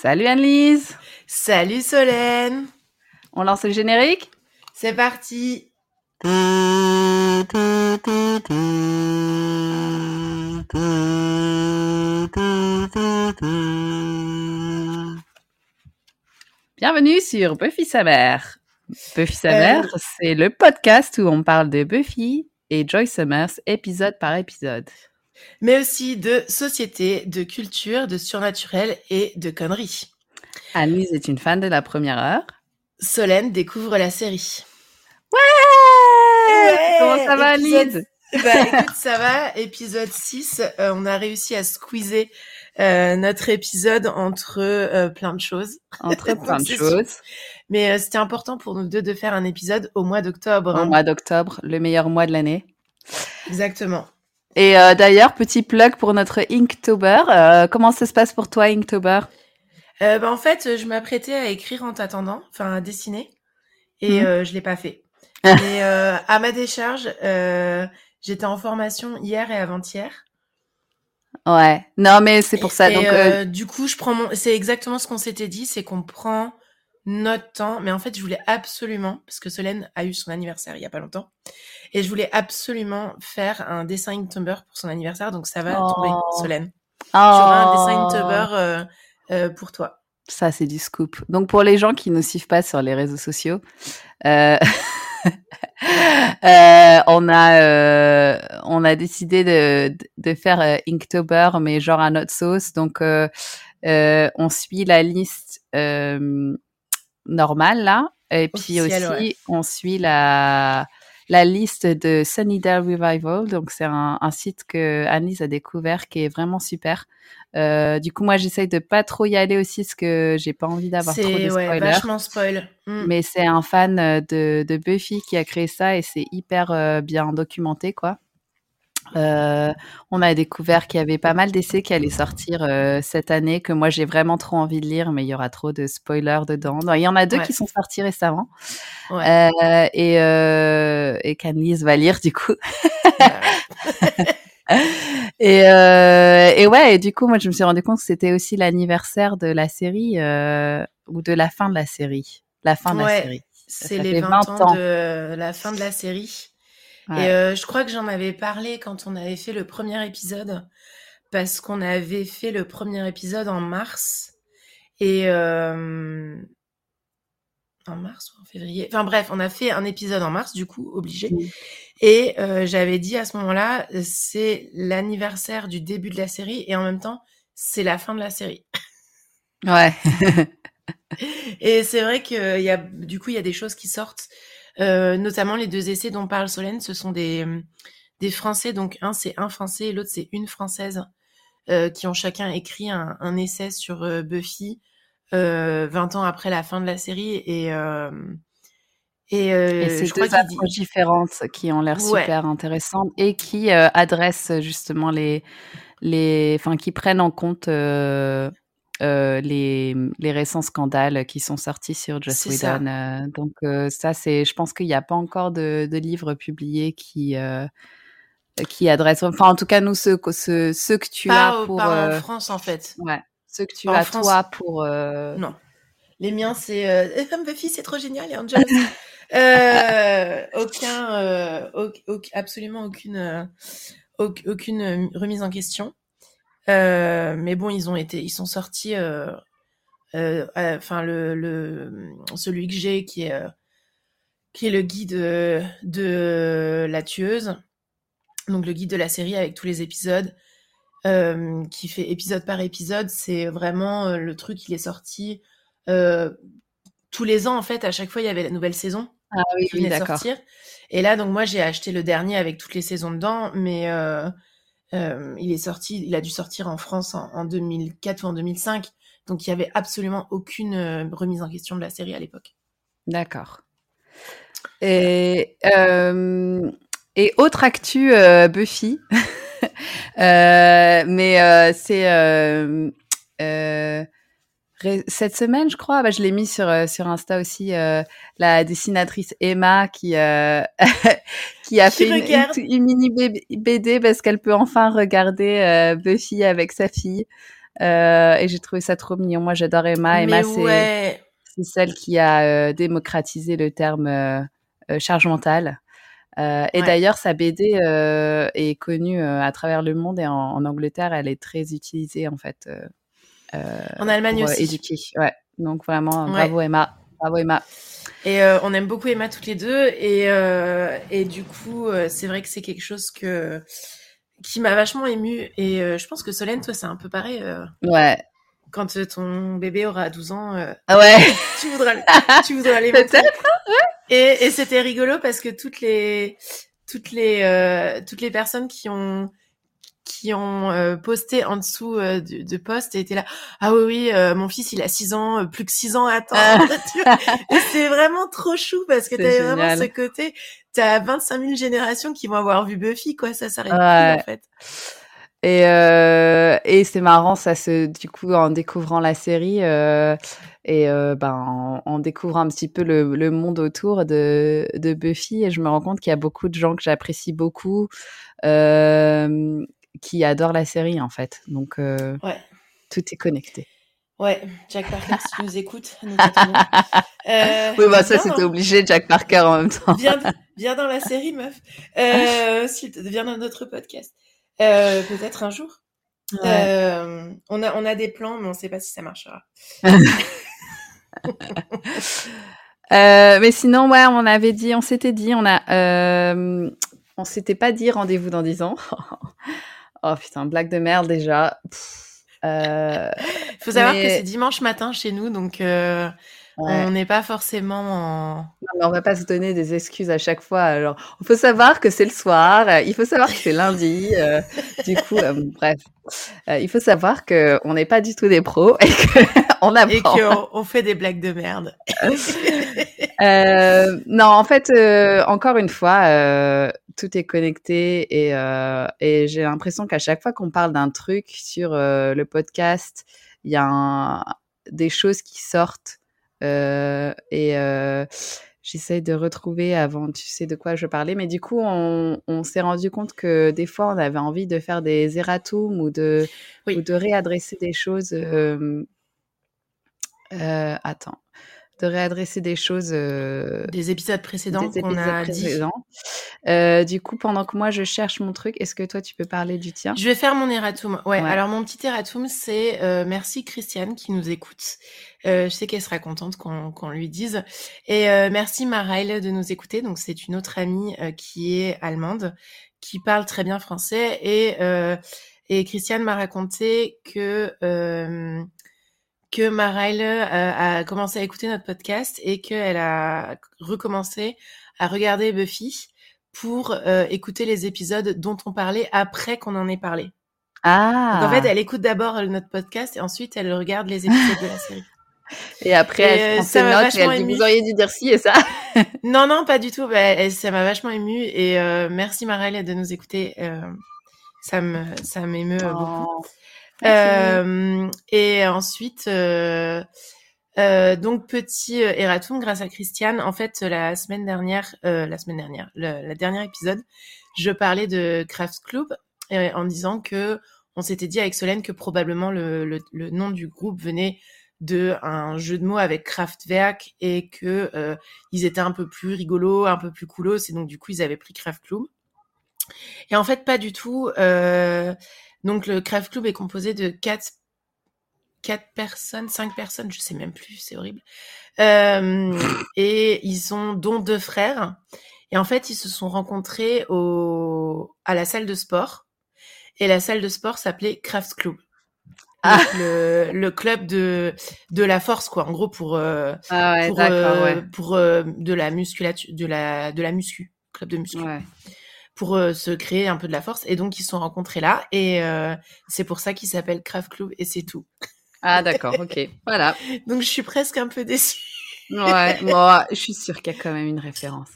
Salut Annelise. Salut Solène. On lance le générique. C'est parti. Bienvenue sur Buffy sa mère. Buffy sa Euh, c'est le podcast où on parle de Buffy et Joy Summers épisode par épisode. Mais aussi de société, de culture, de surnaturel et de conneries. Annelise est une fan de la première heure. Solène découvre la série. Ouais Comment ça va épisode- Annelise Bah écoute, ça va. Épisode 6, euh, on a réussi à squeezer euh, notre épisode entre euh, plein de choses. Entre plein de choses. Mais euh, c'était important pour nous deux de faire un épisode au mois d'octobre. Au hein. mois d'octobre, le meilleur mois de l'année. Exactement. Et euh, d'ailleurs, petit plug pour notre Inktober. Euh, comment ça se passe pour toi, Inktober? Euh, bah, en fait, je m'apprêtais à écrire en t'attendant, enfin à dessiner, et euh, je l'ai pas fait. Mais euh, à ma décharge, euh, j'étais en formation hier et avant-hier. Ouais. Non, mais c'est pour ça. Et donc, euh, euh, du coup, je prends mon. C'est exactement ce qu'on s'était dit, c'est qu'on prend notre temps. Mais en fait, je voulais absolument, parce que Solène a eu son anniversaire il y a pas longtemps, et je voulais absolument faire un dessin Inktober pour son anniversaire. Donc ça va Oh. tomber, Solène. Tu auras un dessin oh. Inktober euh, euh, pour toi. Ça, c'est du scoop. Donc, pour les gens qui ne nous suivent pas sur les réseaux sociaux, euh, euh, on a euh, on a décidé de de faire euh, Inktober, mais genre à notre sauce. Donc, on suit la liste normale là, et puis aussi ouais. on suit la la liste de Sunnydale Revival. Donc, c'est un, un site que Annelise a découvert qui est vraiment super. Euh, du coup, moi, j'essaye de pas trop y aller aussi parce que j'ai pas envie d'avoir trop de C'est ouais, spoilers. vachement spoil. Mm. Mais c'est un fan euh, de, de Buffy qui a créé ça et c'est hyper euh, bien documenté, quoi. Euh, on a découvert qu'il y avait pas mal d'essais qui allaient sortir euh, cette année que moi j'ai vraiment trop envie de lire, mais il y aura trop de spoilers dedans. Non, il y en a deux Ouais. qui sont sortis récemment Ouais. euh, et, et qu'Annelise va lire du coup. Euh, Et, et ouais, et du coup, moi, je me suis rendu compte que c'était aussi l'anniversaire de la série ou de la fin de la série. La fin de la série. c'est les fait 20, 20 ans, ans. de la fin de la série. Ouais. Et euh, je crois que j'en avais parlé quand on avait fait le premier épisode, parce qu'on avait fait le premier épisode en mars. Et euh, en mars ou en février? Enfin bref, on a fait un épisode en mars, du coup, obligé. Et euh, j'avais dit à ce moment-là, c'est l'anniversaire du début de la série, et en même temps, c'est la fin de la série. Ouais. Et c'est vrai que y a, du coup, il y a des choses qui sortent, notamment les deux essais dont parle Solène, ce sont des, euh, des Français, donc un c'est un Français et l'autre c'est une Française, euh, qui ont chacun écrit un, un essai sur euh, Buffy, euh, 20 ans après la fin de la série, et, euh, et, euh, et c'est je crois deux dit... approches différentes qui ont l'air Ouais. super intéressantes et qui euh, adressent justement les, les, enfin, qui prennent en compte euh, euh, les, les récents scandales qui sont sortis sur Joss ça. Whedon. euh, donc euh, ça, c'est, je pense qu'il n'y a pas encore de, de livres publiés qui qui adressent, enfin en tout cas nous ceux, que- ceux, ceux que tu Pas, as pour, pas en France, en fait. ouais, ceux que tu as France- toi pour. Non. Les miens, c'est euh, Buffy, c'est trop génial, et Angel. euh, aucun, euh, au- au- absolument aucune, euh, au- aucune remise en question. Euh, mais bon, ils ont été, ils sont sortis. euh, euh, Enfin, le, le, celui que j'ai, qui est, qui est le guide de la tueuse, donc le guide de la série avec tous les épisodes, euh, qui fait épisode par épisode. C'est vraiment le truc. Il est sorti euh, tous les ans en fait. À chaque fois, il y avait la nouvelle saison Ah oui, qui oui, venait d'accord. sortir. Et là, donc moi, j'ai acheté le dernier avec toutes les saisons dedans, mais euh, euh, il est sorti, il a dû sortir en France en, en 2004 ou en 2005. Donc il y avait absolument aucune euh, remise en question de la série à l'époque. D'accord. Et, euh, et autre actu euh, Buffy, Euh, mais c'est cette semaine, je crois, bah, je l'ai mis sur, euh, sur Insta aussi, euh, la dessinatrice Emma qui, euh, qui a Qui fait une, regarde. une- une mini BD parce qu'elle peut enfin regarder euh, Buffy avec sa fille. et j'ai trouvé ça trop mignon. Moi, j'adore Emma. Emma, c'est c'est celle qui a démocratisé le terme charge mentale. et d'ailleurs, sa BD est connue à travers le monde et en, Angleterre, elle est très utilisée en fait. En Allemagne pour, aussi. Éduquer. Ouais. Donc vraiment, bravo Emma. Bravo Emma. Et on aime beaucoup Emma toutes les deux. Et, et du coup, c'est vrai que c'est quelque chose que qui m'a vachement émue. Et je pense que Solène, toi, c'est un peu pareil. ouais quand euh, ton bébé aura 12 ans, euh, ah ouais. tu voudras, tu voudras les Peut-être. Hein. Et, et c'était rigolo parce que toutes les, toutes les, euh, toutes les personnes qui ont, qui ont euh, posté en dessous euh, de, de post et étaient là. Ah oui, oui, mon fils, il a 6 ans, plus que 6 ans à attendre. Ah. c'est vraiment trop chou parce que t'avais vraiment ce côté. T'as 25 000 générations qui vont avoir vu Buffy, quoi. Ça s'arrête ouais. en fait. Et, euh, et c'est marrant, ça se, du coup, en découvrant la série euh, et euh, ben, en, en, découvrant un petit peu le, le monde autour de, de, Buffy, et je me rends compte qu'il y a beaucoup de gens que j'apprécie beaucoup euh, qui adorent la série, en fait. Donc, euh, ouais. tout est connecté. Ouais, Jack Parker, si tu nous écoutes, nous euh, oui, bah ça c'était obligé, Jack Parker en même temps. viens, viens dans la série, meuf. Euh, viens dans notre podcast. Euh, peut-être un jour. Ouais. On, a, on a des plans, mais on ne sait pas si ça marchera. mais sinon, ouais, on avait dit, on s'était dit, on a, on s'était pas dit rendez-vous dans 10 ans. Oh putain, blague de merde déjà. Il euh, faut savoir mais... que c'est dimanche matin chez nous, donc euh, Ouais. On n'est pas forcément en. Non, mais on va pas se donner des excuses à chaque fois. Alors, il faut savoir que c'est le soir. Il faut savoir que c'est lundi. Euh, du coup, euh, bref, euh, il faut savoir que on n'est pas du tout des pros et qu'on apprend. Et qu'on on fait des blagues de merde. non, en fait, encore une fois, tout est connecté et, et j'ai l'impression qu'à chaque fois qu'on parle d'un truc sur le podcast, il y a un, des choses qui sortent euh, et euh, j'essaye de retrouver avant, tu sais de quoi je parlais. Mais du coup, on, on s'est rendu compte que des fois, on avait envie de faire des erratums ou de, oui. ou de réadresser des choses. Euh, attends de réadresser des choses. Euh, des épisodes précédents qu'on a précédents. dit. Euh, du coup, pendant que moi je cherche mon truc, est-ce que toi tu peux parler du tien? Je vais faire mon erratum. Ouais, ouais. alors mon petit erratum, c'est euh, merci Christiane qui nous écoute. je sais qu'elle sera contente qu'on qu lui dise. Et merci Marail de nous écouter. Donc c'est une autre amie qui est allemande, qui parle très bien français. Et, et Christiane m'a raconté que que Maraile euh, a commencé à écouter notre podcast et qu'elle a recommencé à regarder Buffy pour euh, écouter les épisodes dont on parlait après qu'on en ait parlé. Ah. Donc en fait, elle écoute d'abord notre podcast et ensuite elle regarde les épisodes de la série. Et après, et elle prend ses notes et elle dit, vous auriez dû dire ci et ça. non, non, pas du tout. Bah, elle, ça m'a vachement ému et euh, merci Maraile de nous écouter. Euh, ça me, ça m'émeut oh. beaucoup. Euh, et ensuite, euh, euh, donc petit erratum grâce à Christiane. En fait, la semaine dernière, la semaine dernière, le, la dernière épisode, je parlais de Craft Club en disant que on s'était dit avec Solène que probablement le, le, le, nom du groupe venait de un jeu de mots avec Kraftwerk et que euh, ils étaient un peu plus rigolos, un peu plus coolos et donc du coup ils avaient pris Craft Club. Et en fait pas du tout. Euh, donc le Craft Club est composé de quatre, quatre personnes, cinq personnes, je sais même plus, c'est horrible. Euh, et ils sont dont deux frères. Et en fait, ils se sont rencontrés au, à la salle de sport. Et la salle de sport s'appelait Craft Club. Ah. Le, le, club de de la force quoi en gros pour euh, ah ouais, pour euh, ouais. pour de la musculature de la de la muscu club de muscu ouais pour euh, se créer un peu de la force. Et donc, ils se sont rencontrés là. Et euh, c'est pour ça qu'ils s'appellent Craft Club et c'est tout. Ah, d'accord, ok. Voilà. donc, je suis presque un peu déçue. ouais, moi, je suis sûre qu'il y a quand même une référence.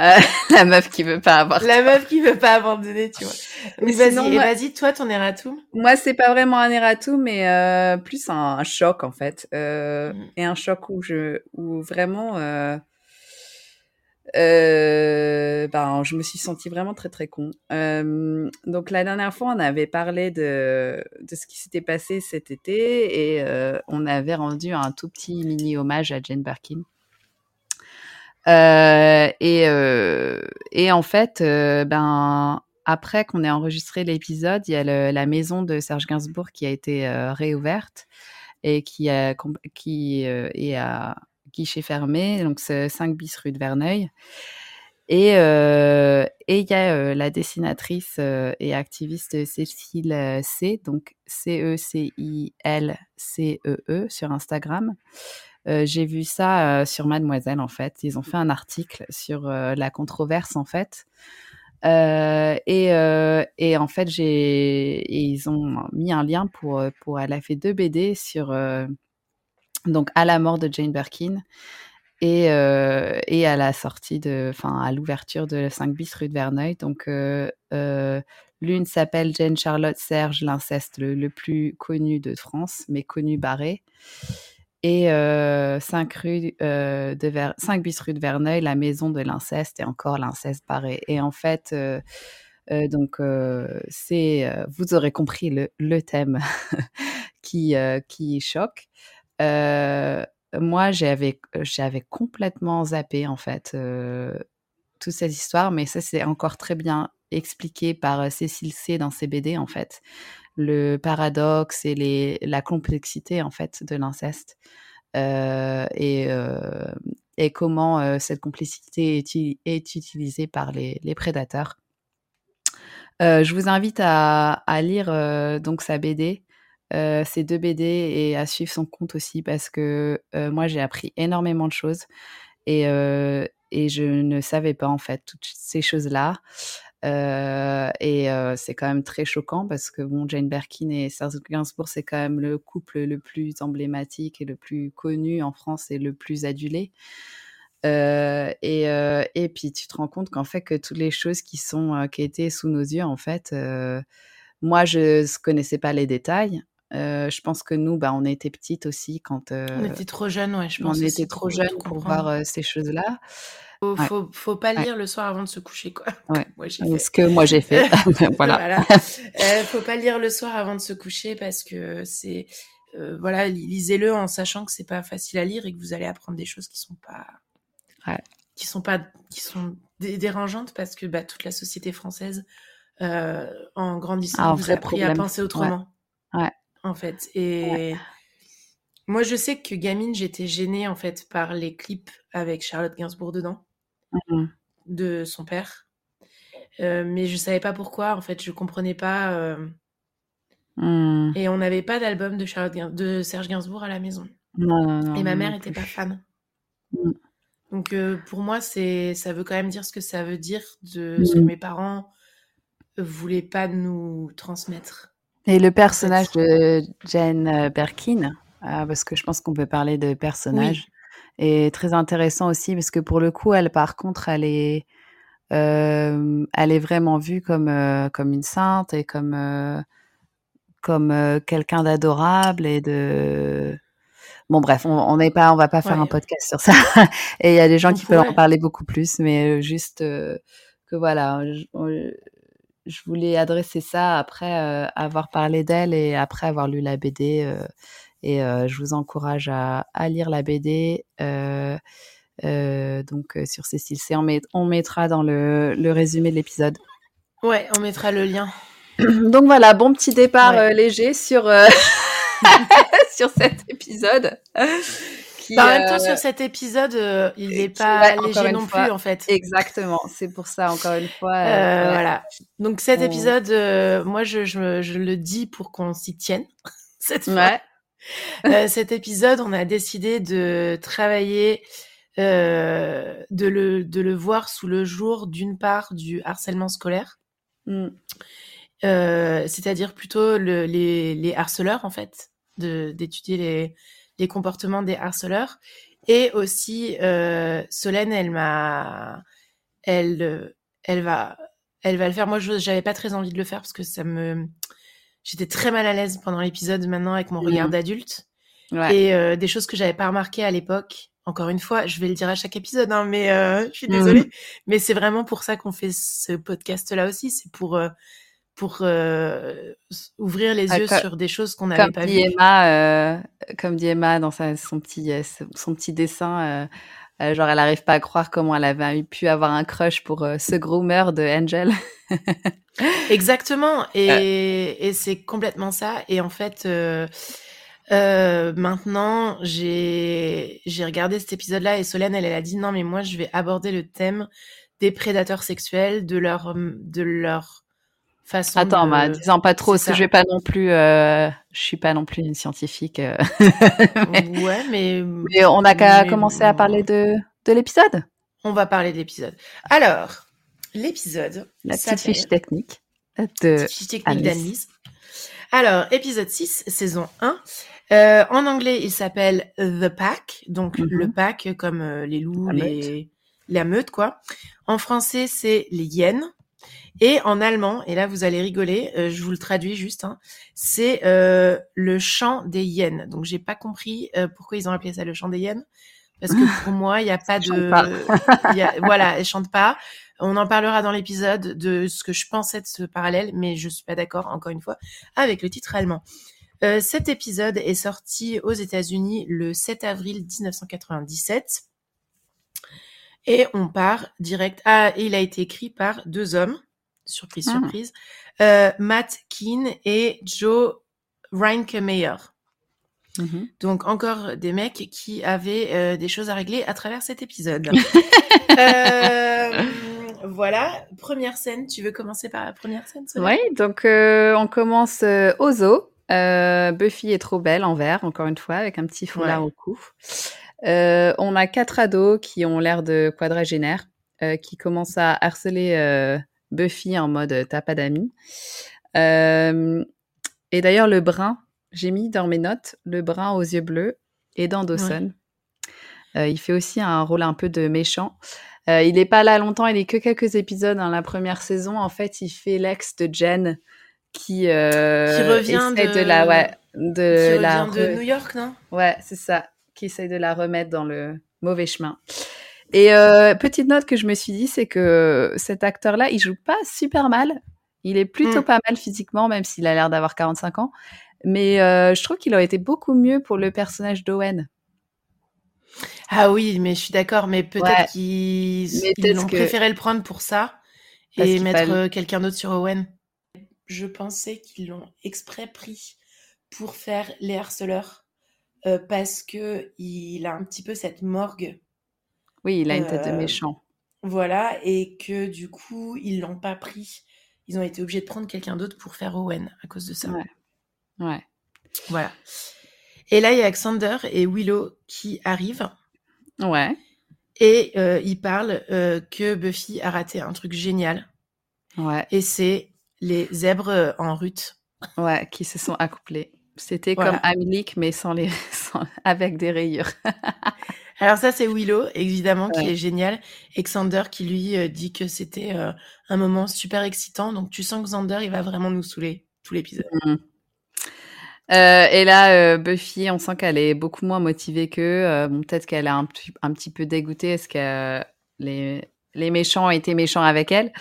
Euh, la meuf qui veut pas avoir. La meuf qui veut pas abandonner, tu vois. Mais vas-y, moi... toi, ton erratum? Moi, c'est pas vraiment un erratum, mais euh, plus un, un, choc en fait, euh, mm. et un choc où je, où vraiment, euh, ben, je me suis sentie vraiment très très con. Euh, donc la dernière fois, on avait parlé de, de ce qui s'était passé cet été et euh, on avait rendu un tout petit mini hommage à Jane Birkin. Et, et en fait, ben après qu'on ait enregistré l'épisode, il y a la maison de Serge Gainsbourg qui a été réouverte et qui a qui est à guichet fermé, donc c'est 5 bis rue de Verneuil. Et euh, il y a euh, la dessinatrice euh, et activiste Cécile C, donc C-E-C-I-L-C-E-E -E, sur Instagram. J'ai vu ça sur Mademoiselle, en fait. Ils ont fait un article sur la controverse, en fait. et, et en fait, j'ai ils ont mis un lien pour pour elle a fait deux BD sur donc à la mort de Jane Birkin et, euh, et à la sortie de, enfin à l'ouverture de 5 bis rue de Verneuil. Donc euh, euh, l'une s'appelle Jane Charlotte Serge, l'inceste le, plus connu de France, mais connu barré. Et 5 rue de Ver 5 bis rue de Verneuil, la maison de l'inceste et encore l'inceste barré. Et en fait, donc c'est, vous aurez compris le, thème qui choque. Euh, moi, j'avais, j'avais complètement zappé en fait euh, toute cette histoire, mais ça c'est encore très bien expliqué par Cécile C dans ses BD en fait, le paradoxe et la complexité en fait de l'inceste euh, et, euh, comment euh, cette complexité est, utilisée par les, les prédateurs. je vous invite à, à lire donc sa BD euh, ces deux BD et à suivre son compte aussi parce que euh, moi j'ai appris énormément de choses et, euh, et je ne savais pas en fait toutes ces choses-là. Et c'est quand même très choquant parce que bon, Jane Birkin et Serge Gainsbourg, c'est quand même le couple le plus emblématique et le plus connu en France et le plus adulé. Et, et puis tu te rends compte qu'en fait que toutes les choses qui sont qui étaient sous nos yeux en fait, moi je ne connaissais pas les détails. Euh, je pense que nous, bah, on était petites aussi quand. Euh, on était trop jeunes, ouais, je pense. On était trop jeunes pour voir euh, ces choses-là. Faut, ouais. faut, faut, pas lire ouais. le soir avant de se coucher, quoi. Ouais. moi, Ce que moi j'ai fait. voilà. voilà. faut pas lire le soir avant de se coucher parce que c'est. voilà, lisez-le en sachant que c'est pas facile à lire et que vous allez apprendre des choses qui sont pas. qui sont pas. qui sont dérangeantes parce que bah, toute la société française, en grandissant, ah, vous a appris à penser autrement. Ouais en fait. Et ouais. moi, je sais que gamine, j'étais gênée en fait par les clips avec Charlotte Gainsbourg dedans, mmh. de son père. Euh, mais je savais pas pourquoi. En fait, je comprenais pas. Euh... Mmh. Et on n'avait pas d'album de Charlotte Gain... de Serge Gainsbourg à la maison. Non, non, non, Et ma mère était pas fan. Mmh. Donc euh, pour moi, c'est ça veut quand même dire ce que ça veut dire de ce que mes parents voulaient pas nous transmettre. Et le personnage de Jane Birkin, euh, parce que je pense qu'on peut parler de personnage, oui. est très intéressant aussi parce que pour le coup, elle, par contre, elle est, euh, elle est vraiment vue comme euh, comme une sainte et comme euh, comme euh, quelqu'un d'adorable et de Bon bref, on n'est pas, on va pas faire ouais. un podcast sur ça. et il y a des gens on qui pourrait. peuvent en parler beaucoup plus, mais juste que voilà, je voulais adresser ça après euh, avoir parlé d'elle et après avoir lu la BD. Euh, et je vous encourage à, à lire la BD. donc sur Cécile C, on, met, on mettra dans le, le résumé de l'épisode. Ouais, on mettra le lien. donc voilà, bon petit départ ouais. léger sur, sur cet épisode. Qui, bah, en même temps, euh... sur cet épisode, euh, il n'est pas ouais, léger non fois. plus, en fait. Exactement, c'est pour ça, encore une fois. Euh, voilà. Donc cet on... épisode, moi, je, je, je, le dis pour qu'on s'y tienne. cette fois. Ouais. cet épisode, on a décidé de travailler, de, le, de le voir sous le jour, d'une part, du harcèlement scolaire. Mm. C'est-à-dire plutôt le, les, les harceleurs, en fait, d'étudier les les comportements des harceleurs. Et aussi, euh, Solène, elle m'a, elle, elle va, elle va le faire. Moi, je j'avais pas très envie de le faire parce que ça me, j'étais très mal à l'aise pendant l'épisode maintenant avec mon regard mmh. d'adulte. Ouais. Et euh, des choses que j'avais pas remarquées à l'époque, encore une fois, je vais le dire à chaque épisode, hein, mais euh, je suis désolée. Mhm. Mais c'est vraiment pour ça qu'on fait ce podcast-là aussi. C'est pour euh, pour euh, ouvrir les Ah, yeux sur des choses qu'on n'avait pas vues. Emma, euh, comme dit Emma dans sa, son petit euh, son petit dessin, euh, genre elle arrive pas à croire comment elle avait pu avoir un crush pour ce groomer de Angel. Exactement. Et, et c'est complètement ça. Et en fait, maintenant, j'ai j'ai regardé cet épisode-là et Solène, elle, elle a dit non, mais moi, je vais aborder le thème des prédateurs sexuels, de leur de leur façon. Attends, de... disant pas trop, je vais pas non plus, euh, je suis pas non plus une scientifique. euh. Ouais, mais Mais on a qu'à mais commencer à parler de de l'épisode, On va parler de l'épisode. Alors, l'épisode la petite fiche technique de Petite fiche technique d'Annelise. Alors, épisode 6, saison 1. Euh, en anglais, il s'appelle The Pack, donc Mhm. le pack comme les loups, La meute. la meute quoi. En français, c'est les hyènes. Et en allemand, et là vous allez rigoler, euh, je vous le traduis juste, hein, c'est euh, le chant des hyènes. Donc j'ai pas compris euh, pourquoi ils ont appelé ça le chant des hyènes, parce que pour moi il n'y a pas de, il y a- voilà, elles chantent pas. On en parlera dans l'épisode de ce que je pensais de ce parallèle, mais je suis pas d'accord encore une fois avec le titre allemand. Euh, cet épisode est sorti aux États-Unis le 7 avril 1997. Et on part direct. Ah, et il a été écrit par deux hommes. Surprise, Ah. surprise. Euh, Matt Keane et Joe Reinkemeyer. Mhm. Donc encore des mecs qui avaient euh, des choses à régler à travers cet épisode. Euh, voilà, première scène. Tu veux commencer par la première scène Oui, donc on commence au zoo. Buffy est trop belle en vert, encore une fois, avec un petit foulard Ouais. au cou. On a quatre ados qui ont l'air de quadragénaires, qui commencent à harceler Buffy en mode euh, t'as pas d'amis. Euh, et d'ailleurs, le brun, j'ai mis dans mes notes, le brun aux yeux bleus et dans Dawson. Euh, il fait aussi un rôle un peu de méchant. Euh, il n'est pas là longtemps, il est que quelques épisodes dans la première saison. En fait, il fait l'ex de Jen qui, euh, Qui revient de- de la, ouais, Qui de la, revient de New York, non? Ouais, c'est ça, qui essaie de la remettre dans le mauvais chemin. Et euh, petite note que je me suis dit, c'est que cet acteur-là, il joue pas super mal. Il est plutôt Mm. pas mal physiquement, même s'il a l'air d'avoir 45 ans. Mais euh, je trouve qu'il aurait été beaucoup mieux pour le personnage d'Owen. Ah oui, mais je suis d'accord, mais peut-être Ouais. qu'ils peut-être ont que- préféré le prendre pour ça Parce et mettre fallait- euh, quelqu'un d'autre sur Owen. Je pensais qu'ils l'ont exprès pris pour faire les harceleurs euh, parce que il a un petit peu cette morgue, Oui, il a une tête de Euh, méchant. voilà, et que du coup ils l'ont pas pris. Ils ont été obligés de prendre quelqu'un d'autre pour faire Owen à cause de ça. Ouais. Ouais. Voilà. Et là, il y a Xander et Willow qui arrivent. Ouais. Et euh, ils parlent euh, que Buffy a raté un truc génial. Ouais. Et c'est les zèbres en rut. Ouais. Qui se sont accouplés. C'était Voilà. comme Amilique, mais sans les, sans- avec des rayures. Alors ça, c'est Willow, évidemment, qui Ouais. est génial. Et Xander qui, lui, euh, dit que c'était euh, un moment super excitant. Donc tu sens que Xander, il va vraiment nous saouler tout l'épisode. Mhm. Euh, et là, Buffy, on sent qu'elle est beaucoup moins motivée qu'eux. Bon, peut-être qu'elle est un, petit- un petit peu dégoûtée. Est-ce que les, les méchants ont été méchants avec elle?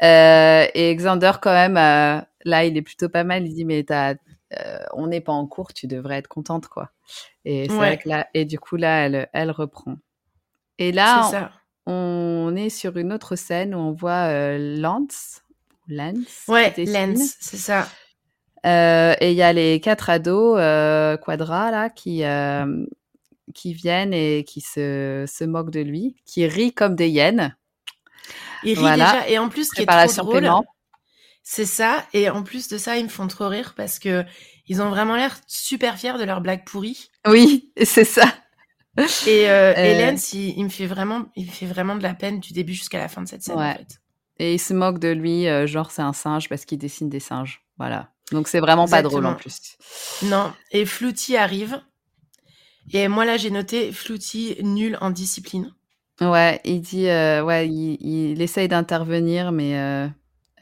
Et Xander, quand même, là, il est plutôt pas mal. Il dit, mais t'as, on n'est pas en cours, tu devrais être contente, quoi. Et c'est Ouais. vrai que là, et du coup, là, elle, elle reprend. Et là, ça. on est sur une autre scène où on voit euh, Lance. Lance. Ouais. Lance, c'est ça. Euh, et il y a les quatre ados euh, quadra là qui euh, qui viennent et qui se, se moquent de lui, qui rient comme des hyènes. Il rit Voilà. déjà. Et en plus, ce qui est trop drôle, c'est ça. Et en plus de ça, ils me font trop rire parce que ils ont vraiment l'air super fiers de leur blague pourrie. Oui, c'est ça. Et, euh, Euh. Lance, il, il me fait vraiment, il me fait vraiment de la peine du début jusqu'à la fin de cette scène, Ouais. en fait. Et ils se moquent de lui, euh, genre c'est un singe parce qu'il dessine des singes. Voilà. Donc c'est vraiment pas drôle en plus. Non. Et Flouty arrive. Et moi, là, j'ai noté Flouty nul en discipline. Ouais, il dit, ouais, il, il essaye d'intervenir, mais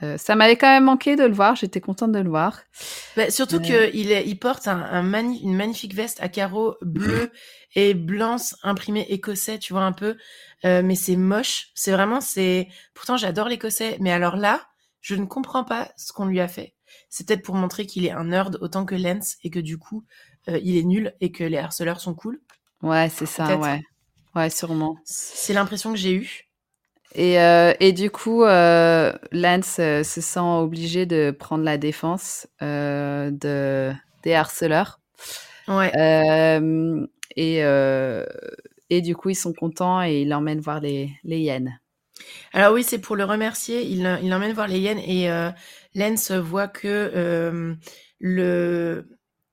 euh, ça m'avait quand même manqué de le voir. J'étais contente de le voir. Bah, surtout Euh. qu'il il porte un, un mani- une magnifique veste à carreaux bleus et blancs imprimés écossais, tu vois un peu. Euh, mais c'est moche. C'est vraiment, c'est. Pourtant, j'adore l'écossais. Mais alors là, je ne comprends pas ce qu'on lui a fait. C'est peut-être pour montrer qu'il est un nerd autant que Lance et que du coup, euh, il est nul et que les harceleurs sont cool. Ouais, c'est ça, ouais. Ouais, sûrement. C'est l'impression que j'ai eue. Et, euh, et du coup, euh, Lance euh, se sent obligé de prendre la défense de, des harceleurs. Ouais. Et, et du coup, ils sont contents et ils l'emmènent voir les, les hyènes. Alors oui, c'est pour le remercier. Il, il l'emmène voir les hyènes et Lance voit que le.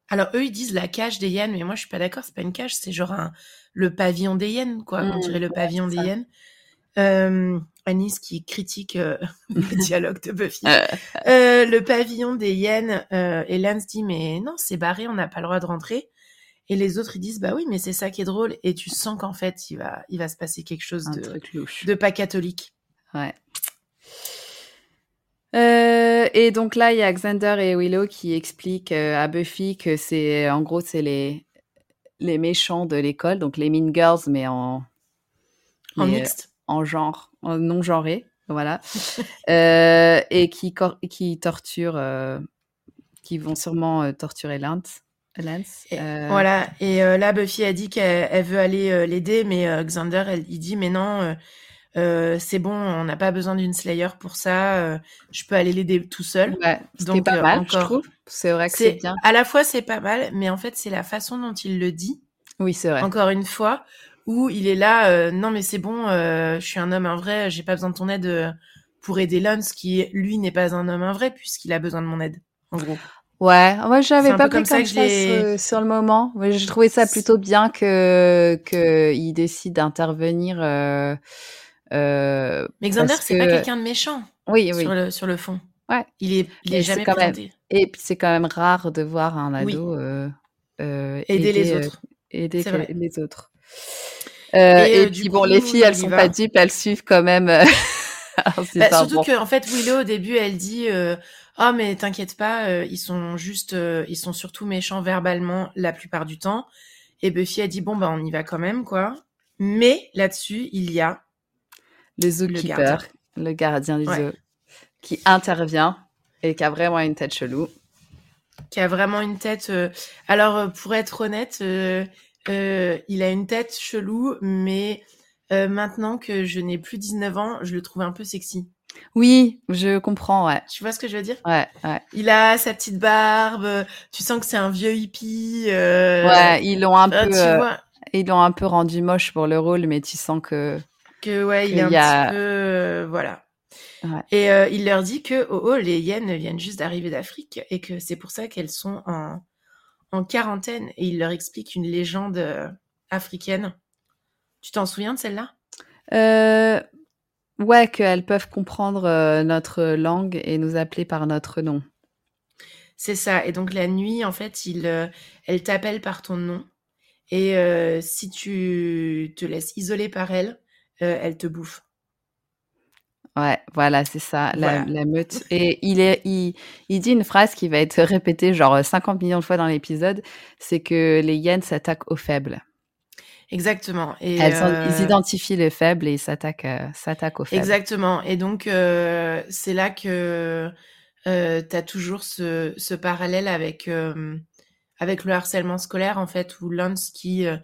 Alors eux, ils disent la cage des hyènes, mais moi je suis pas d'accord. C'est pas une cage, c'est genre un... le pavillon des hyènes, quoi. On Mmh, dirait le pavillon des ça. Euh, Anis qui critique euh, le dialogue de Buffy. Euh, le pavillon des hyènes, et Lance dit mais non, c'est barré, on n'a pas le droit de rentrer. Et les autres ils disent bah oui, mais c'est ça qui est drôle. Et tu sens qu'en fait il va, il va se passer quelque chose de, pas catholique. Ouais. Euh, et donc là, il y a Xander et Willow qui expliquent euh, à Buffy que c'est, en gros, c'est les, les méchants de l'école, donc les Mean Girls, mais en, mixte. En genre, en non genré, voilà, Euh, et qui, qui torturent, euh, qui vont sûrement euh, torturer Lance. Lance. Et- Voilà. Et là, Buffy a dit qu'elle elle veut aller l'aider, mais Xander, elle, il dit mais non, euh, c'est bon, on n'a pas besoin d'une Slayer pour ça. euh, je peux aller l'aider tout seul. Ouais, Donc, pas euh, mal, je trouve. C'est vrai que C'est bien. à la fois c'est pas mal, mais en fait c'est la façon dont il le dit. Oui, c'est vrai. Encore une fois, où il est là, euh, non mais c'est bon, euh, je suis un homme un vrai, j'ai pas besoin de ton aide euh, pour aider Lance qui lui n'est pas un homme un vrai puisqu'il a besoin de mon aide. En gros. Ouais, moi C'est j'avais pas pris comme ça comme ça, sur, sur le moment. Ouais, J'ai trouvé ça plutôt bien que que il décide d'intervenir. Euh, euh, Mais Xander c'est pas que- quelqu'un de méchant oui, oui. sur le sur le fond. Ouais. Il est il est jamais même- présenté. Et puis c'est quand même rare de voir un ado euh, Aider les autres. aider les autres. Euh, Et, et euh, puis bon, coup, les filles, il elles sont va. pas dupes, elles suivent quand même. euh, se Bah, surtout bon, que en fait Willow au début elle dit oh mais t'inquiète pas euh, ils sont juste euh, ils sont surtout méchants verbalement la plupart du temps et Buffy a dit bon bah on y va quand même quoi mais là-dessus il y a le le zookeeper, gardien. le gardien du Ouais. zoo, qui intervient et qui a vraiment une tête chelou. qui a vraiment une tête euh, alors pour être honnête euh, il a une tête chelou mais euh, maintenant que je n'ai plus 19 ans je le trouve un peu sexy Oui, je comprends, ouais. tu vois ce que je veux dire? Ouais, ouais. il a sa petite barbe tu sens que c'est un vieux hippie euh, ouais, ils l'ont un peu, tu vois ils l'ont un peu rendu moche pour le rôle, mais tu sens que que ouais, il est un a- petit peu voilà. Ouais. Et il leur dit que oh, oh, les hyènes viennent juste d'arriver d'Afrique et que c'est pour ça qu'elles sont en en quarantaine et il leur explique une légende euh, africaine. Tu t'en souviens de celle-là? Euh, ouais, qu'elles peuvent comprendre euh, notre langue et nous appeler par notre nom. C'est ça. Et donc la nuit, en fait, il, elle t'appelle par ton nom et si tu te laisses isoler par elle, elle te bouffe. Ouais, voilà, c'est ça, la, Voilà. la meute. Et il, est, il, il dit une phrase qui va être répétée genre 50 millions de fois dans l'épisode, c'est que les hyènes s'attaquent aux faibles. Exactement. Et Elles, sont- euh, Ils identifient les faibles et ils s'attaquent euh, s'attaquent aux faibles. Exactement. Et donc, euh, c'est là que euh, tu as toujours ce, ce parallèle avec, euh, avec le harcèlement scolaire, en fait, où Lance qui euh,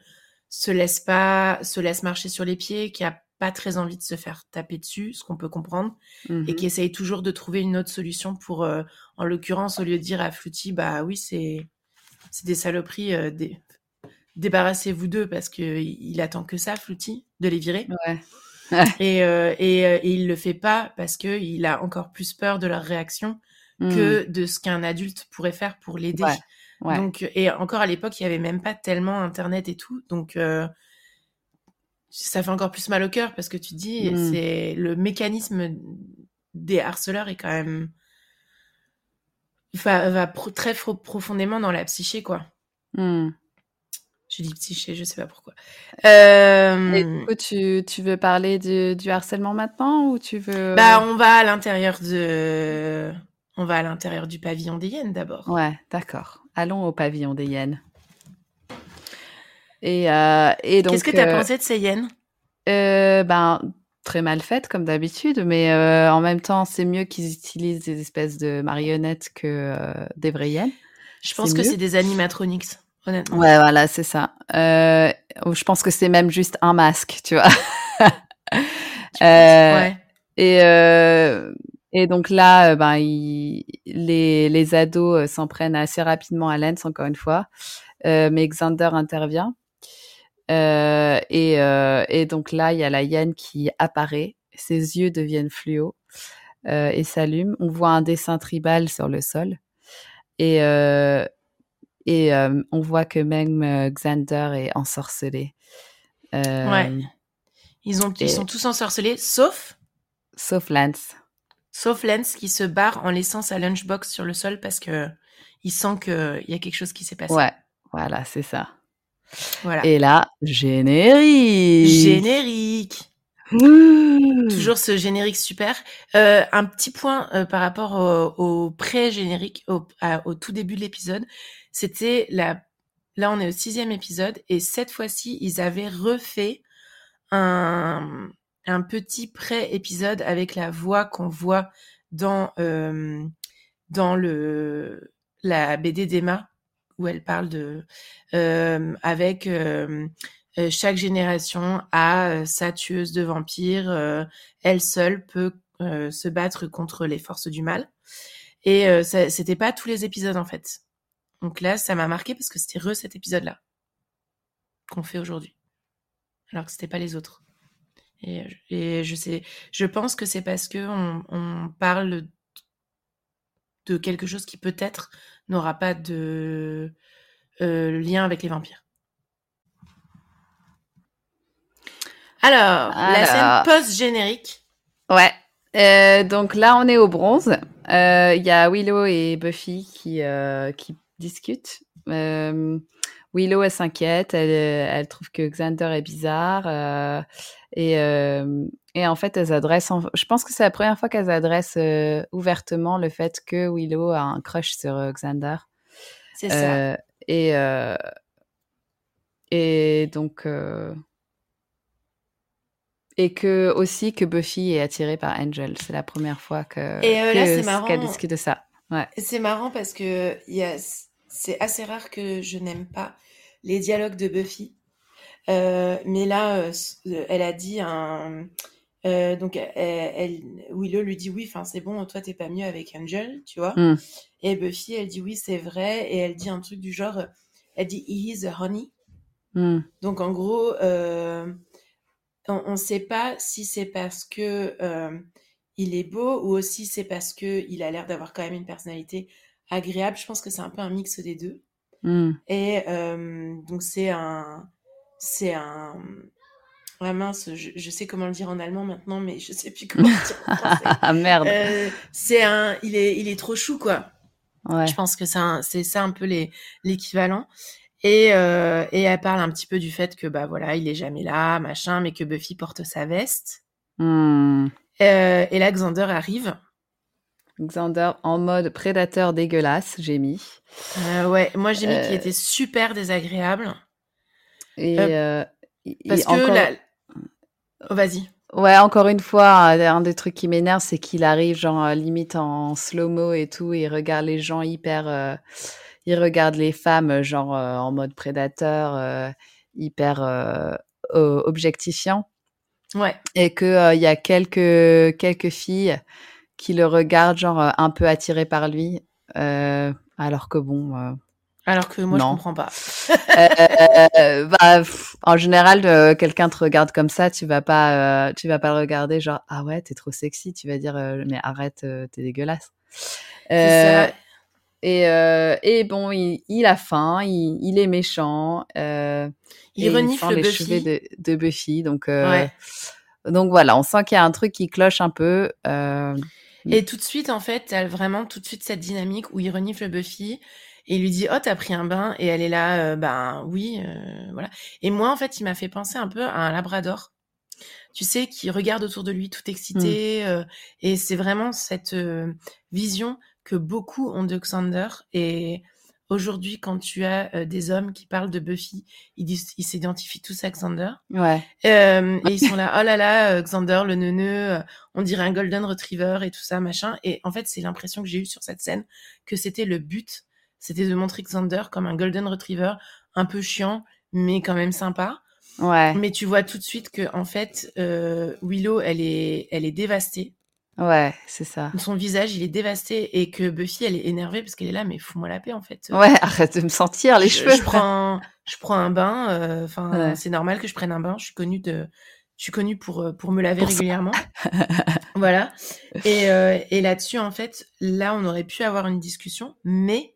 se laisse pas, se laisse marcher sur les pieds, qui a pas très envie de se faire taper dessus, ce qu'on peut comprendre, et Mhm. qui essaye toujours de trouver une autre solution pour, euh, en l'occurrence, au lieu de dire à Fluty, bah oui, c'est des saloperies, euh, des- débarrassez-vous d'eux parce que il attend que ça, Fluty, de les virer. Ouais. Et, euh, et, et il le fait pas parce que il a encore plus peur de leur réaction que de ce qu'un adulte pourrait faire pour l'aider. Ouais, ouais. Donc et encore à l'époque, il y avait même pas tellement internet et tout, donc euh, ça fait encore plus mal au cœur parce que tu dis Mm. c'est le mécanisme des harceleurs est quand même va, va pro- très profondément dans la psyché quoi. Mhm. J'ai dit psyché, je sais pas pourquoi. Euh... Et du coup, tu, tu veux parler du, du harcèlement maintenant ou tu veux Bah, on va à l'intérieur de, on va à l'intérieur du pavillon des hyènes d'abord. Ouais, d'accord. Allons au pavillon des hyènes. Et, euh, et donc. Qu'est-ce que tu as euh, pensé de ces hyènes? euh, Ben très mal faites comme d'habitude, mais euh, en même temps, c'est mieux qu'ils utilisent des espèces de marionnettes que euh, des vraies hyènes. Je pense que c'est des animatronics, honnêtement. Ouais, voilà, c'est ça. Euh, je pense que c'est même juste un masque, tu vois. Ouais. Et, euh, et donc là, ben, les, les ados s'en prennent assez rapidement à Lens, encore une fois. Euh, mais Xander intervient. Euh, et, euh, et donc là, il y a la hyène qui apparaît. Ses yeux deviennent fluo euh, et s'allument. On voit un dessin tribal sur le sol. Et, et on voit que même Xander est ensorcelé. Ouais. Ils ont, et- ils sont tous ensorcelés, sauf, Sauf Lance. sauf Lance qui se barre en laissant sa lunchbox sur le sol parce que il sent qu'il y a quelque chose qui s'est passé. Ouais, voilà, c'est ça. Voilà. Et là, générique. Générique. Ouh. Toujours ce générique super. Euh, un petit point euh, par rapport au, au pré-générique, au, tout début de l'épisode, c'était la. Là, on est au sixième épisode et cette fois-ci, ils avaient refait un, un petit pré-épisode avec la voix qu'on voit dans euh, dans le la BD d'Emma où elle parle de avec chaque génération a sa tueuse de vampires. elle seule peut se battre contre les forces du mal. Et c'était pas tous les épisodes en fait. Donc là, ça m'a marqué parce que c'était re cet épisode-là qu'on fait aujourd'hui, alors que c'était pas les autres. Et, je sais, je pense que c'est parce que on, on parle de quelque chose qui peut-être n'aura pas de euh, lien avec les vampires. Alors, la scène post-générique. Ouais. Euh, donc là, on est au bronze. Euh, Il y a Willow et Buffy qui, qui discutent. Willow, elle s'inquiète. Elle, elle trouve que Xander est bizarre. et, et en fait, elles adressent. en- Je pense que c'est la première fois qu'elles adressent euh, ouvertement le fait que Willow a un crush sur euh, Xander. C'est ça. Euh, et, et donc. et que aussi que Buffy est attirée par Angel. C'est la première fois que, qu'elle discute de ça. Ouais. C'est marrant parce que il y a, c'est assez rare que je n'aime pas les dialogues de Buffy. Euh, mais là, euh, elle a dit un. Euh, donc, elle, elle- Willow lui dit oui, enfin c'est bon, toi t'es pas mieux avec Angel, tu vois. Mm. Et Buffy, elle dit oui, c'est vrai, et elle dit un truc du genre, elle dit he is a honey. Hmm. Donc en gros, euh, on ne sait pas si c'est parce que euh, il est beau ou aussi c'est parce que il a l'air d'avoir quand même une personnalité agréable. Je pense que c'est un peu un mix des deux. Hmm. Et euh, donc c'est un, c'est un, ouais mince, je, je sais comment le dire en allemand maintenant, mais je sais plus comment le dire en français. Ah merde. Euh, c'est un, il est, il est trop chou quoi. ouais. Je pense que c'est ça un peu l'équivalent. Et, euh, et elle parle un petit peu du fait que bah voilà, il est jamais là, machin, mais que Buffy porte sa veste. Euh, et là, Xander arrive. Xander en mode prédateur dégueulasse, j'ai mis. Ouais, moi j'ai mis qu'il était super désagréable Et parce il- que encore... la... Oh, vas-y. Ouais, encore une fois, un des trucs qui m'énerve, c'est qu'il arrive genre euh, limite en slow-mo et tout, et il regarde les gens hyper, euh, il regarde les femmes euh, genre euh, en mode prédateur, euh, hyper objectifiant, Ouais. et que il y a quelques quelques filles qui le regardent genre un peu attirées par lui, alors que bon. Euh, Alors que moi je Non. comprends pas. euh, bah, pff, en général, euh, quelqu'un te regarde comme ça, tu vas pas, euh, tu vas pas le regarder genre ah ouais t'es trop sexy, tu vas dire euh, mais arrête, euh, t'es dégueulasse. Euh, ça. et euh, et bon, il, il a faim, il, il est méchant. Euh, Il renifle les Buffy. cheveux de, de Buffy, donc euh, Ouais. donc voilà, on sent qu'il y a un truc qui cloche un peu. Euh, Et tout de suite, en fait, t'as vraiment tout de suite cette dynamique où il renifle Buffy Et il lui dit, oh, t'as pris un bain Et elle est là, ben oui, voilà. Et moi, en fait, il m'a fait penser un peu à un labrador tu sais, qui regarde autour de lui tout excité. Mmh. et c'est vraiment cette vision que beaucoup ont de Xander. Et aujourd'hui, quand tu as des hommes qui parlent de Buffy, ils disent, ils s'identifient tous à Xander. Ouais. et ils sont là, oh là là, Xander, le neuneu, on dirait un golden retriever et tout ça, machin. Et en fait, c'est l'impression que j'ai eue sur cette scène que c'était le but, c'était de montrer Xander comme un golden retriever, un peu chiant, mais quand même sympa. Ouais. Mais tu vois tout de suite que en fait, euh, Willow, elle est, elle est dévastée. Ouais, c'est ça. Son visage, il est dévasté et que Buffy, elle est énervée parce qu'elle est là, mais fous-moi la paix en fait. Ouais, arrête de me sentir les cheveux. Je prends, je prends un bain. Euh, enfin, c'est normal que je prenne un bain. Je suis connue de, je suis connue pour euh, pour me laver régulièrement. voilà. Et et là-dessus, en fait, là, on aurait pu avoir une discussion, mais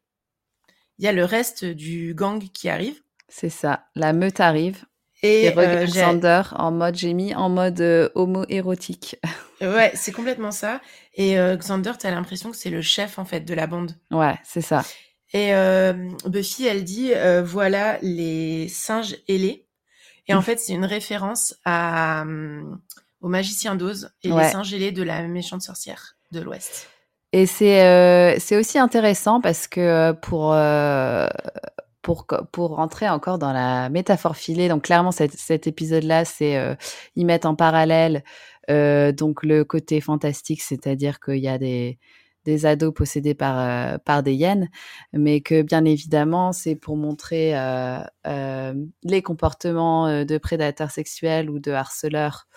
il y a le reste du gang qui arrive. C'est ça. La meute arrive. Et, euh, Xander en mode, j'ai mis en mode euh, homo-érotique. Ouais, c'est complètement ça. Et euh, Xander, t'as l'impression que c'est le chef, en fait, de la bande. Ouais, c'est ça. Et Buffy, elle dit, voilà les singes ailés. Et en fait, c'est une référence à, au magicien d'Oz et les singes ailés de la méchante sorcière de l'Ouest. Et c'est c'est aussi intéressant parce que pour pour, pour rentrer encore dans la métaphore filée, donc clairement cet, épisode-là, c'est euh, ils mettent en parallèle euh, donc le côté fantastique, c'est-à-dire qu'il y a des, des ados possédés par, euh, par des hyènes, mais que bien évidemment, c'est pour montrer les comportements de prédateurs sexuels ou de harceleurs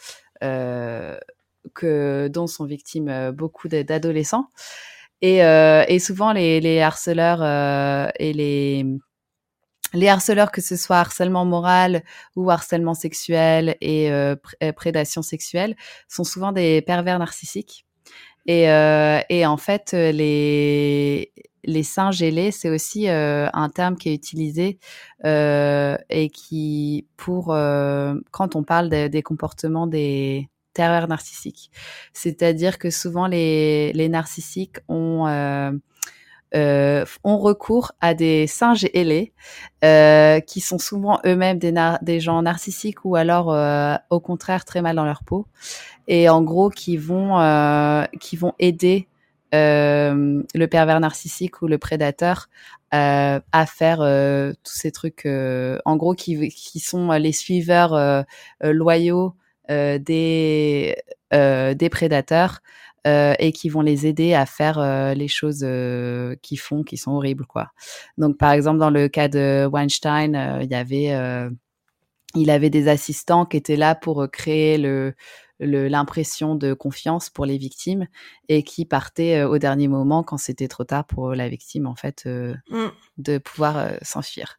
que, dont sont victimes beaucoup d'adolescents. Et, et, souvent, les, les harceleurs et les les harceleurs, que ce soit harcèlement moral ou harcèlement sexuel et euh, euh, prédation sexuelle, sont souvent des pervers narcissiques. Et, euh, et en fait, les, les seins gelés, c'est aussi un terme qui est utilisé et qui, pour quand on parle des comportements des pervers narcissiques, c'est-à-dire que souvent les, les narcissiques ont euh, ont recours à des singes ailés euh, qui sont souvent eux-mêmes des, des, gens narcissiques ou alors euh, au contraire très mal dans leur peau. Et en gros qui vont euh, qui vont aider euh, le pervers narcissique ou le prédateur à faire tous ces trucs en gros qui, qui sont les suiveurs loyaux des des prédateurs euh, et qui vont les aider à faire euh, les choses euh, qu'ils font qui sont horribles quoi. Donc par exemple dans le cas de Weinstein, euh, il y avait il avait des assistants qui étaient là pour créer le l'impression de confiance pour les victimes et qui partaient au dernier moment quand c'était trop tard pour la victime en fait mmh. de pouvoir s'enfuir.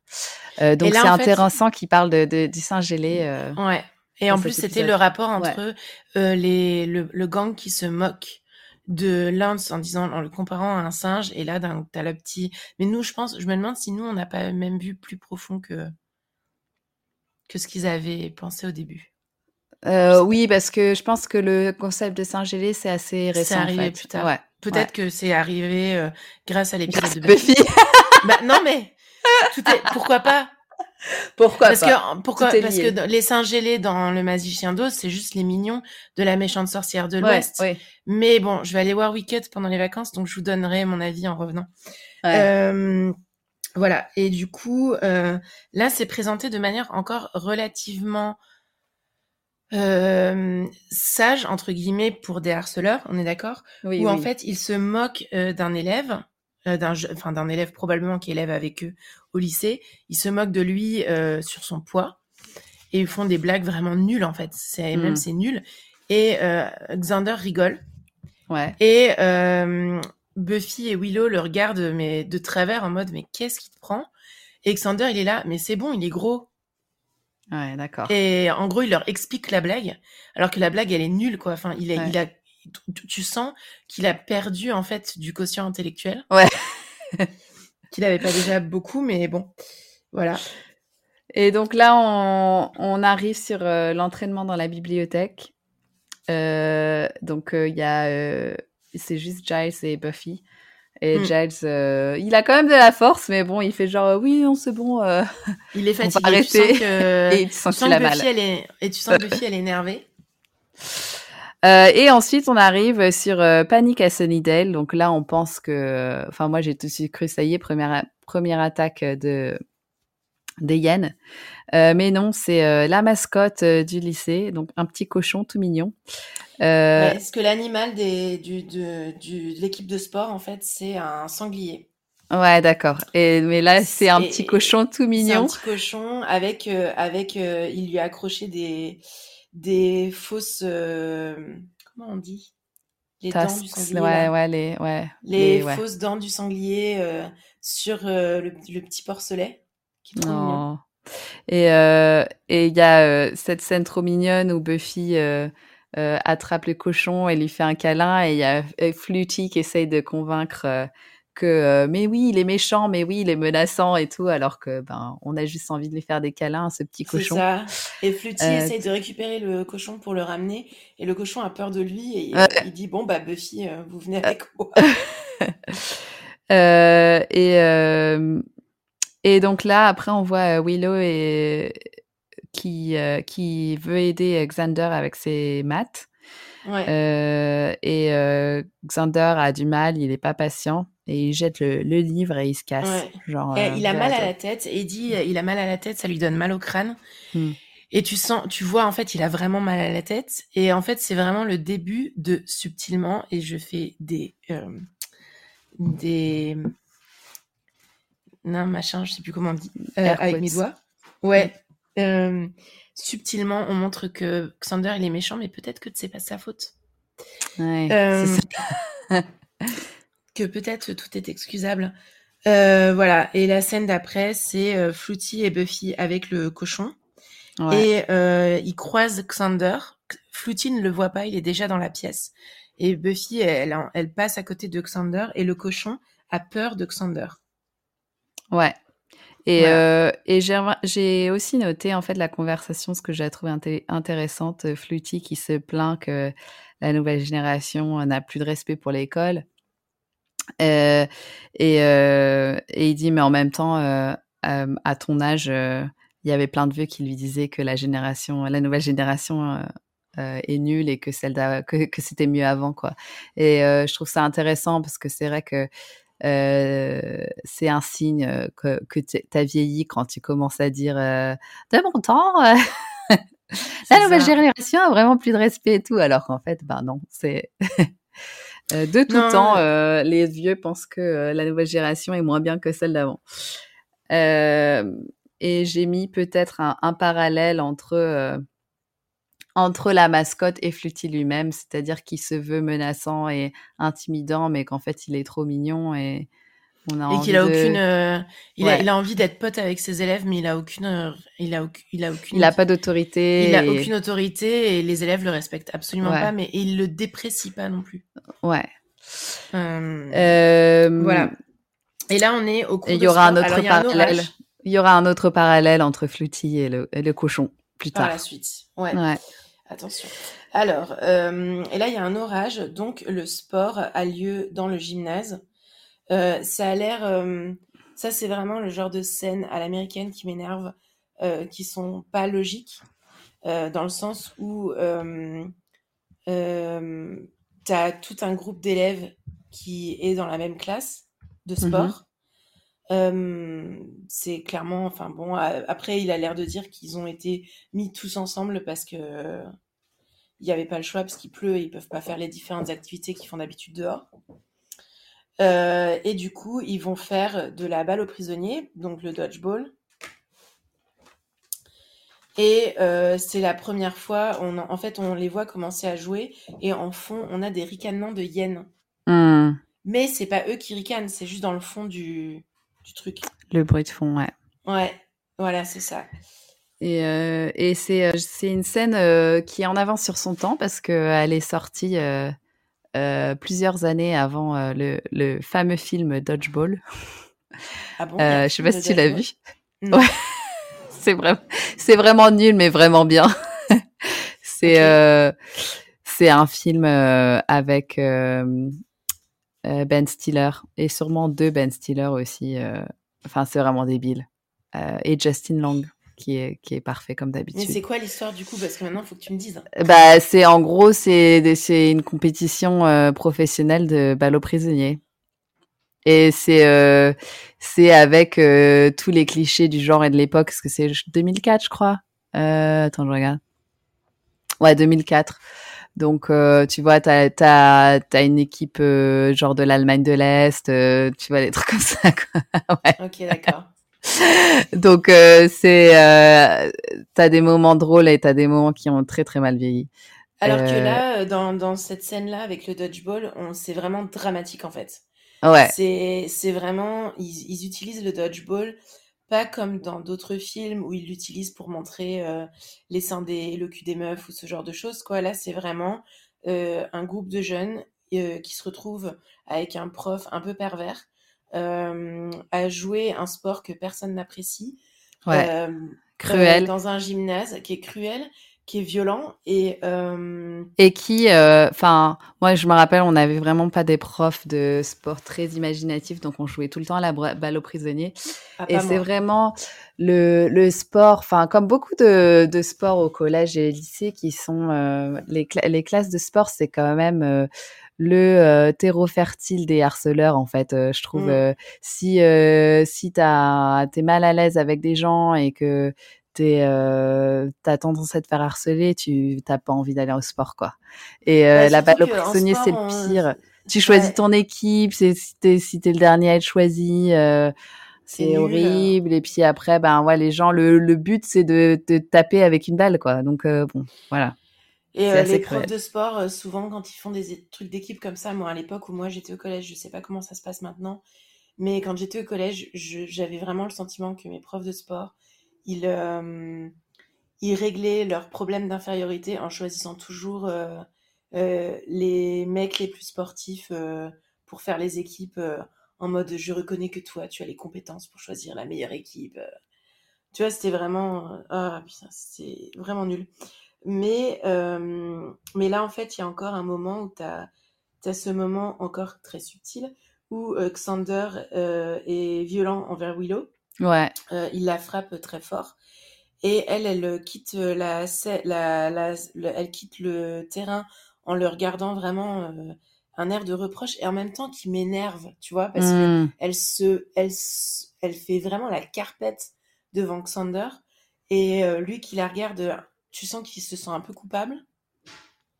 donc c'est intéressant qu'il parle de, de, du sein gelé. ouais. Et en plus, c'était le rapport entre euh, les, le, le, gang qui se moque de l'un en disant, en le comparant à un singe, et là, t'as le petit. Mais nous, je pense, je me demande si nous, on n'a pas même vu plus profond que que ce qu'ils avaient pensé au début. Euh, oui, parce que je pense que le concept de singe gelé, c'est assez récent. C'est arrivé plus tard. Ouais. Peut-être que c'est arrivé euh, grâce à l'épisode de Buffy. bah, non, mais tout est... pourquoi pas? Pourquoi parce Que, pourquoi Parce que les seins gelés dans Le Magicien d'Oz, c'est juste les mignons de la méchante sorcière de l'Ouest. Mais bon, je vais aller voir Wicked pendant les vacances, donc je vous donnerai mon avis en revenant. Euh, voilà. Et du coup, euh, là, c'est présenté de manière encore relativement euh, sage entre guillemets pour des harceleurs. On est d'accord? Oui, Où en fait, ils se moquent euh, d'un élève d'un enfin d'un élève probablement qui élève avec eux au lycée. Ils se moquent de lui euh, sur son poids et ils font des blagues vraiment nulles en fait. C'est même hmm. c'est nul. Et euh, Xander rigole. Ouais. Et Buffy et Willow le regardent mais de travers en mode mais qu'est-ce qui te prend? Et Xander il est là mais c'est bon il est gros. Ouais d'accord. Et en gros il leur explique la blague alors que la blague elle est nulle quoi. Enfin il a il a tu sens qu'il a perdu en fait du quotient intellectuel. Ouais. qu'il n'avait pas déjà beaucoup, mais bon, voilà. Et donc là, on, arrive sur euh, l'entraînement dans la bibliothèque. Euh, donc euh, il y a, c'est juste Giles et Buffy. Et Mm. Giles, il a quand même de la force, mais bon, il fait genre oui, non, c'est bon. Il est On va fatigué. Tu arrêter. sens que, et tu sens qu'il que a mal. Buffy, elle est, et tu sens que Buffy, elle est énervée. Euh, et ensuite, on arrive sur euh, Panic à Sunnydale. Donc là, on pense que, enfin, moi, j'ai tout de suite cru ça y est, première a- première attaque de des hyènes. Euh, mais non, c'est euh, la mascotte euh, du lycée, donc un petit cochon tout mignon. Euh, Ouais, parce que l'animal des, du, de, du, de l'équipe de sport, en fait, c'est un sanglier. ouais, d'accord. Et mais là, c'est un Et- petit cochon tout C'est un mignon. petit cochon avec, euh, avec euh, il lui a accroché des, des fausses. euh, comment on dit? Les dents du sanglier. ouais, ouais, les, ouais, Les ouais. fausses dents du sanglier euh, sur euh, le, le petit porcelet. Qui est. Non. Et euh, et il y a euh, cette scène trop mignonne où Buffy attrape le cochon et lui fait un câlin et il y a Fluty qui essaye de convaincre que euh, mais oui il est méchant mais oui il est menaçant et tout alors que ben on a juste envie de lui faire des câlins à ce petit cochon. ça. Et Fluty Euh, essaye de récupérer le cochon pour le ramener. Et le cochon a peur de lui. Et Ouais. il dit Bon, bah, Buffy, euh, vous venez avec moi. Euh, et euh, et donc là après on voit euh, Willow et qui euh, qui veut aider Xander avec ses maths. Ouais. Euh, et euh, Xander a du mal, il est pas patient et il jette le, le livre et il se casse. Ouais. Genre, Eh, euh, il a mal à la tête et il dit euh, il a mal à la tête, ça lui donne mal au crâne. Hmm. Et tu sens, tu vois en fait, il a vraiment mal à la tête. Et en fait, c'est vraiment le début de subtilement. Et je fais des euh, des non machin, je sais plus comment on dit euh, avec mes doigts. Ouais. Euh, subtilement, on montre que Xander il est méchant, mais peut-être que c'est pas sa faute. Ouais, c'est ça. que peut-être tout est excusable. Euh, voilà. Et la scène d'après, c'est euh, Fluty et Buffy avec le cochon. Ouais. Et euh, ils croisent Xander. Fluty ne le voit pas, il est déjà dans la pièce. Et Buffy, elle, elle passe à côté de Xander et le cochon a peur de Xander. Ouais. Et, Voilà. euh, et j'ai aussi noté en fait la conversation, ce que j'ai trouvé inté- intéressante, Fluty qui se plaint que la nouvelle génération n'a plus de respect pour l'école. Euh, et, euh, et il dit mais en même temps, euh, à ton âge, il y avait plein de vieux qui lui disaient que la génération, la nouvelle génération est nulle et que celle que, que c'était mieux avant quoi. Et je trouve ça intéressant parce que c'est vrai que euh, c'est un signe que, que tu as vieilli quand tu commences à dire euh, de mon temps, euh, la nouvelle ça. génération a vraiment plus de respect et tout, alors qu'en fait, ben non, c'est euh, de tout Non. temps, euh, les vieux pensent que euh, la nouvelle génération est moins bien que celle d'avant. Et j'ai mis peut-être un, un parallèle entre entre la mascotte et Fluty lui-même, c'est-à-dire qu'il se veut menaçant et intimidant, mais qu'en fait il est trop mignon et on a Et qu'il a de- aucune, euh, il, a, il a envie d'être pote avec ses élèves, mais il a aucune, euh, il a, aucune- il a aucune, il a pas d'autorité. il a et- aucune autorité et les élèves le respectent absolument Ouais. pas, mais il le déprécie pas non plus. Ouais. Euh, Euh, Voilà. Et là, on est au cours il y aura un autre Alors, a parallèle Il y aura un autre parallèle entre Fluty et le, et le cochon plus par tard. la suite. Ouais. Ouais. Attention. Alors, euh, et là, il y a un orage, donc le sport a lieu dans le gymnase. Euh, ça a l'air, euh, ça c'est vraiment le genre de scène à l'américaine qui m'énerve, euh, qui sont pas logiques, euh, dans le sens où euh, t'as tout un groupe d'élèves qui est dans la même classe de sport. Euh, c'est clairement, enfin bon, après il a l'air de dire qu'ils ont été mis tous ensemble parce que il n'y avait pas le choix parce qu'il pleut et ils peuvent pas faire les différentes activités qu'ils font d'habitude dehors. Euh, et du coup, ils vont faire de la balle aux prisonniers, donc le dodgeball. Et euh, c'est la première fois, on, en en fait, on les voit commencer à jouer et en fond, on a des ricanements de hyènes. Hmm. Mais c'est pas eux qui ricanent, c'est juste dans le fond du, du truc. Le bruit de fond, ouais. Ouais, voilà, c'est ça. Et, euh, et c'est c'est une scène euh, qui est en avance sur son temps parce qu'elle est sortie euh, euh, plusieurs années avant euh, le, le fameux film Dodgeball. Ah bon, Euh, je sais pas si tu l'as vu. Ouais. C'est vraiment, c'est vraiment nul, mais vraiment bien. c'est c'est un film avec Ben Stiller et sûrement deux Ben Stiller aussi. Enfin, c'est vraiment débile. Et Justin Long qui est qui est parfait comme Mais d'habitude. c'est quoi l'histoire du coup? Parce que maintenant, il faut que tu me dises. Bah, c'est en gros, c'est c'est une compétition euh, professionnelle de balle aux prisonniers. Et c'est euh, c'est avec euh, tous les clichés du genre et de l'époque, parce que c'est 2004, je crois. Attends, je regarde. Ouais, 2004. Donc, euh, tu vois, t'as t'as t'as une équipe euh, genre de l'Allemagne de l'Est, euh, tu vois des trucs comme ça. Quoi. ouais. Ok, d'accord. Donc, euh, c'est euh, t'as des moments drôles et t'as des moments qui ont très très mal vieilli. Alors que Euh, là, euh, dans, dans cette scène-là, avec le dodgeball, on, c'est vraiment dramatique en fait. Ouais. C'est, c'est vraiment, ils, ils utilisent le dodgeball pas comme dans d'autres films où ils l'utilisent pour montrer euh, les seins des, le cul des meufs ou ce genre de choses. Quoi. Là, c'est vraiment euh, un groupe de jeunes euh, qui se retrouvent avec un prof un peu pervers euh, à jouer un sport que personne n'apprécie. Ouais. euh, Cruel. euh, dans un gymnase qui est cruel, qui est violent et euh, Et qui, euh, enfin, moi je me rappelle, on n'avait vraiment pas des profs de sport très imaginatifs, donc on jouait tout le temps à la balle aux prisonniers. ah, Et c'est vraiment le, le sport, enfin, comme beaucoup de, de sports au collège et lycée qui sont euh, les, les classes de sport, c'est quand même le terreau fertile des harceleurs, en fait. Je trouve, Mm. euh, si, si t'es mal à l'aise avec des gens et que t'es, euh, t'as tendance à te faire harceler, tu t'as pas envie d'aller au sport, quoi. Et euh, Bah, la balle prisonniers, sport, c'est le pire. Tu choisis Ouais. ton équipe, c'est si t'es si le dernier à être choisi, euh, C'est nul. horrible. Et puis après, ben ouais, les gens, le, le but c'est de te taper avec une balle, quoi. Donc euh, bon, voilà. Et les cruel. profs de sport, souvent quand ils font des trucs d'équipe comme ça, moi à l'époque où moi j'étais au collège, je sais pas comment ça se passe maintenant, mais quand j'étais au collège, j'avais vraiment le sentiment que mes profs de sport, ils, euh, ils réglaient leurs problèmes d'infériorité en choisissant toujours euh, euh, les mecs les plus sportifs pour faire les équipes en mode je reconnais que toi tu as les compétences pour choisir la meilleure équipe. Tu vois, c'était vraiment ah c'est vraiment nul. Mais, mais là, en fait, il y a encore un moment où tu as, ce moment encore très subtil où Xander est violent envers Willow. Ouais, Euh, il la frappe très fort. Et elle, elle euh, quitte la, scè- la, la- le, elle quitte le terrain en le regardant vraiment euh, un air de reproche et en même temps qui m'énerve, tu vois, parce que Mm. elle se, elle, fait vraiment la carpette devant Xander et euh, lui qui la regarde, tu sens qu'il se sent un peu coupable,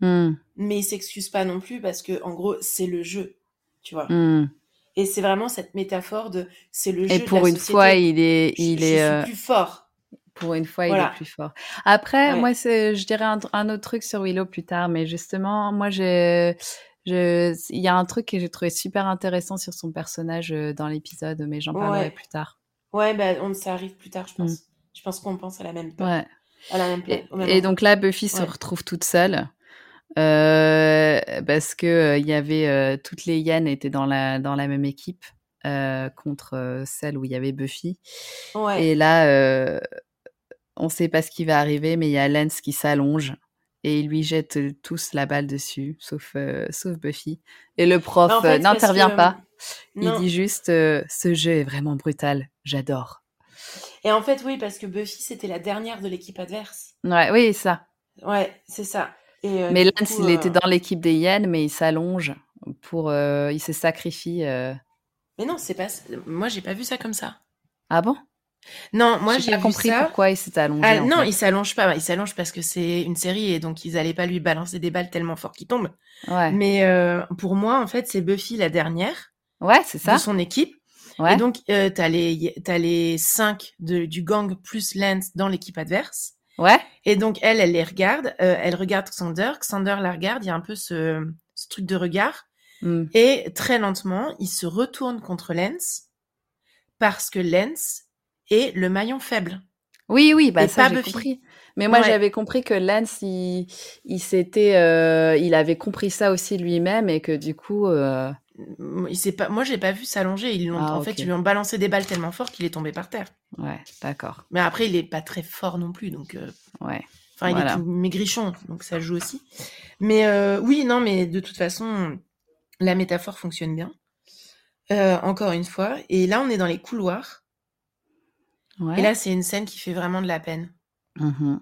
Mm. mais il s'excuse pas non plus parce que en gros c'est le jeu, tu vois. Mm. Et c'est vraiment cette métaphore de c'est le jeu Et de pour la une société. fois, il est, Je- il je, est, suis euh, plus fort. pour une fois, il est plus fort. Après, Ouais. moi, je dirais un, un autre truc sur Willow plus tard, mais justement, moi, je, il y a un truc que j'ai trouvé super intéressant sur son personnage euh, dans l'épisode, mais j'en parlerai Ouais. plus tard. Ouais, bah on, ça arrive plus tard, je pense. Je pense qu'on pense à la même, Mm. Ouais. à la même, Et, et donc là, Buffy se retrouve toute seule euh, parce que euh, il y avait euh, toutes les hyènes étaient dans la dans la même équipe contre celle où il y avait Buffy. Ouais. Et là, on sait pas ce qui va arriver, mais il y a Lance qui s'allonge et il lui jette euh, tous la balle dessus, sauf euh, sauf Buffy. Et le prof Bah, en fait, euh, parce n'intervient que, pas. non. Il dit juste euh, ce jeu est vraiment brutal, j'adore. Et en fait, oui, parce que Buffy, c'était la dernière de l'équipe adverse. Ouais, oui, ça. Ouais, c'est ça. Et, euh, Mais Lance, coup, il euh, était dans l'équipe des hyènes, mais il s'allonge pour. euh, il se sacrifie. euh. Mais non, c'est pas. Moi, j'ai pas vu ça comme ça. Ah bon? Non, moi, J'ai pas vu compris ça. pourquoi il s'est allongé. Ah, non, fait. il s'allonge pas. Il s'allonge parce que c'est une série et donc ils allaient pas lui balancer des balles tellement fort qu'il tombe. Ouais, Mais euh, pour moi, en fait, c'est Buffy la dernière ouais c'est ça. de son équipe. Ouais. Et donc, euh, t'as les, t'as les cinq de, du gang plus Lance dans l'équipe adverse. Ouais. Et donc, elle, elle les regarde. euh, elle regarde Xander. Xander la regarde. Il y a un peu ce, ce truc de regard. Hmm. Et très lentement, il se retourne contre Lance parce que Lance est le maillon faible. Oui, oui, bah Et ça j'ai compris. Mais moi Ouais. j'avais compris que Lance, il, il s'était, euh, il avait compris ça aussi lui-même et que du coup, euh, Il pas, moi, j'ai pas vu s'allonger. Ils l'ont, Ah, en fait, ils lui ont balancé des balles tellement fort qu'il est tombé par terre. ouais, d'accord, Mais après, il est pas très fort non plus, donc. euh, ouais, Enfin, il est tout maigrichon, donc ça joue aussi. Mais euh, oui, non, mais de toute façon, la métaphore fonctionne bien. Euh, encore une fois. Et là, on est dans les couloirs. Et là, c'est une scène qui fait vraiment de la peine. Mmh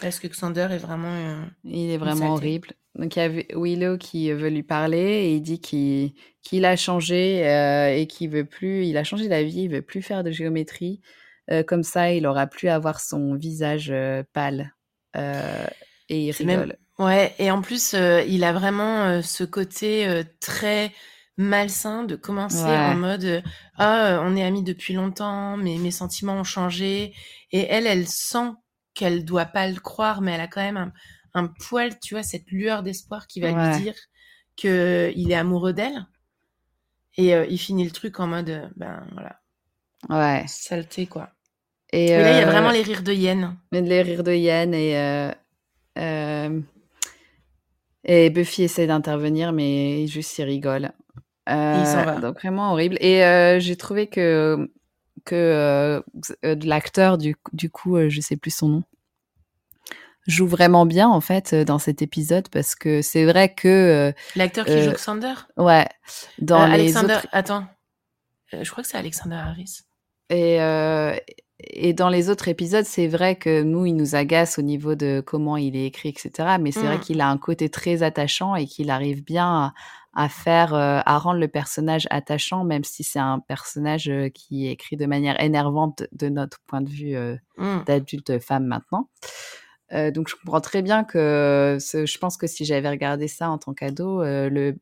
Parce que Xander est vraiment. Euh, il est vraiment horrible. Donc, il y a Willow qui veut lui parler et il dit qu'il a changé euh, et qu'il veut plus. Il a changé la vie, il veut plus faire de géométrie. comme ça, il aura plus à avoir son visage pâle. et il rigole. Ouais, et en plus, il a vraiment ce côté très malsain de commencer en mode ah on est amis depuis longtemps mais mes sentiments ont changé et elle elle sent qu'elle doit pas le croire mais elle a quand même un, poil tu vois cette lueur d'espoir qui va lui dire que il est amoureux d'elle. Et euh, il finit le truc en mode ben voilà. Ouais. Saleté quoi. Et, là il y a vraiment euh, les rires de hyène. les rires de hyène et euh, et Buffy essaie d'intervenir mais juste il rigole. Euh, donc vraiment horrible. Et euh, j'ai trouvé que que euh, l'acteur du, du coup, je sais plus son nom, joue vraiment bien en fait dans cet épisode parce que c'est vrai que l'acteur qui joue Alexander. Ouais. Dans les Alexander. Autres... Attends. je crois que c'est Alexander Harris. Et et dans les autres épisodes, c'est vrai que nous, il nous agace au niveau de comment il est écrit, etc. Mais c'est vrai mmh. qu'il a un côté très attachant et qu'il arrive bien à, à faire, euh, à rendre le personnage attachant, même si c'est un personnage euh, qui est écrit de manière énervante de notre point de vue euh, mmh. d'adulte femme maintenant. Donc je comprends très bien que je pense que si j'avais regardé ça en tant qu'ado,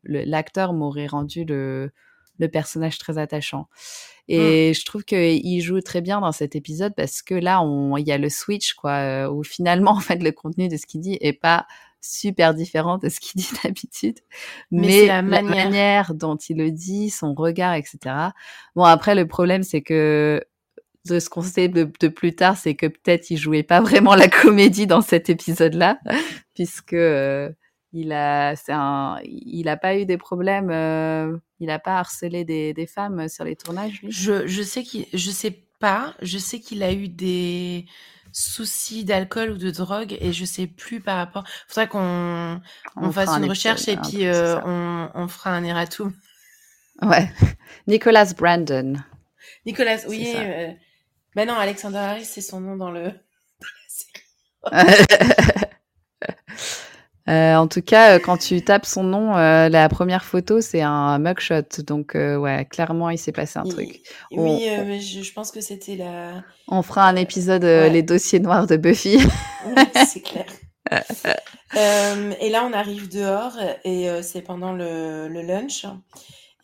l'acteur m'aurait rendu le, le personnage très attachant. Mmh. Et je trouve qu'il joue très bien dans cet épisode parce que là, il y a le switch, quoi, où finalement, en fait, le contenu de ce qu'il dit est pas super différent de ce qu'il dit d'habitude. Mais, la, manière. dont il le dit, son regard, etc. Bon, après, le problème, c'est que de ce qu'on sait de, plus tard, c'est que peut-être il jouait pas vraiment la comédie dans cet épisode-là, puisque euh, il a, c'est un, il a pas eu des problèmes, euh, il a pas harcelé des, des femmes sur les tournages. Lui? Je, je sais qu'il, je sais pas, je sais qu'il a eu des soucis d'alcool ou de drogue et je sais plus par rapport. Faudrait qu'on on, fasse une recherche et puis euh, on, on, fera un erratum. Ouais. Nicolas Brandon. Nicolas, oui. Euh... Ben non, Alexander Harris, c'est son nom dans le dans la série. Euh, en tout cas, euh, quand tu tapes son nom, euh, la première photo, c'est un mugshot. Donc, ouais, clairement, il s'est passé un truc. Oui, mais je, pense que c'était la. On fera un épisode Les dossiers noirs de Buffy. oui, c'est clair. et là, on arrive dehors et c'est pendant le, le, lunch.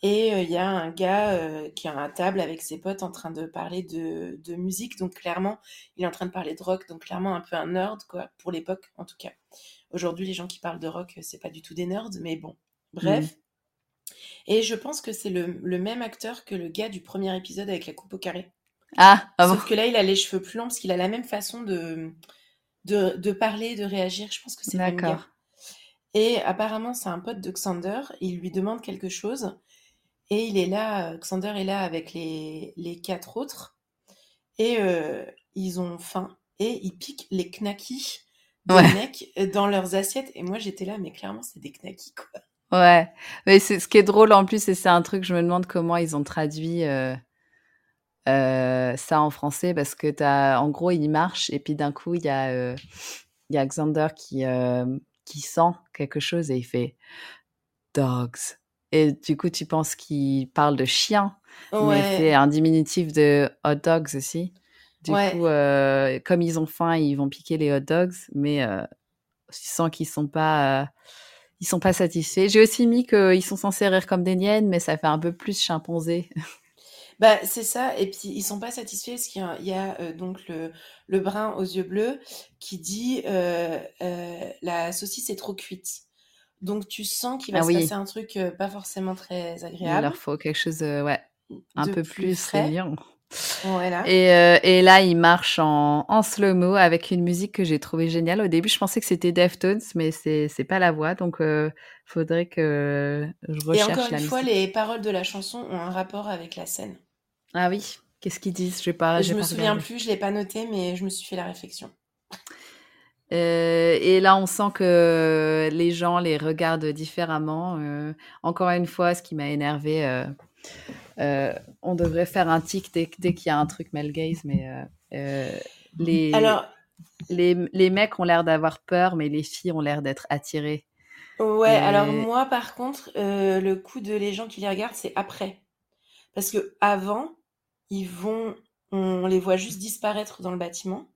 Et il y a un gars qui est à table avec ses potes en train de parler de, de musique. Donc, clairement, il est en train de parler de rock. Donc, clairement, un peu un nerd, quoi, pour l'époque, en tout cas. Aujourd'hui, les gens qui parlent de rock, c'est pas du tout des nerds, mais bon. Bref. Mm. Et je pense que c'est le, même acteur que le gars du premier épisode avec la coupe au carré. Ah, ah Sauf que là, il a les cheveux plus longs parce qu'il a la même façon de, de, parler, de réagir. Je pense que c'est le même gars. Et apparemment, c'est un pote de Xander. Il lui demande quelque chose. Et il est là, Xander est là avec les, quatre autres. Et euh, ils ont faim. Et ils piquent les knackis des mecs euh, dans leurs assiettes. Et moi, j'étais là, mais clairement, c'est des knackis, quoi. Ouais, mais c'est ce qui est drôle en plus, et c'est un truc, je me demande comment ils ont traduit euh, euh, ça en français, parce que as, en gros, il marche, et puis d'un coup, il y a, il y a Xander qui, qui sent quelque chose et il fait dogs. Et du coup, tu penses qu'il parle de chien, mais c'est un diminutif de hot dogs aussi. Du coup, euh, comme ils ont faim, ils vont piquer les hot dogs, mais euh, je sens qu'ils sont pas, euh, ils sont pas satisfaits. J'ai aussi mis qu'ils sont censés rire comme des niennes, mais ça fait un peu plus chimpanzé. Bah, c'est ça. Et puis, ils sont pas satisfaits parce qu'il y a, donc le, le, brun aux yeux bleus qui dit la saucisse est trop cuite. Donc, tu sens qu'il va ah se passer un truc pas forcément très agréable. Il leur faut quelque chose, ouais, un peu plus, voilà. Et, euh, et, là, il marche en, en slow-mo avec une musique que j'ai trouvée géniale. Au début, je pensais que c'était Deftones, mais c'est c'est pas la voix, donc euh, faudrait que je recherche Et encore une fois, les paroles de la chanson ont un rapport avec la scène. Ah oui, qu'est-ce qu'ils disent? Je pas. Je me souviens plus, je l'ai pas noté, mais je me suis fait la réflexion. Euh, et là, on sent que les gens les regardent différemment. Euh, encore une fois, ce qui m'a énervé, euh, on devrait faire un tic dès, dès qu'il y a un truc male gaze, mais les, Alors, les, les mecs ont l'air d'avoir peur, mais les filles ont l'air d'être attirées. ouais, alors moi, par contre, euh, le coup de les gens qui les regardent, c'est après. Parce que avant, ils vont, on les voit juste disparaître dans le bâtiment.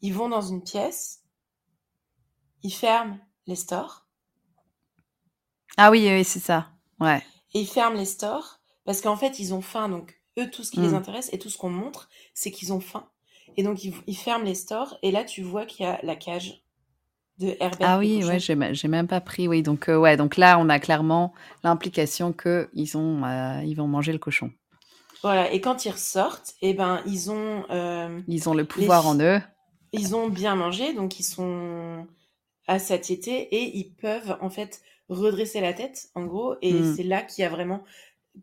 Ils vont dans une pièce, ils ferment les stores, Ah oui, oui, c'est ça. Ouais. et ils ferment les stores parce qu'en fait, ils ont faim. Donc, eux, tout ce qui les Mm. intéresse et tout ce qu'on montre, c'est qu'ils ont faim. Et donc, ils, ils ferment les stores, et là, tu vois qu'il y a la cage de Herbert Ah oui, ouais, j'ai même pas pris. Oui, donc euh, ouais, donc là, on a clairement l'implication que ils ont, euh, ils vont manger le cochon. Voilà, et quand ils ressortent, eh ben, ils ont, euh, Ils ont le pouvoir en eux. Ils ont bien mangé, donc ils sont à satiété et ils peuvent en fait redresser la tête, en gros. Et Mm. c'est là qu'il y a vraiment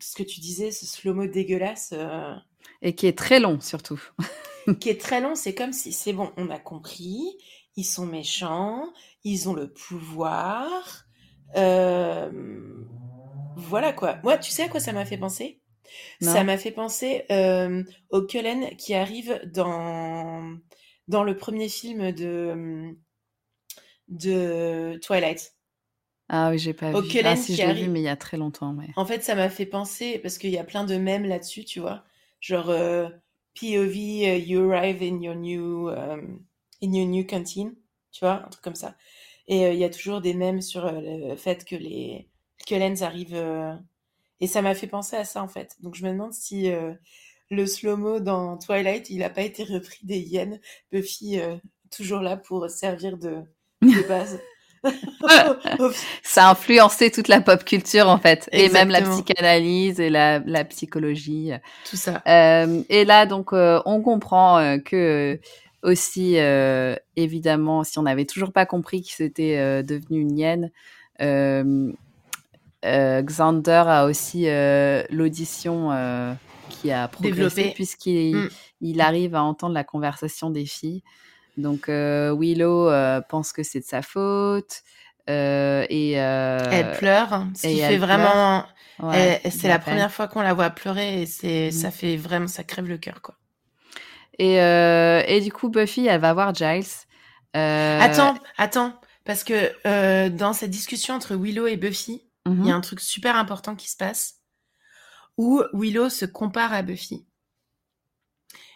ce que tu disais, ce slow-mo dégueulasse euh, Et qui est très long, surtout. qui est très long. C'est comme si c'est bon, on a compris, ils sont méchants, ils ont le pouvoir. euh, voilà quoi. Moi, tu sais à quoi ça m'a fait penser? Ça m'a fait penser euh, au Cullen qui arrive dans, dans le premier film de, de Twilight. Ah oui, j'ai pas Au vu. Cullen Ah si, qui je l'ai vu, arrive. mais il y a très longtemps. Mais... En fait, ça m'a fait penser, parce qu'il y a plein de mèmes là-dessus, tu vois. Genre euh, POV, euh, you arrive in your new, um, in your new canteen, tu vois, un truc comme ça. Et euh, il y a toujours des mèmes sur euh, le fait que les Cullens arrivent. Et ça m'a fait penser à ça, en fait. Donc je me demande si le slow-mo dans Twilight, il n'a pas été repris des hyènes. Buffy, euh, toujours là pour servir de, de base. Ça a influencé toute la pop culture, en fait. Et même la psychanalyse et la, la psychologie. Tout ça. Euh, et là, donc, euh, on comprend euh, que aussi, évidemment, si on n'avait toujours pas compris que c'était euh, devenu une hyène, Xander a aussi l'audition qui a progressé Développé. puisqu'il Mm. il arrive à entendre la conversation des filles. Donc euh, Willow euh, pense que c'est de sa faute euh, et Elle pleure, ce qui fait vraiment. ouais, c'est la première fois qu'on la voit pleurer et c'est, Mhm. ça fait vraiment, ça crève le cœur, quoi. Et, et du coup, Buffy, elle va voir Giles. Attends, attends, parce que dans cette discussion entre Willow et Buffy, il y a un truc super important qui se passe où Willow se compare à Buffy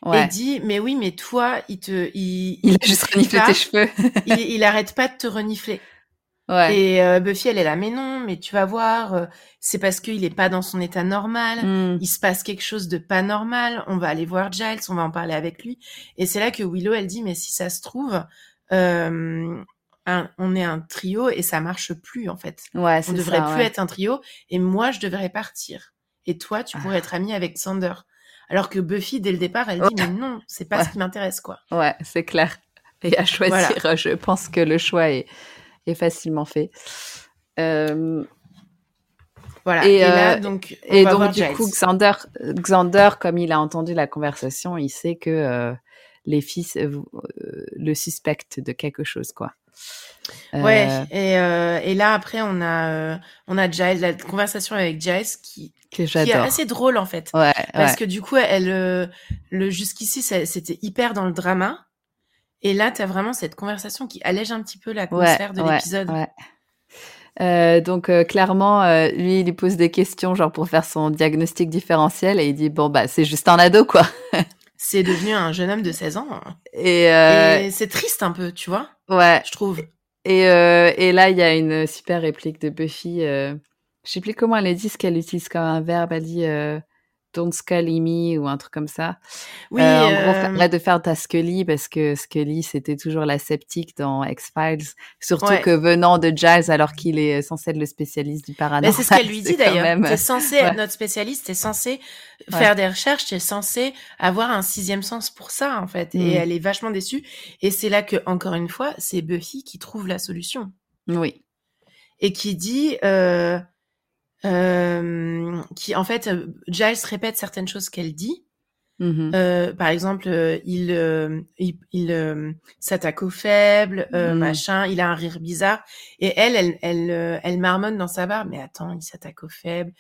Ouais. et dit mais oui mais toi il te il, Il a te juste reniflé pas, tes cheveux. il, il arrête pas de te renifler ouais. et euh, Buffy elle est là mais non mais tu vas voir euh, c'est parce qu'il est pas dans son état normal Mm. il se passe quelque chose de pas normal, on va aller voir Giles, on va en parler avec lui. Et c'est là que Willow, elle dit, mais si ça se trouve, euh, un- on est un trio et ça marche plus, en fait. Ouais, On devrait ça. plus ouais. être un trio et moi, je devrais partir. Et toi, tu pourrais Ah. être amie avec Sander. Alors que Buffy, dès le départ, elle dit, mais non, c'est pas Ouais. ce qui m'intéresse, quoi. Ouais, c'est clair. Et à choisir, Voilà. je pense que le choix est, est facilement fait. Euh, Voilà. Et, Et, là, euh, donc, on et donc, du Giles. coup, Xander, Xander, comme il a entendu la conversation, il sait que euh, les fils euh, le suspectent de quelque chose, quoi. Euh, Ouais, et, euh, et là, après, on a, euh, on a Giles, la conversation avec Giles qui, que qui est assez drôle, en fait. Ouais, Parce ouais. que du coup, elle, euh, le jusqu'ici, c'était hyper dans le drama. Et là, t'as vraiment cette conversation qui allège un petit peu l'atmosphère de l'épisode. Euh, donc euh, clairement, lui, il lui pose des questions genre pour faire son diagnostic différentiel et il dit bon bah c'est juste un ado quoi. C'est devenu un jeune homme de 16 ans. Et, euh, Et c'est triste un peu, tu vois, ouais. je trouve. Et, euh, et là, il y a une super réplique de Buffy. Euh, je sais plus comment elle dit ce qu'elle utilise comme un verbe. Elle dit euh, Don't Scully me ou un truc comme ça. Oui, Euh, en gros, euh, arrête de faire ta Scully parce que Scully, c'était toujours la sceptique dans X-Files. Surtout Ouais. que venant de Giles, alors qu'il est censé être le spécialiste du mais paranormal. c'est ce qu'elle lui dit d'ailleurs. même- T'es censé ouais. être notre spécialiste, t'es censé Ouais. faire des recherches, t'es censé avoir un sixième sens pour ça, en fait. Et elle est vachement déçue. Et c'est là que, encore une fois, c'est Buffy qui trouve la solution. Oui. et qui dit euh, euh, qui en fait euh, Giles répète certaines choses qu'elle dit Mhm. Euh, par exemple, euh, il, euh, il, il, euh, s'attaque aux faibles, euh, Mm. machin. Il a un rire bizarre. Et elle, elle, elle, euh, elle marmonne dans sa barbe. Mais attends, il s'attaque aux faibles.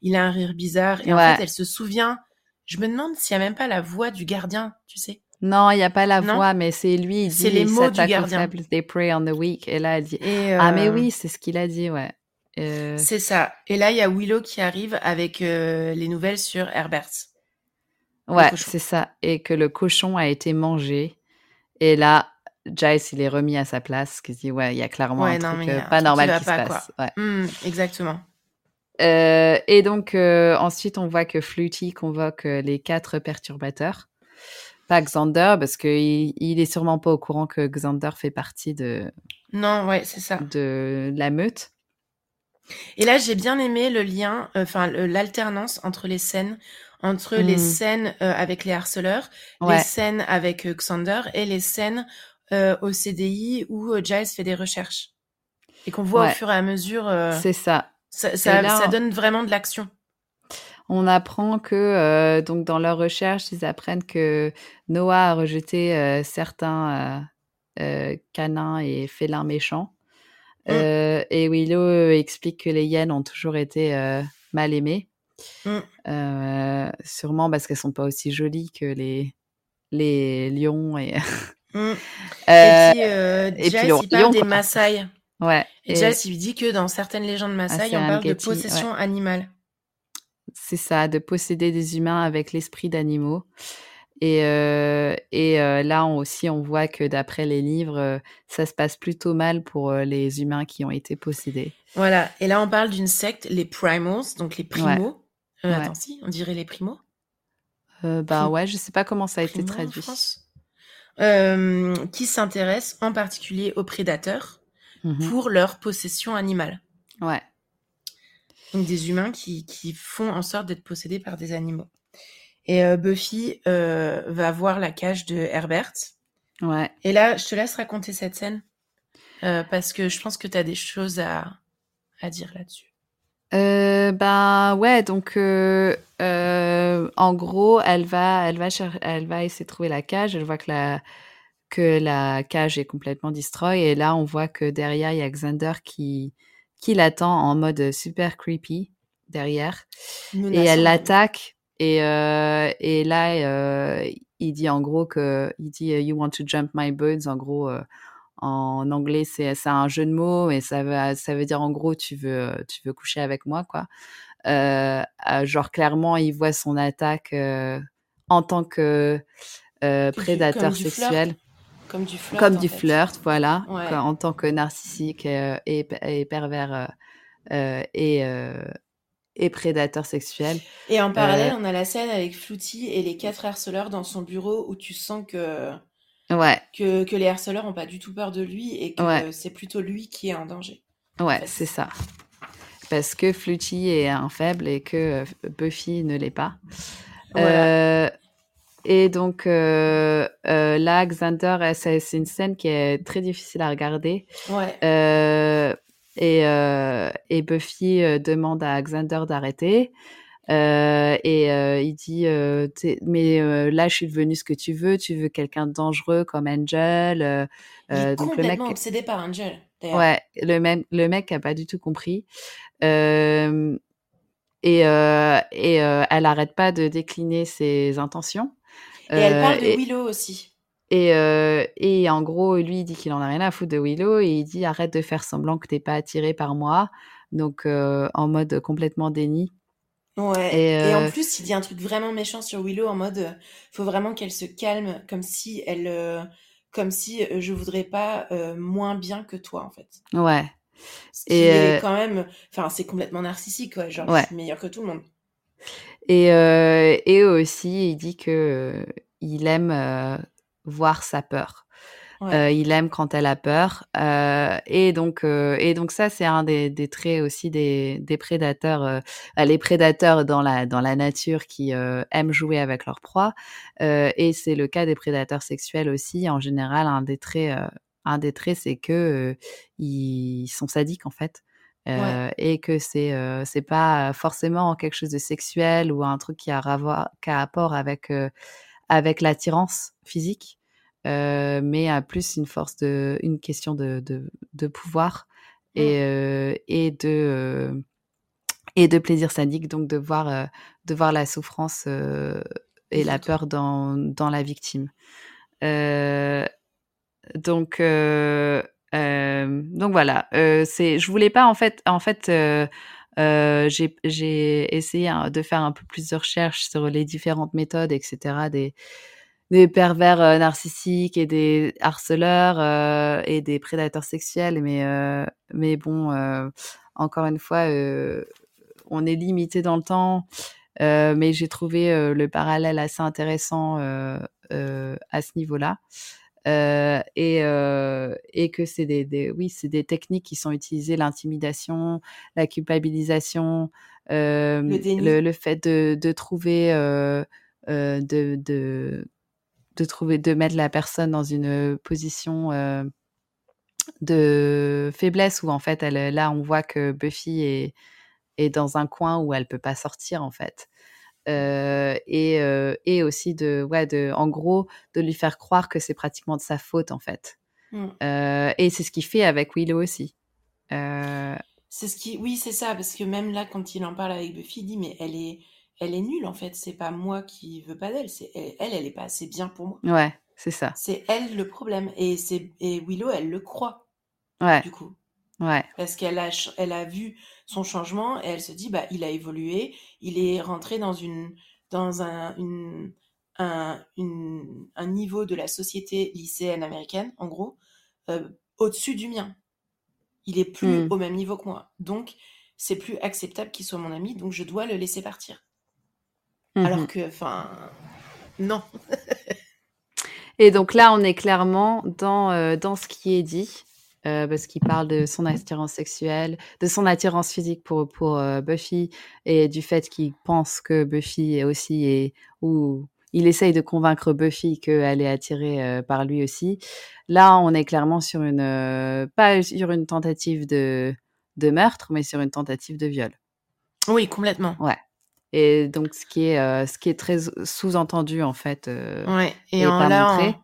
Il a un rire bizarre. Et en fait, elle se souvient. Je me demande s'il y a même pas la voix du gardien, tu sais. Non, il n'y a pas la Non? voix, mais c'est lui, C'est les mots du gardien. faibles, they prey on the weak. Et là, elle dit Et, Ah, mais euh, oui, c'est ce qu'il a dit, ouais. Euh, C'est ça. Et là, il y a Willow qui arrive avec euh, les nouvelles sur Herbert. ouais, c'est ça. Et que le cochon a été mangé. Et là, Giles, il est remis à sa place, qui dit Ouais, il y a clairement Ouais, un non, truc a euh, un pas truc qui normal qui, pas, se passe. Ouais. Hmm, exactement. Euh, et donc, euh, ensuite, on voit que Fluty convoque les quatre perturbateurs. Pas Xander, parce qu'il il est sûrement pas au courant que Xander fait partie de, Non, ouais, c'est ça. de la meute. Et là, j'ai bien aimé le lien, euh, enfin l'alternance entre les scènes, entre les Mm. scènes euh, avec les harceleurs, Ouais, les scènes avec euh, Xander et les scènes au CDI où Giles fait des recherches. Et qu'on voit Ouais. au fur et à mesure, c'est ça. ça, ça, là, ça on- donne vraiment de l'action. On apprend que donc dans leur recherche, ils apprennent que Noah a rejeté certains canins et félins méchants. Mm. Euh, et Willow euh, explique que les hyènes ont toujours été euh, mal aimées. Mm. Euh, sûrement parce qu'elles sont pas aussi jolies que les les lions et Mm. Euh, et puis, et puis Giles, le il parle lion, des. Maasai. ouais Et, et Giles, il dit que dans certaines légendes Maasai, c'est on parle de possession animale. c'est ça de posséder des humains avec l'esprit d'animaux et euh, et euh, là on, aussi on voit que d'après les livres euh, ça se passe plutôt mal pour les humains qui ont été possédés Voilà. Et là, on parle d'une secte, les primals, donc les primos. Ouais. Attends, si, on dirait les primos. bah Prim- ouais je sais pas comment ça a été Primo traduit qui s'intéressent en particulier aux prédateurs Mhm. pour leur possession animale. ouais Donc des humains qui, qui font en sorte d'être possédés par des animaux. Et euh, Buffy euh, va voir la cage de Herbert. ouais Et là, je te laisse raconter cette scène. euh, parce que je pense que tu as des choses à, à dire là-dessus. Euh, bah ouais, donc en gros, elle va, elle va, elle va essayer de trouver la cage. Elle voit que la que la cage est complètement destroy et là on voit que derrière il y a Xander qui qui l'attend en mode super creepy derrière et elle l'attaque et euh, et là euh, il dit en gros que il dit euh, you want to jump my bones en gros euh, en anglais c'est un jeu de mots mais ça va ça veut dire en gros tu veux tu veux coucher avec moi quoi genre clairement il voit son attaque en tant que prédateur comme du flirt, sexuel Comme du flirt. comme du fait. flirt voilà Ouais. en tant que narcissique euh, et, et pervers et et prédateur sexuel Et en parallèle, Euh, on a la scène avec Flouty et les quatre harceleurs dans son bureau où tu sens que, ouais que, que les harceleurs ont pas du tout peur de lui et que Ouais. c'est plutôt lui qui est en danger. Ouais, fait. c'est ça. Parce que Fluty est un faible et que euh, Buffy ne l'est pas. Voilà. Euh, et donc euh, euh, là, Xander, c'est c'est une scène qui est très difficile à regarder. Ouais. Euh, et, euh, et Buffy euh, demande à Xander d'arrêter. Euh, et euh, il dit euh, mais là je suis devenu ce que tu veux tu veux quelqu'un de dangereux comme Angel Il est donc le mec complètement obsédé par Angel. Ouais, le même, le mec a pas du tout compris. Et et elle arrête pas de décliner ses intentions. Et elle parle de et, Willow aussi. Et, euh, et en gros, lui, il dit qu'il en a rien à foutre de Willow et il dit arrête de faire semblant que t'es pas attiré par moi. Donc, euh, en mode complètement déni. Ouais. Et, Et en euh, plus, il dit un truc vraiment méchant sur Willow en mode faut vraiment qu'elle se calme, comme si elle, comme si je voudrais pas moins bien que toi, en fait. ouais, Ce qui Et, est quand même, enfin, c'est complètement narcissique, quoi. Genre, Ouais. je suis meilleure que tout le monde. Et, et aussi, il dit que il aime voir sa peur. Ouais. Euh, il aime quand elle a peur. Euh, et donc, euh, et donc ça, c'est un des, des traits aussi des, des prédateurs. les prédateurs dans la dans la nature qui aiment jouer avec leur proie. Et c'est le cas des prédateurs sexuels aussi. En général, un des traits, un des traits, c'est que ils sont sadiques en fait. et que c'est c'est pas forcément quelque chose de sexuel ou un truc qui a rapport qui a rapport avec avec l'attirance physique euh, mais à plus une force de une question de de, de pouvoir et euh, et de euh, et de plaisir sadique donc de voir de voir la souffrance et la peur dans dans la victime. Donc donc voilà c'est je voulais pas en fait en fait euh, j'ai essayé hein, de faire un peu plus de recherches sur les différentes méthodes etc des pervers euh, narcissiques et des harceleurs euh, et des prédateurs sexuels. Mais mais bon encore une fois on est limité dans le temps. Mais j'ai trouvé le parallèle assez intéressant à ce niveau-là et euh, et que c'est des, des oui c'est des techniques qui sont utilisées l'intimidation la culpabilisation euh, Le déni. le, le fait de, de trouver euh, euh, de, de de trouver de mettre la personne dans une position euh, de faiblesse où en fait elle là on voit que Buffy est est dans un coin où elle peut pas sortir en fait euh, et euh, et aussi de ouais de en gros de lui faire croire que c'est pratiquement de sa faute en fait Mm. euh, et c'est ce qu'il fait avec Willow aussi C'est ce qui, oui, c'est ça, parce que même là, quand il en parle avec Buffy, il dit, mais elle est, elle est nulle en fait. C'est pas moi qui veux pas d'elle. C'est elle, elle, elle est pas assez bien pour moi. ouais c'est ça C'est elle le problème. Et c'est et Willow, elle le croit ouais du coup, ouais parce qu'elle a, elle a vu son changement et elle se dit, bah, il a évolué. Il est rentré dans une, dans un, une, un, une- un niveau de la société lycéenne américaine, en gros, euh, au-dessus du mien. Il est plus Hmm. au même niveau que moi. Donc, c'est plus acceptable qu'il soit mon ami, donc je dois le laisser partir. Alors Mhm. que, enfin, non. Et donc là, on est clairement dans, euh, dans ce qui est dit, euh, parce qu'il parle de son attirance sexuelle, de son attirance physique pour, pour euh, Buffy, et du fait qu'il pense que Buffy est aussi, est, ou il essaye de convaincre Buffy qu'elle est attirée euh, par lui aussi. Là, on est clairement sur une, pas sur une tentative de, de meurtre, mais sur une tentative de viol. Oui, complètement. Ouais. Et donc, ce qui est, euh, ce qui est très sous-entendu, en fait, euh, Ouais. Et, et en, pas là, montré.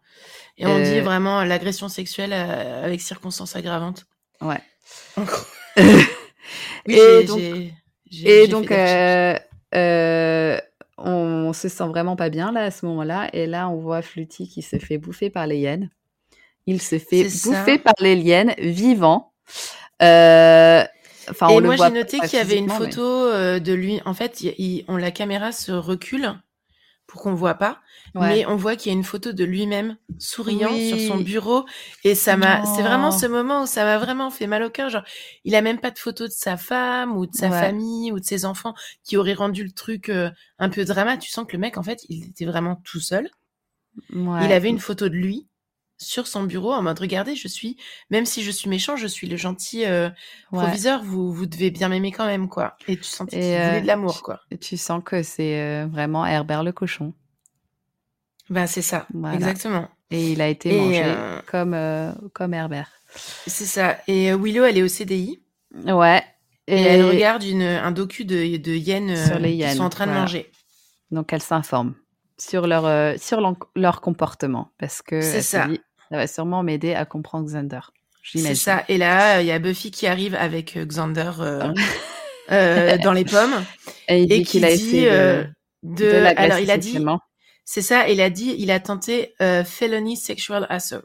Et on dit Euh, vraiment l'agression sexuelle euh, avec circonstances aggravantes. Ouais. Oui, et donc, et donc euh, euh, on se sent vraiment pas bien là à ce moment-là. Et là, on voit Fluty qui se fait bouffer par les hyènes. Il se fait bouffer ça. par les hyènes vivant. Euh, on Et moi, j'ai noté qu'il y avait une mais- photo euh, de lui. En fait, il, il- on, la caméra se recule pour qu'on voit pas, Ouais. mais on voit qu'il y a une photo de lui-même souriant Oui. sur son bureau. Et ça m'a, c'est vraiment ce moment où ça m'a vraiment fait mal au cœur. Genre, il a même pas de photo de sa femme ou de sa Ouais. famille ou de ses enfants qui auraient rendu le truc euh, un peu drama. Tu sens que le mec, en fait, il était vraiment tout seul. Ouais. Il avait une photo de lui sur son bureau en mode regardez je suis même si je suis méchant je suis le gentil euh, Ouais. proviseur vous vous devez bien m'aimer quand même quoi et tu sentais qu'il voulait euh, de l'amour quoi Et Tu sens que c'est euh, vraiment Herbert le cochon. ben c'est ça Voilà. exactement Et il a été Et, mangé euh, comme, comme Herbert. c'est ça et Willow elle est au CDI Ouais. et, elle regarde une, un docu de, de hyènes Sur les qui hyènes, sont en train de manger Donc elle s'informe sur leur euh, sur leur comportement parce que C'est elle se ça. dit, ça va sûrement m'aider à comprendre Xander. c'est ça et là il y a Buffy qui arrive avec euh, Xander euh, euh, dans les pommes Et il et dit qu'il a essayé de, euh, de de l'agresser alors il a dit c'est ça il a dit il a tenté felony sexual assault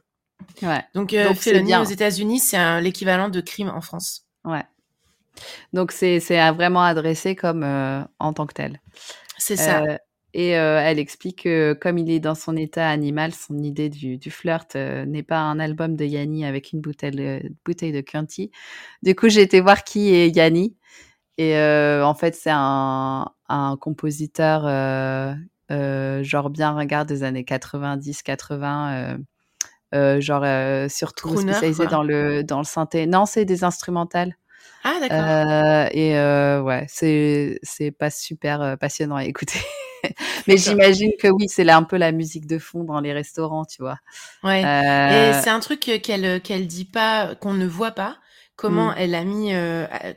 Ouais, Donc, Donc, felony aux États-Unis, c'est l'équivalent de crime en France. ouais. Donc c'est vraiment adressé comme en tant que tel. C'est ça. Et euh, elle explique que comme il est dans son état animal, son idée du, du flirt euh, n'est pas un album de Yanni avec une bouteille, de- bouteille de Chianti. Du coup, j'ai été voir qui est Yanni. Et euh, en fait, c'est un, un compositeur genre bien regard des années 90-80, euh, euh, genre surtout Crooner, spécialisé dans le dans le synthé. Non, c'est des instrumentales. Ah, d'accord. Et ouais, c'est c'est pas super passionnant à écouter. Mais j'imagine que oui, c'est là un peu la musique de fond dans les restaurants, tu vois. ouais. Euh, Et c'est un truc qu'elle qu'elle dit pas, qu'on ne voit pas, comment elle a mis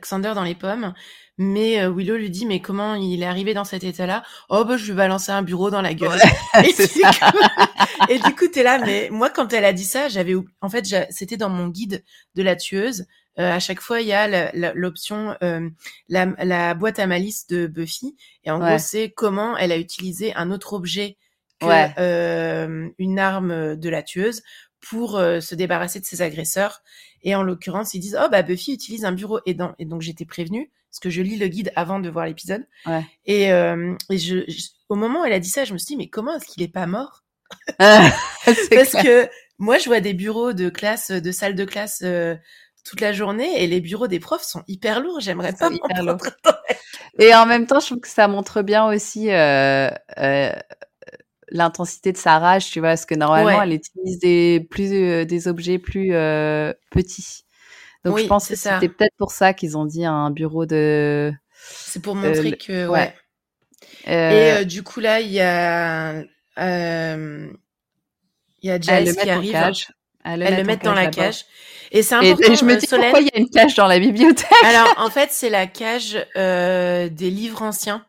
Xander dans les pommes. Mais Willow lui dit, mais comment il est arrivé dans cet état-là? Oh, bah, je lui balancer un bureau dans la gueule. et, du coup, et, du coup, t'es là, mais moi, quand elle a dit ça, j'avais, en fait, c'était dans mon guide de la tueuse. Euh, à chaque fois, il y a l'option euh, la, la, boîte à malice de Buffy. Et en gros, c'est comment elle a utilisé un autre objet que euh, une arme de la tueuse pour se débarrasser de ses agresseurs. Et en l'occurrence, ils disent oh bah Buffy utilise un bureau aidant. Et donc j'étais prévenue parce que je lis le guide avant de voir l'épisode. Ouais. Et, et je, au moment où elle a dit ça, je me suis dit mais comment est-ce qu'il est pas mort? Parce que moi, je vois des bureaux de classe, de salle de classe toute la journée et les bureaux des profs sont hyper lourds. J'aimerais pas. Et en même temps, je trouve que ça montre bien aussi euh, euh, l'intensité de sa rage, tu vois, parce que normalement, elle utilise des plus euh, des objets plus petits. Donc je pense que c'était peut-être pour ça qu'ils ont dit un bureau de. C'est pour montrer que ouais. Et du coup là, il y a il y a Giles qui arrive. Elle le, met dans la cage. Et c'est important. Et, je me dis pourquoi il y a une cage dans la bibliothèque. Alors en fait, c'est la cage euh, des livres anciens.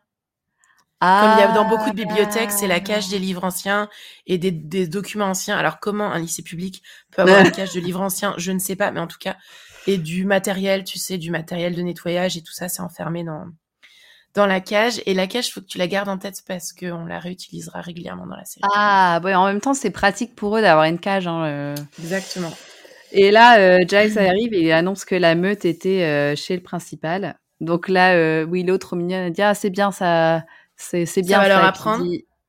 Comme il y a dans beaucoup de bibliothèques, c'est la cage des livres anciens et des, des, documents anciens. Alors comment un lycée public peut avoir une cage de livres anciens, je ne sais pas, mais en tout cas, et du matériel, tu sais, du matériel de nettoyage et tout ça, c'est enfermé dans dans la cage. Et la cage, faut que tu la gardes en tête parce qu'on la réutilisera régulièrement dans la série. Ah, ouais, en même temps, c'est pratique pour eux d'avoir une cage. Hein, Exactement. Et là, euh, Giles arrive et il annonce que la meute était euh, chez le principal. Donc là, oui, l'autre mignonne dit ah c'est bien ça, c'est bien ça. Va leur apprendre.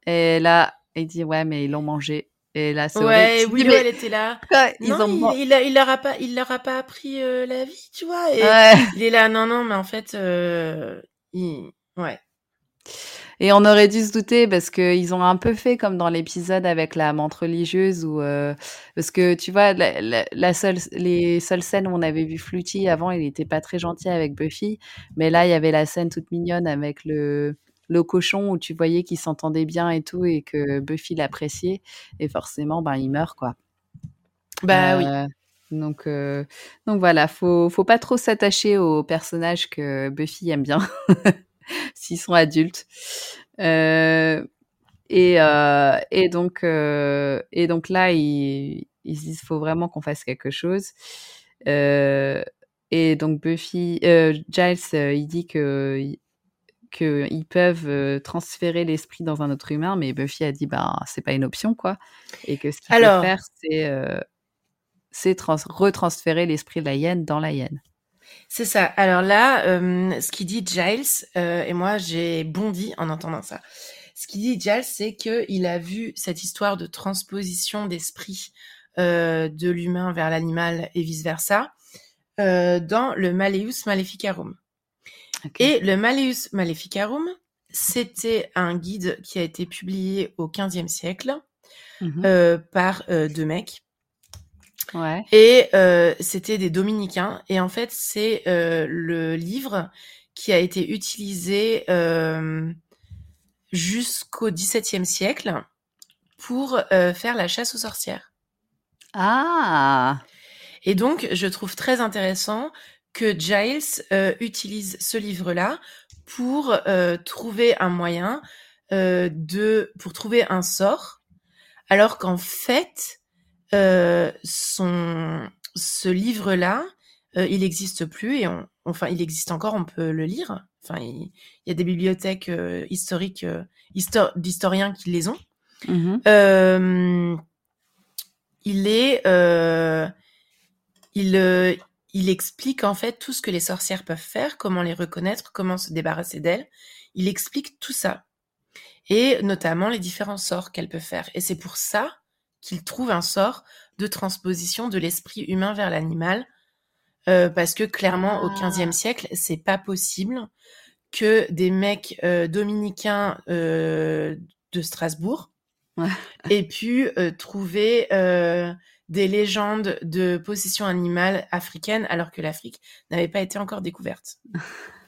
Et là, il dit ouais mais ils l'ont mangé. Et là, c'est ouais, Willow, elle était là. Ils non, ont... il, il, il, leur a pas, il leur a pas appris euh, la vie, tu vois. Et ouais. Il est là, non, non, mais en fait, euh, ouais. Et on aurait dû se douter parce qu'ils ont un peu fait comme dans l'épisode avec la menthe religieuse ou euh, parce que tu vois la, la, seule les seules scènes où on avait vu Fluty avant il était pas très gentil avec Buffy mais là il y avait la scène toute mignonne avec le le cochon où tu voyais qu'ils s'entendaient bien et tout et que Buffy l'appréciait et forcément ben il meurt quoi. Bah oui. Donc, euh, donc voilà, faut, faut pas trop s'attacher aux personnages que Buffy aime bien. s'ils sont adultes. Euh, et, euh, et, donc, euh, et donc là, ils, ils disent faut vraiment qu'on fasse quelque chose. et donc Buffy, Giles, il dit que qu'ils peuvent transférer l'esprit dans un autre humain, mais Buffy a dit bah c'est pas une option quoi, et que ce qu'il faut faire c'est c'est retransférer l'esprit de la hyène dans la hyène. C'est ça. Alors là, euh, ce qu'il dit Giles, euh, et moi j'ai bondi en entendant ça. Ce qu'il dit Giles, c'est qu'il a vu cette histoire de transposition d'esprit euh, de l'humain vers l'animal et vice versa dans le Malleus Maleficarum. Et le Malleus Maleficarum, c'était un guide qui a été publié au XVe siècle mmh par deux mecs Ouais. Et euh, c'était des dominicains. Et en fait, c'est euh, le livre qui a été utilisé euh, jusqu'au XVIIe siècle pour euh, faire la chasse aux sorcières. Ah. Et donc, je trouve très intéressant que Giles utilise ce livre-là pour trouver un moyen de pour trouver un sort, alors qu'en fait, son, ce livre-là, euh, il n'existe plus et on, enfin, il existe encore, on peut le lire. Enfin, il, y a des bibliothèques euh, historiques, d'historiens qui les ont. Mmh il est, il, il explique en fait tout ce que les sorcières peuvent faire, comment les reconnaître, comment se débarrasser d'elles. Il explique tout ça et notamment les différents sorts qu'elles peuvent faire. Et c'est pour ça qu'il trouve un sort de transposition de l'esprit humain vers l'animal. Euh, parce que clairement, au XVe ah. siècle, c'est pas possible que des mecs euh, dominicains euh, de Strasbourg aient pu trouver des légendes de possession animale africaine alors que l'Afrique n'avait pas été encore découverte.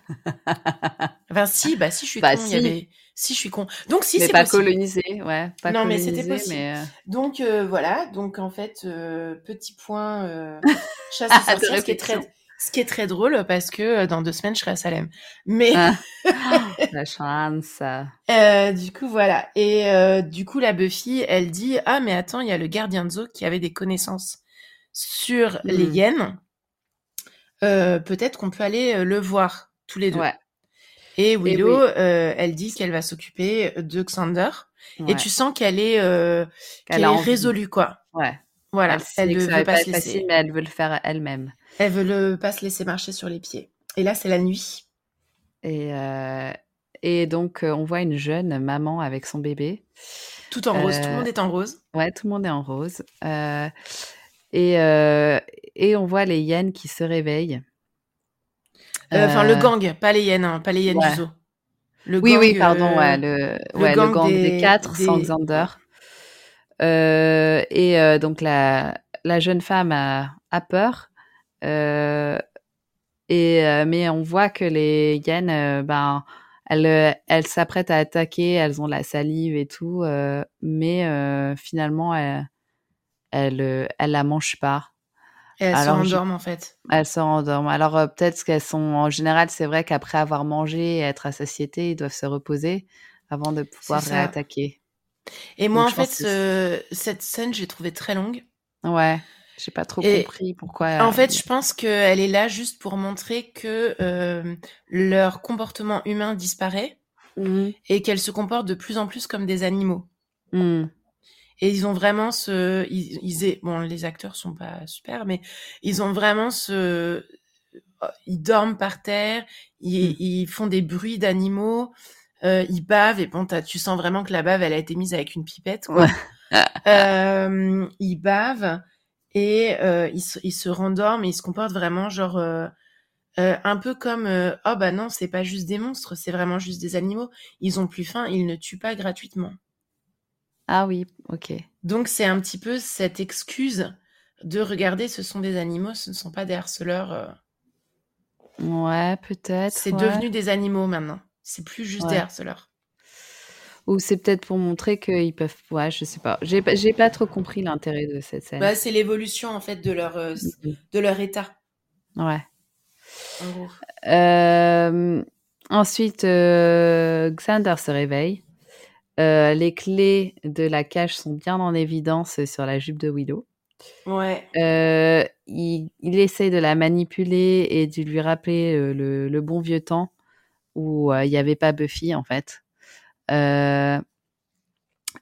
enfin, si, bah si, je suis bah, con. Si. Il y avait... si, je suis con. Donc, si, c'est pas colonisé, ouais. Pas non, colonisé, mais c'était possible. Mais... Euh donc, euh, voilà. Donc, en fait, euh, petit point, euh, chasse aux sorcières, ce qui est très, Ce qui est très drôle parce que dans deux semaines, je serai à Salem. Mais Ah. La chance. euh, du coup, voilà. Et euh, du coup, la Buffy, elle dit ah mais attends, il y a le gardien de zoo qui avait des connaissances sur les Mm. hyènes. Euh, Peut-être qu'on peut aller le voir tous les deux. Ouais. Et Willow, oui. euh, elle dit qu'elle va s'occuper de Xander. ouais. Et tu sens qu'elle est, euh, Qu'elle est résolue, quoi. Ouais. Voilà, Elle, ne veut pas se facile, laisser. mais elle veut le faire elle-même. Elle veut le, pas se laisser marcher sur les pieds. Et là, c'est la nuit. Et, euh, et donc, on voit une jeune maman avec son bébé. Tout en rose, tout le monde est en rose. Ouais, tout le monde est en rose. Et, et on voit les hyènes qui se réveillent. Euh, Enfin, le Euh, gang, pas les hyènes, hein, pas les hyènes ouais. du zoo. Le Oui, gang, oui, pardon, euh, ouais, le, le ouais, le gang des, des- quatre sans des- Xander. Euh, et donc la, la jeune femme a, a peur. Et, mais on voit que les hyènes, ben, elles elles s'apprêtent à attaquer, elles ont la salive et tout, euh, mais euh, finalement, elles, elles, euh, elles la mangent pas. Et elles Alors, se je- rendorment, en fait. Elles se rendorment. Alors euh, peut-être qu'elles sont, en général, c'est vrai qu'après avoir mangé et être à satiété, ils doivent se reposer avant de pouvoir réattaquer. Et moi, Donc, en fait, ce- cette scène, j'ai trouvé très longue. Ouais, j'ai pas trop Et compris pourquoi. En euh, fait, je pense qu'elle est là juste pour montrer que euh, leur comportement humain disparaît Mhm. et qu'elles se comportent de plus en plus comme des animaux. Mhm. Et ils ont vraiment ce, ils, ils bon, les acteurs sont pas super, mais ils ont vraiment ce, ils dorment par terre, ils, Mm. ils font des bruits d'animaux, euh, ils bavent et bon, tu sens vraiment que la bave, elle a été mise avec une pipette, quoi. Ouais. Euh, ils bavent et euh, ils, se, ils se rendorment et ils se comportent vraiment genre euh, euh, un peu comme euh, oh bah non c'est pas juste des monstres c'est vraiment juste des animaux ils ont plus faim ils ne tuent pas gratuitement Ah oui, ok. donc c'est un petit peu cette excuse de regarder ce sont des animaux ce ne sont pas des harceleurs euh. Ouais, peut-être. c'est ouais. devenu des animaux maintenant c'est plus juste des harceleurs Ou c'est peut-être pour montrer qu'ils peuvent. Ouais, je sais pas. J'ai pas, j'ai pas trop compris l'intérêt de cette scène. bah, c'est l'évolution en fait de leur euh, de leur état Ouais. en gros Euh, ensuite, Xander se réveille. Euh, les clés de la cage sont bien en évidence sur la jupe de Willow. ouais Euh, il, il essaye de la manipuler et de lui rappeler euh, le, le bon vieux temps où il n'y avait pas Buffy en fait.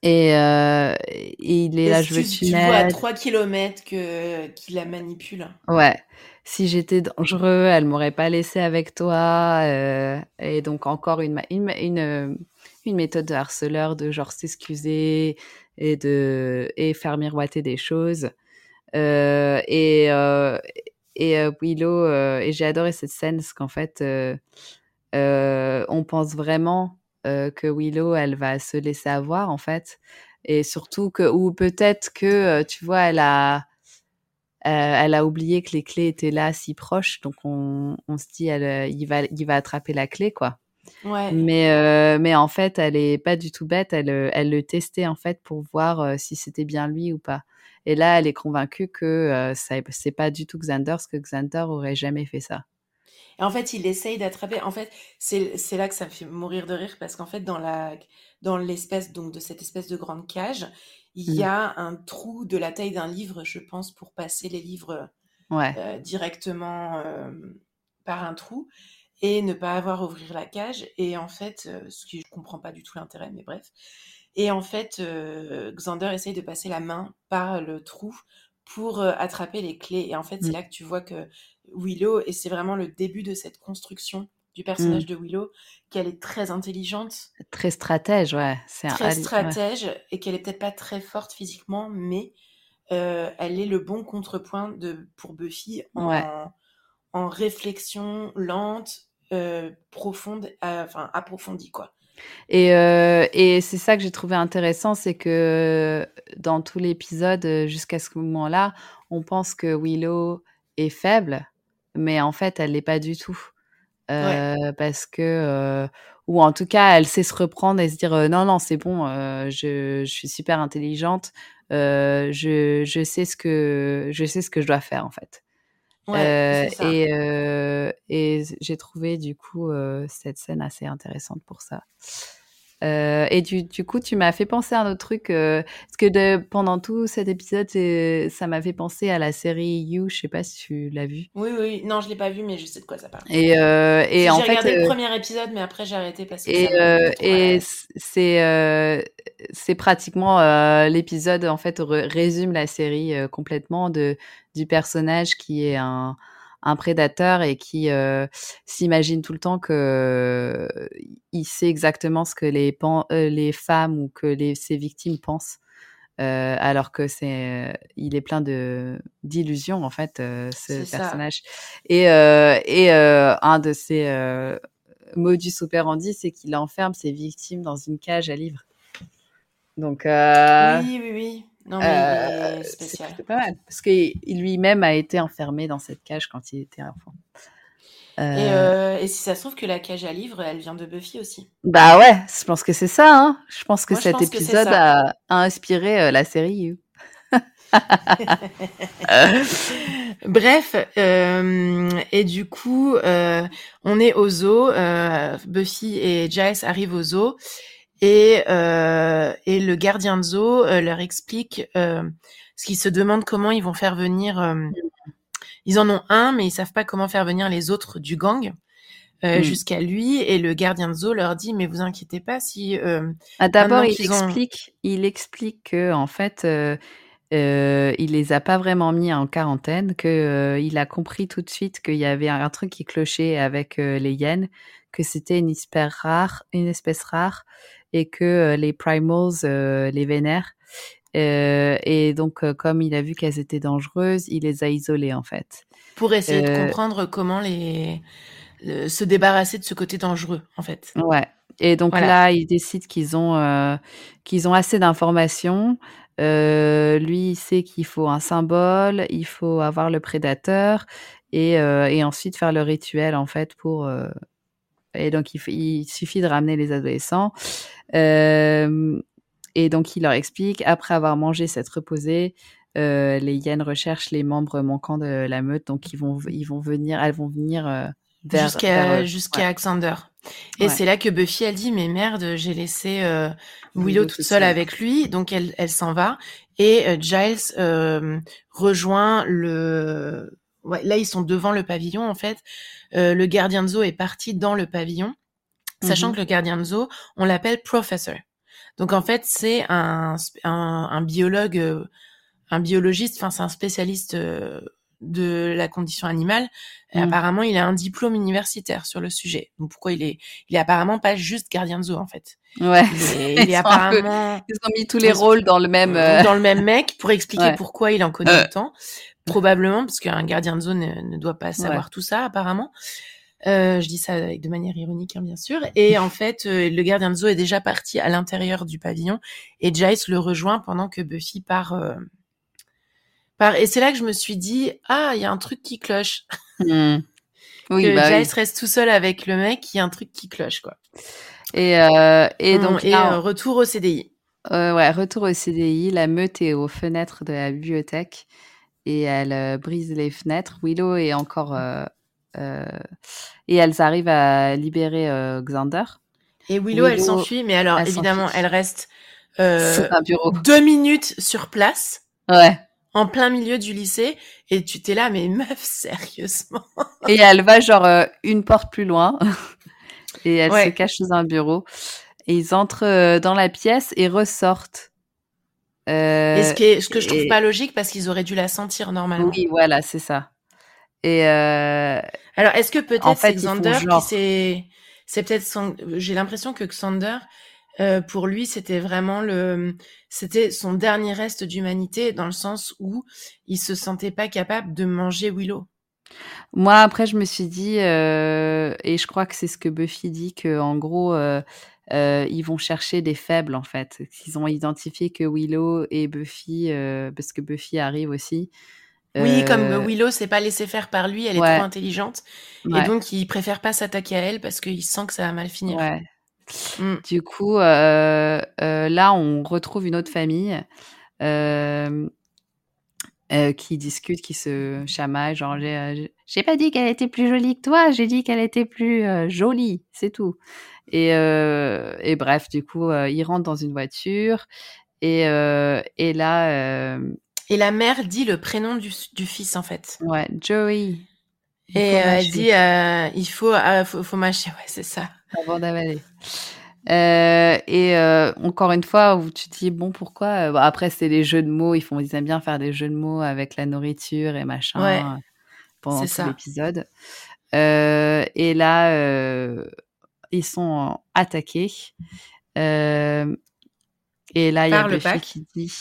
Et, euh, et il est là, je veux tu tu vois à m'aides. 3 km que qu'il la manipule Ouais. Si j'étais dangereux, elle m'aurait pas laissé avec toi. euh, et donc encore une, une, une méthode de harceleur de genre s'excuser et de et faire miroiter des choses. Euh, et euh, et euh, Willow et j'ai adoré cette scène parce qu'en fait on pense vraiment que Willow elle va se laisser avoir en fait et surtout que ou peut-être que tu vois elle a elle a oublié que les clés étaient là si proches donc on, on se dit elle il va il va attraper la clé quoi ouais. Mais euh, mais en fait elle est pas du tout bête. Elle euh, elle le testait en fait pour voir euh, si c'était bien lui ou pas. Et là elle est convaincue que euh, ça c'est pas du tout Xander parce que Xander aurait jamais fait ça. Et en fait, il essaye d'attraper. En fait, c'est là que ça me fait mourir de rire parce qu'en fait, dans la dans l'espèce donc de cette espèce de grande cage, il y Mm. a un trou de la taille d'un livre, je pense, pour passer les livres ouais. directement par un trou et ne pas avoir à ouvrir la cage. Et en fait, euh, ce qui je comprends pas du tout l'intérêt, mais bref. Et en fait, euh, Xander essaye de passer la main par le trou pour euh, attraper les clés. Et en fait, c'est Mm. là que tu vois que Willow, et c'est vraiment le début de cette construction du personnage Mm. de Willow, qu'elle est très intelligente, très stratège ouais c'est un très ouais. stratège, et qu'elle est peut-être pas très forte physiquement, mais euh, elle est le bon contrepoint de, pour Buffy en, Ouais. en réflexion lente, profonde, euh, enfin approfondie, quoi. Et, euh, et c'est ça que j'ai trouvé intéressant, c'est que dans tout l'épisode, euh, jusqu'à ce moment-là, on pense que Willow est faible, mais en fait, elle l'est pas du tout. Euh, Parce que, euh, ou en tout cas, elle sait se reprendre et se dire euh, non, non, c'est bon, euh, je, je suis super intelligente, euh, je, je sais ce que je sais ce que je dois faire en fait. Ouais, ça. et euh, et j'ai trouvé du coup euh, cette scène assez intéressante pour ça. Euh, et du, du coup, tu m'as fait penser à un autre truc, euh, parce que de, pendant tout cet épisode, ça m'a fait penser à la série You, je sais pas si tu l'as vu. Oui, oui, non, je l'ai pas vu, mais je sais de quoi ça parle. Et, euh, et J'ai en fait, regardé le euh, premier épisode, mais après j'ai arrêté parce que et, euh, et c'est euh, c'est pratiquement euh, l'épisode en fait résume la série euh, complètement de du personnage qui est un un prédateur et qui euh, s'imagine tout le temps que euh, il sait exactement ce que les pan- euh, les femmes ou que les ses victimes pensent euh, alors que c'est il est plein de d'illusions en fait ce ça. personnage et et un de ses modus operandi c'est qu'il enferme ses victimes dans une cage à livres donc Oui, oui, oui. Non, mais euh, c'est pas mal parce que lui-même a été enfermé dans cette cage quand il était enfant Et, Euh, euh, et si ça se trouve que la cage à livres, elle vient de Buffy aussi. bah ouais je pense que c'est ça hein. je pense que Moi, cet pense épisode a, a inspiré euh, la série You. Bref, euh, et du coup, euh, on est au zoo. euh, Buffy et Giles arrivent au zoo. Et, euh, et le gardien de zoo euh, leur explique, euh, ce qu'ils se demandent comment ils vont faire venir... ils en ont un, mais ils savent pas comment faire venir les autres du gang. euh, Mm. jusqu'à lui et le gardien de zoo leur dit mais vous inquiétez pas si Ah, D'abord, il qu'ils ont- explique, il explique que en fait, euh, il les a pas vraiment mis en quarantaine, que euh, il a compris tout de suite qu'il y avait un truc qui clochait avec euh, les hyènes, que c'était une espèce rare, une espèce rare, et que euh, les primals euh, les vénèrent. Euh, et donc, comme il a vu qu'elles étaient dangereuses, il les a isolées en fait. pour essayer de comprendre comment les le- se débarrasser de ce côté dangereux en fait. Ouais. Et donc Voilà. là, ils décident qu'ils ont euh, qu'ils ont assez d'informations. Euh, lui, il sait qu'il faut un symbole, il faut avoir le prédateur et, euh, et ensuite faire le rituel en fait pour. Et donc il, suffit de ramener les adolescents. Euh, et donc il leur explique après avoir mangé cette reposée. euh, les hyènes recherchent les membres manquants de la meute, donc ils vont ils vont venir, elles vont venir euh, vers, jusqu'à Ouais. Alexander. Et Ouais. c'est là que Buffy elle dit mais merde j'ai laissé euh, Willow Willow toute seule seule. avec lui donc elle elle s'en va et euh, Giles euh, rejoint le ouais, là ils sont devant le pavillon en fait Euh, le gardien de zoo est parti dans le pavillon sachant Mhm. que le gardien de zoo on l'appelle professor donc en fait c'est un, un un biologue euh, un biologiste enfin c'est un spécialiste euh, de la condition animale et Mhm. apparemment, il a un diplôme universitaire sur le sujet. Donc pourquoi il est, il est apparemment pas juste gardien de zoo en fait. Ouais. Il est, il est peu- apparemment Ils ont mis tous les rôles dans le même. euh, dans le même mec pour expliquer Ouais. pourquoi il en connaît Euh. autant. Probablement parce qu'un gardien de zoo ne, ne doit pas savoir tout ça apparemment. Euh, je dis ça avec de manière ironique, hein, bien sûr. Et en fait, euh, le gardien de zoo est déjà parti à l'intérieur du pavillon et Giles le rejoint pendant que Buffy part. euh, part. Et c'est là que je me suis dit, ah, il y a un truc qui cloche. hmm. Oui, que bah Giles oui. reste tout seul avec le mec, il y a un truc qui cloche, quoi. Et, et Hum, donc et là, retour au CDI. ouais, retour au CDI, la meute est aux fenêtres de la bibliothèque et elle euh, brise les fenêtres. Willow est encore euh, euh, et elles arrivent à libérer Xander. Et Willow, elle s'enfuit, mais alors elle évidemment, elle reste euh, C'est un bureau. deux minutes sur place, Ouais. en plein milieu du lycée, et tu t'es là, mais meuf, sérieusement. Et elle va genre euh, une porte plus loin et elle Ouais. se cache sous un bureau. Et ils entrent euh, dans la pièce et ressortent. Euh, et ce, qui est, ce que je trouve et- pas logique, parce qu'ils auraient dû la sentir normalement. Oui, voilà, c'est ça. Et euh, Alors, est-ce que peut-être En fait, Xander genre. C'est peut-être son... J'ai l'impression que Xander, euh, pour lui, c'était vraiment le... C'était son dernier reste d'humanité, dans le sens où il se sentait pas capable de manger Willow. moi, après, je me suis dit, et je crois que c'est ce que Buffy dit, que en gros, euh, ils vont chercher des faibles, en fait. Ils ont identifié que Willow et Buffy, euh, parce que Buffy arrive aussi. Oui, comme Willow s'est pas laissée faire par lui, elle est ouais. trop intelligente. ouais, Et donc, il préfère pas s'attaquer à elle parce qu'il sent que ça va mal finir. ouais. Mm. Du coup, là, on retrouve une autre famille. Qui discutent, qui se chamaillent, genre j'ai pas dit qu'elle était plus jolie que toi, j'ai dit qu'elle était plus jolie, c'est tout. Et, et, bref, du coup, ils rentrent dans une voiture et, et là. et la mère dit le prénom du, du fils en fait. Ouais, Joey. et elle dit il faut, faut, faut mâcher, ouais, c'est ça. Avant d'avaler. Euh, et euh, encore une fois, où tu te dis bon pourquoi bon, Après c'est les jeux de mots, ils font ils aiment bien faire des jeux de mots avec la nourriture et machin ouais, pendant tout l'épisode. Euh, et là, ils sont attaqués. et là, il y a Buffy qui dit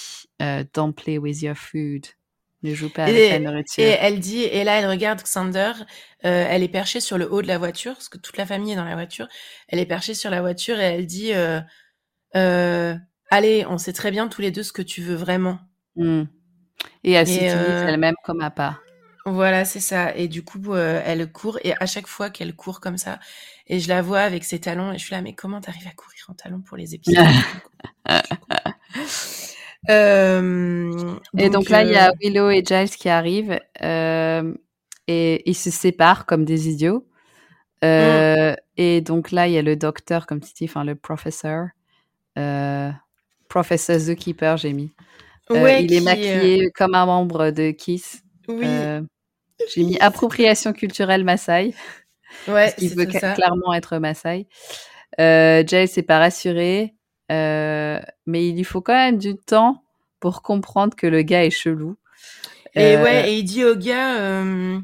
"Don't play with your food." Ne joue pas avec et, la nourriture. Et elle dit, et là elle regarde Xander, euh, elle est perchée sur le haut de la voiture, parce que toute la famille est dans la voiture. Elle est perchée sur la voiture et elle dit, euh, euh, allez, on sait très bien tous les deux ce que tu veux vraiment. Mmh. Et elle s'utilise elle-même comme à part. Voilà, c'est ça. Et du coup, elle court et à chaque fois qu'elle court comme ça, et je la vois avec ses talons, et je suis là, mais comment t'arrives à courir en talons pour les épisodes Euh, et donc, là, il y a euh, Willow et Giles qui arrivent euh, et ils se séparent comme des idiots. Et donc là, il y a le docteur, comme tu dis, enfin le professeur, professeur Zookeeper, j'ai mis. il est maquillé comme un membre de Kiss. Oui. J'ai mis appropriation culturelle Maasai. Ouais, il veut clairement être Maasai. Euh, Giles n'est pas rassuré. Euh, mais il lui faut quand même du temps pour comprendre que le gars est chelou. Et euh, ouais, et il dit au gars, euh,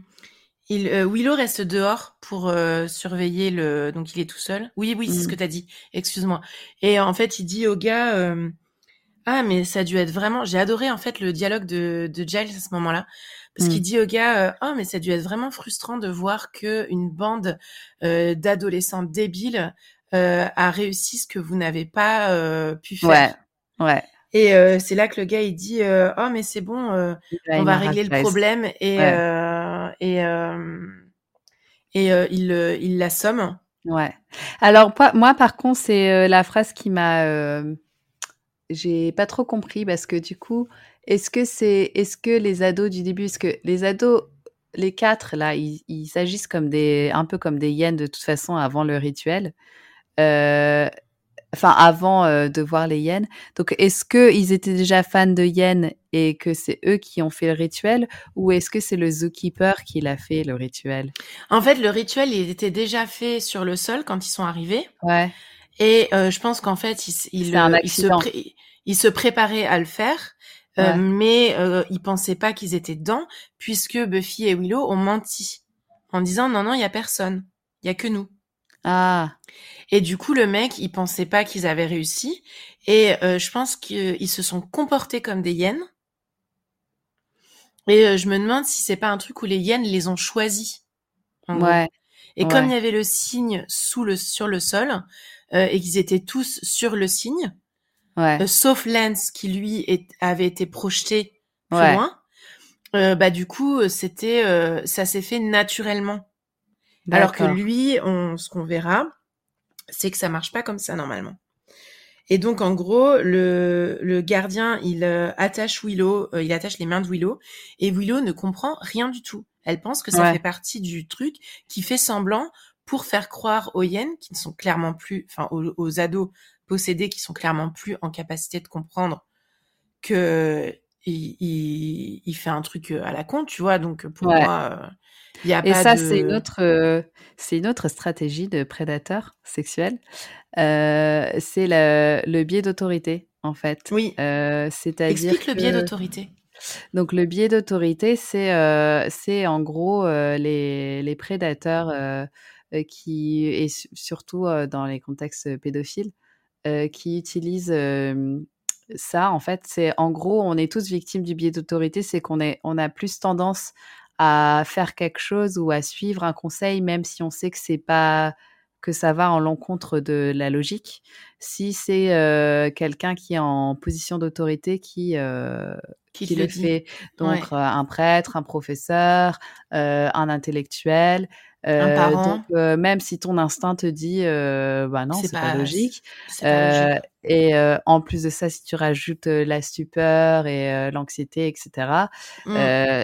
il, Willow reste dehors pour surveiller le. Donc il est tout seul. Oui, oui, c'est ce mm. que t'as dit. Excuse-moi. Et en fait, il dit au gars. Ah, mais ça a dû être vraiment. J'ai adoré en fait le dialogue de, de Giles à ce moment-là, parce qu'il mm. dit au gars, oh, mais ça a dû être vraiment frustrant de voir que une bande d'adolescents débiles euh, a réussi ce que vous n'avez pas euh, pu faire. Ouais. ouais. Et euh, c'est là que le gars il dit oh mais c'est bon, on va régler le problème et et et il il l'assomme. Ouais. Alors moi par contre c'est la phrase qui m'a j'ai pas trop compris parce que du coup est-ce que c'est est-ce que les ados du début est-ce que les ados les quatre là ils, ils s'agissent comme des un peu comme des hyènes de toute façon avant le rituel euh, enfin avant euh, de voir les hyènes. Donc est-ce que ils étaient déjà fans de hyènes et que c'est eux qui ont fait le rituel ou est-ce que c'est le zookeeper qui l'a fait le rituel? En fait, le rituel il était déjà fait sur le sol quand ils sont arrivés. Ouais. Et euh, je pense qu'en fait, il, il, il, se il, se préparait à le faire, euh, mais euh, ils pensaient pas qu'ils étaient dedans, puisque Buffy et Willow ont menti en disant non non, il y a personne, il y a que nous. Ah. Et du coup, le mec, il pensait pas qu'ils avaient réussi. Et euh, je pense qu'ils se sont comportés comme des hyènes. Et euh, je me demande si c'est pas un truc où les hyènes les ont choisis. Ouais. Et comme il y avait le signe sous le sur le sol et qu'ils étaient tous sur le signe, ouais. sauf Lance qui lui avait été projeté plus loin, bah du coup c'était ça s'est fait naturellement. Alors que lui, on, ce qu'on verra, c'est que ça marche pas comme ça normalement. Et donc en gros, le, le gardien, il euh, attache Willow, euh, il attache les mains de Willow, et Willow ne comprend rien du tout. Elle pense que ça fait partie du truc qui fait semblant pour faire croire aux hyènes, qui ne sont clairement plus, enfin aux, ados possédés, qui sont clairement plus en capacité de comprendre que il, il, fait un truc à la con, tu vois. Donc pour moi, euh, et ça, c'est une autre, euh, c'est une autre stratégie de prédateur sexuel. Euh, c'est le, le, biais d'autorité, en fait. Oui. Euh, c'est-à-dire. Explique le biais d'autorité. Donc le biais d'autorité, c'est euh, c'est en gros euh, les, les prédateurs qui et surtout dans les contextes pédophiles qui utilisent ça. En fait, c'est en gros, on est tous victimes du biais d'autorité, c'est qu'on est on a plus tendance à faire quelque chose ou à suivre un conseil, même si on sait que c'est pas que ça va en l'encontre de la logique. Si c'est euh, quelqu'un qui est en position d'autorité qui euh, qui, le, fait, donc euh, un prêtre, un professeur, un intellectuel, Euh, donc euh, même si ton instinct te dit euh, bah non c'est pas, logique, pas logique. et en plus de ça si tu rajoutes la stupeur et l'anxiété etc mmh.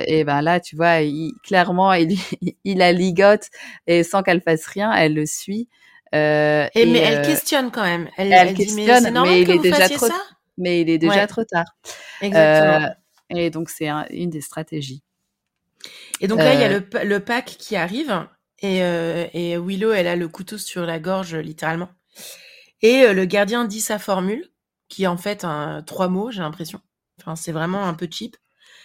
et ben là tu vois il, clairement il, il la ligote et sans qu'elle fasse rien elle le suit et, et, mais elle questionne quand même. Elle, elle, questionne mais, mais il est déjà trop ça? mais il est déjà trop tard exactement. et donc c'est une des stratégies. Et donc là, il y a le, le pack qui arrive et, euh, et Willow, elle a le couteau sur la gorge, littéralement. Et euh, le gardien dit sa formule, qui est en fait un, trois mots, j'ai l'impression. Enfin, c'est vraiment un peu cheap.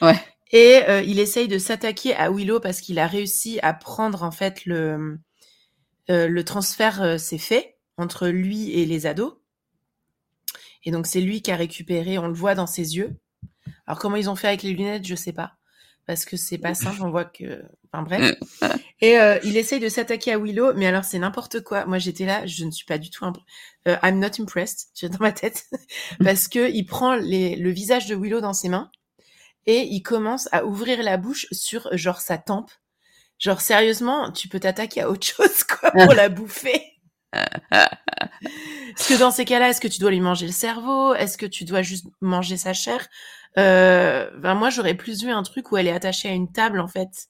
Ouais. Et euh, il essaye de s'attaquer à Willow parce qu'il a réussi à prendre en fait le le transfert s'est fait entre lui et les ados. Et donc c'est lui qui a récupéré, on le voit dans ses yeux. Alors comment ils ont fait avec les lunettes, je sais pas parce que c'est pas simple. On voit que, enfin bref. Et euh, il essaye de s'attaquer à Willow, mais alors c'est n'importe quoi. Moi j'étais là, je ne suis pas du tout. Euh, I'm not impressed. Dans ma tête parce que il prend les, le visage de Willow dans ses mains et il commence à ouvrir la bouche sur genre sa tempe. Genre sérieusement, tu peux t'attaquer à autre chose quoi pour la bouffer. Parce que dans ces cas-là, est-ce que tu dois lui manger le cerveau? Est-ce que tu dois juste manger sa chair? Euh, ben moi j'aurais plus vu un truc où elle est attachée à une table en fait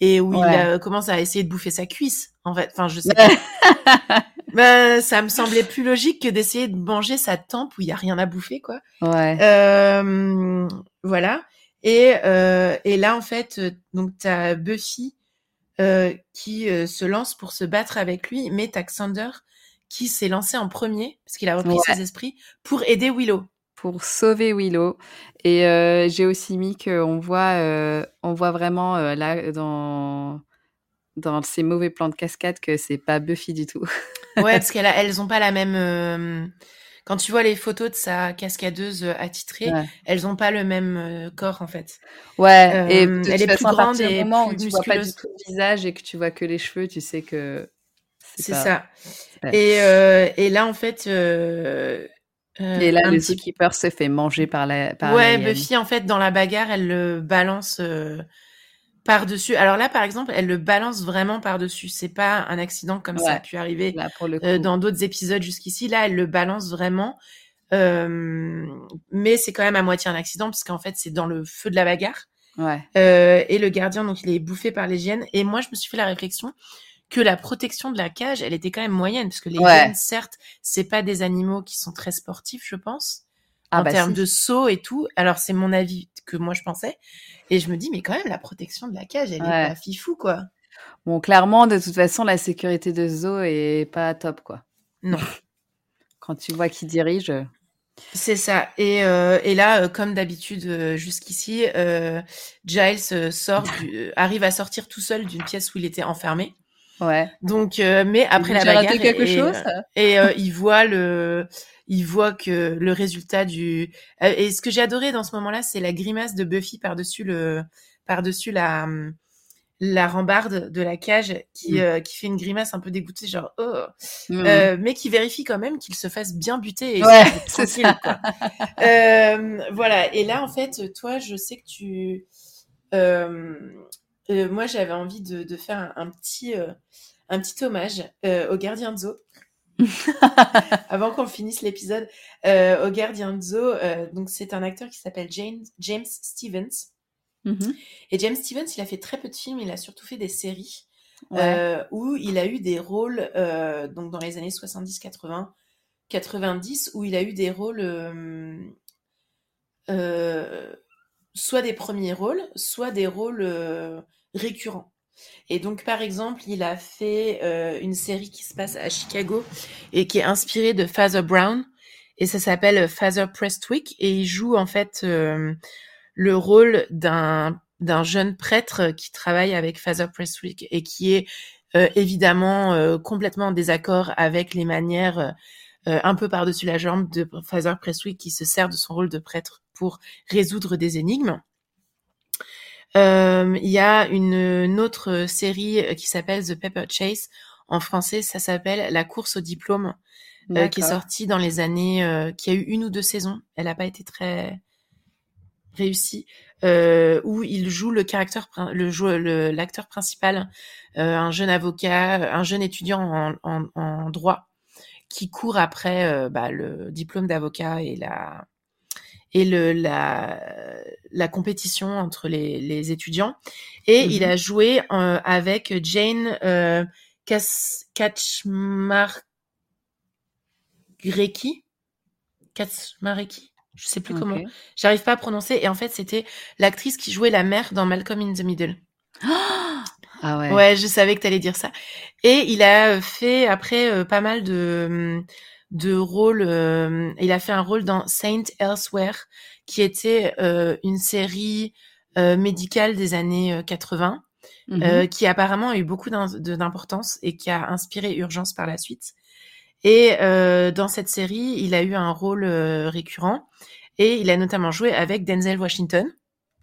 et où il euh, commence à essayer de bouffer sa cuisse en fait. Enfin je sais pas. ben, ça me semblait plus logique que d'essayer de manger sa tempe où il y a rien à bouffer quoi. Ouais. Euh, voilà. Et euh, et là en fait donc t'as Buffy euh, qui se lance pour se battre avec lui, mais t'as Xander qui s'est lancé en premier parce qu'il a repris ses esprits pour aider Willow pour sauver Willow. Et euh, j'ai aussi mis qu'on voit, euh, on voit vraiment euh, là dans dans ces mauvais plans de cascade que c'est pas Buffy du tout. ouais, parce qu'elles elles ont pas la même. Quand tu vois les photos de sa cascadeuse attitrée, elles ont pas le même corps en fait. Ouais, et elle est plus grande et moment où tu vois pas du tout le visage et que tu vois que les cheveux, tu sais que c'est ça. Et, et là en fait, euh, et là, le zookeeper se fait manger par la. Par ouais, Buffy, en fait, dans la bagarre, elle le balance euh, par-dessus. Alors là, par exemple, elle le balance vraiment par-dessus. C'est pas un accident comme ça a pu arriver euh, dans d'autres épisodes jusqu'ici. Là, elle le balance vraiment. mais c'est quand même à moitié un accident, puisqu'en fait, c'est dans le feu de la bagarre. Ouais. et le gardien, donc, il est bouffé par les hyènes. Et moi, je me suis fait la réflexion que la protection de la cage, elle était quand même moyenne, parce que les ouais. certes, c'est pas des animaux qui sont très sportifs, je pense, ah en bah termes de saut et tout. Alors c'est mon avis que moi je pensais, et je me dis mais quand même la protection de la cage, elle est pas fifou quoi. Bon, clairement, de toute façon, la sécurité de zoo est pas top quoi. Non. Quand tu vois qui dirige. C'est ça. Et, euh, et là, euh, comme d'habitude euh, jusqu'ici, euh, Giles sort, du, arrive à sortir tout seul d'une pièce où il était enfermé. Ouais. Donc, euh, mais après la bagarre, quelque et, chose et euh, il voit le, il voit que le résultat du. Euh, et ce que j'ai adoré dans ce moment-là, c'est la grimace de Buffy par dessus le, par dessus la, la rambarde de la cage qui, mm. qui fait une grimace un peu dégoûtée, genre oh, mm. mais qui vérifie quand même qu'il se fasse bien buter et ouais, tranquille. Quoi. voilà. Et là, en fait, toi, je sais que tu euh, moi, j'avais envie de, de faire un, un petit, euh, un petit hommage euh, au gardien de zoo. Avant qu'on finisse l'épisode, au gardien de zoo, donc c'est un acteur qui s'appelle James, James Stevens. Mm-hmm. Et James Stevens, il a fait très peu de films, il a surtout fait des séries ouais. où il a eu des rôles, donc dans les années 70, 80, 90, où il a eu des rôles soit des premiers rôles, soit des rôles récurrent. Et donc, par exemple, il a fait euh, une série qui se passe à Chicago et qui est inspirée de Father Brown. Et ça s'appelle Father Prestwick. Et il joue en fait euh, le rôle d'un jeune prêtre qui travaille avec Father Prestwick et qui est euh, évidemment complètement en désaccord avec les manières un peu par-dessus la jambe de Father Prestwick qui se sert de son rôle de prêtre pour résoudre des énigmes. Euh, il y a une, autre série euh, qui s'appelle The Pepper Chase. En français, ça s'appelle La course au diplôme, euh, qui est sortie dans les années, qui a eu une ou deux saisons. Elle n'a pas été très réussie. euh, où il joue le caractère, le l'acteur principal, euh, un jeune avocat, un jeune étudiant en, en, en droit qui court après euh, bah, le diplôme d'avocat et la et le la la compétition entre les, les étudiants et il mhm. a joué euh, avec Jane euh, Kaczmarek Kaczmareki? Je sais plus comment. J'arrive pas à prononcer. Et en fait, c'était l'actrice qui jouait la mère dans Malcolm in the Middle. ah ouais. Ouais, je savais que t'allais dire ça. Et il a fait après euh, pas mal de de rôles. Euh, il a fait un rôle dans Saint Elsewhere, qui était euh, une série médicale des années 80, mm-hmm. qui apparemment a eu beaucoup d'importance et qui a inspiré Urgence par la suite. Et euh, dans cette série, il a eu un rôle euh, récurrent et il a notamment joué avec Denzel Washington.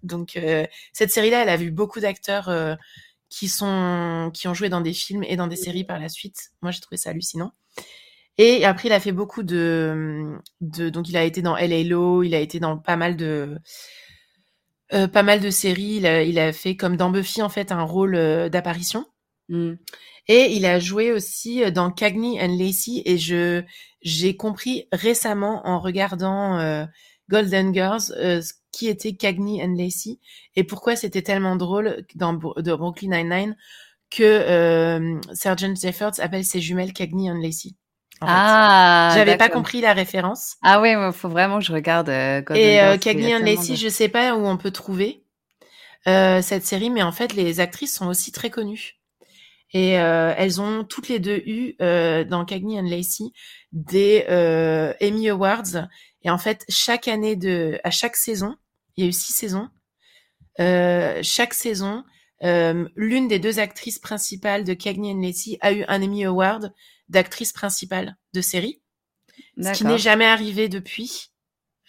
Donc euh, cette série-là, elle a vu beaucoup d'acteurs euh, qui sont qui ont joué dans des films et dans des séries par la suite. Moi, j'ai trouvé ça hallucinant. Et après, il a fait beaucoup de, de donc il a été dans. Law, il a été dans pas mal de euh, pas mal de séries. Il a, il a, fait comme dans Buffy en fait un rôle d'apparition. Mm. Et il a joué aussi euh, dans Cagney and Lacey et je j'ai compris récemment en regardant euh, Golden Girls euh, qui était Cagney and Lacey et pourquoi c'était tellement drôle dans de Brooklyn Nine-Nine que euh, Sergeant Jeffords appelle ses jumelles Cagney and Lacey. Ah, j'avais pas compris la référence. Ah ouais, il faut vraiment que je regarde Golden Et euh, Cagney and Lacey, je sais pas où on peut trouver cette série, mais en fait les actrices sont aussi très connues. Et euh, elles ont toutes les deux eu euh, dans Cagney and Lacey des euh, Emmy Awards. Et en fait, chaque année de, à chaque saison, il y a eu six saisons. Euh, chaque saison, euh, l'une des deux actrices principales de Cagney and Lacey a eu un Emmy Award d'actrice principale de série, ce qui n'est jamais arrivé depuis.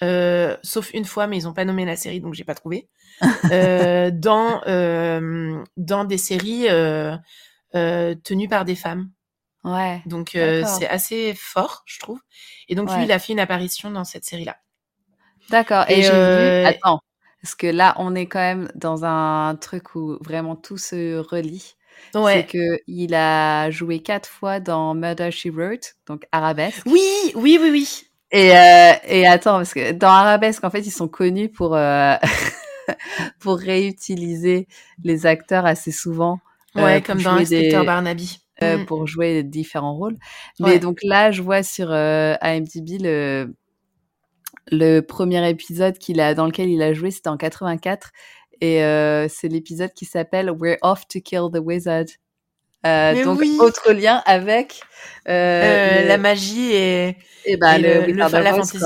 Euh, sauf une fois, mais ils ont pas nommé la série, donc j'ai pas trouvé. euh, dans euh, dans des séries euh, euh, tenue par des femmes. Ouais. Donc euh, c'est assez fort, je trouve. Et donc lui, il a fait une apparition dans cette série-là. D'accord. Et, j'ai euh... vu. Attends, parce que là, on est quand même dans un truc où vraiment tout se relie. Ouais. C'est que il a joué quatre fois dans Murder She Wrote, donc Arabesque. Oui, oui, oui, oui. Et, euh, et attends, parce que dans Arabesque, en fait, ils sont connus pour euh, pour réutiliser les acteurs assez souvent Ouais, euh, comme dans Inspecteur Barnaby. Euh, mm. Pour jouer différents rôles. Mais donc là, je vois sur euh, IMDb le, le premier épisode qu'il a, dans lequel il a joué, c'était en 84. Et euh, c'est l'épisode qui s'appelle We're Off to Kill the Wizard. Euh, donc oui. autre lien avec euh, le... la magie et, et, bah, et le, le, la fantaisie.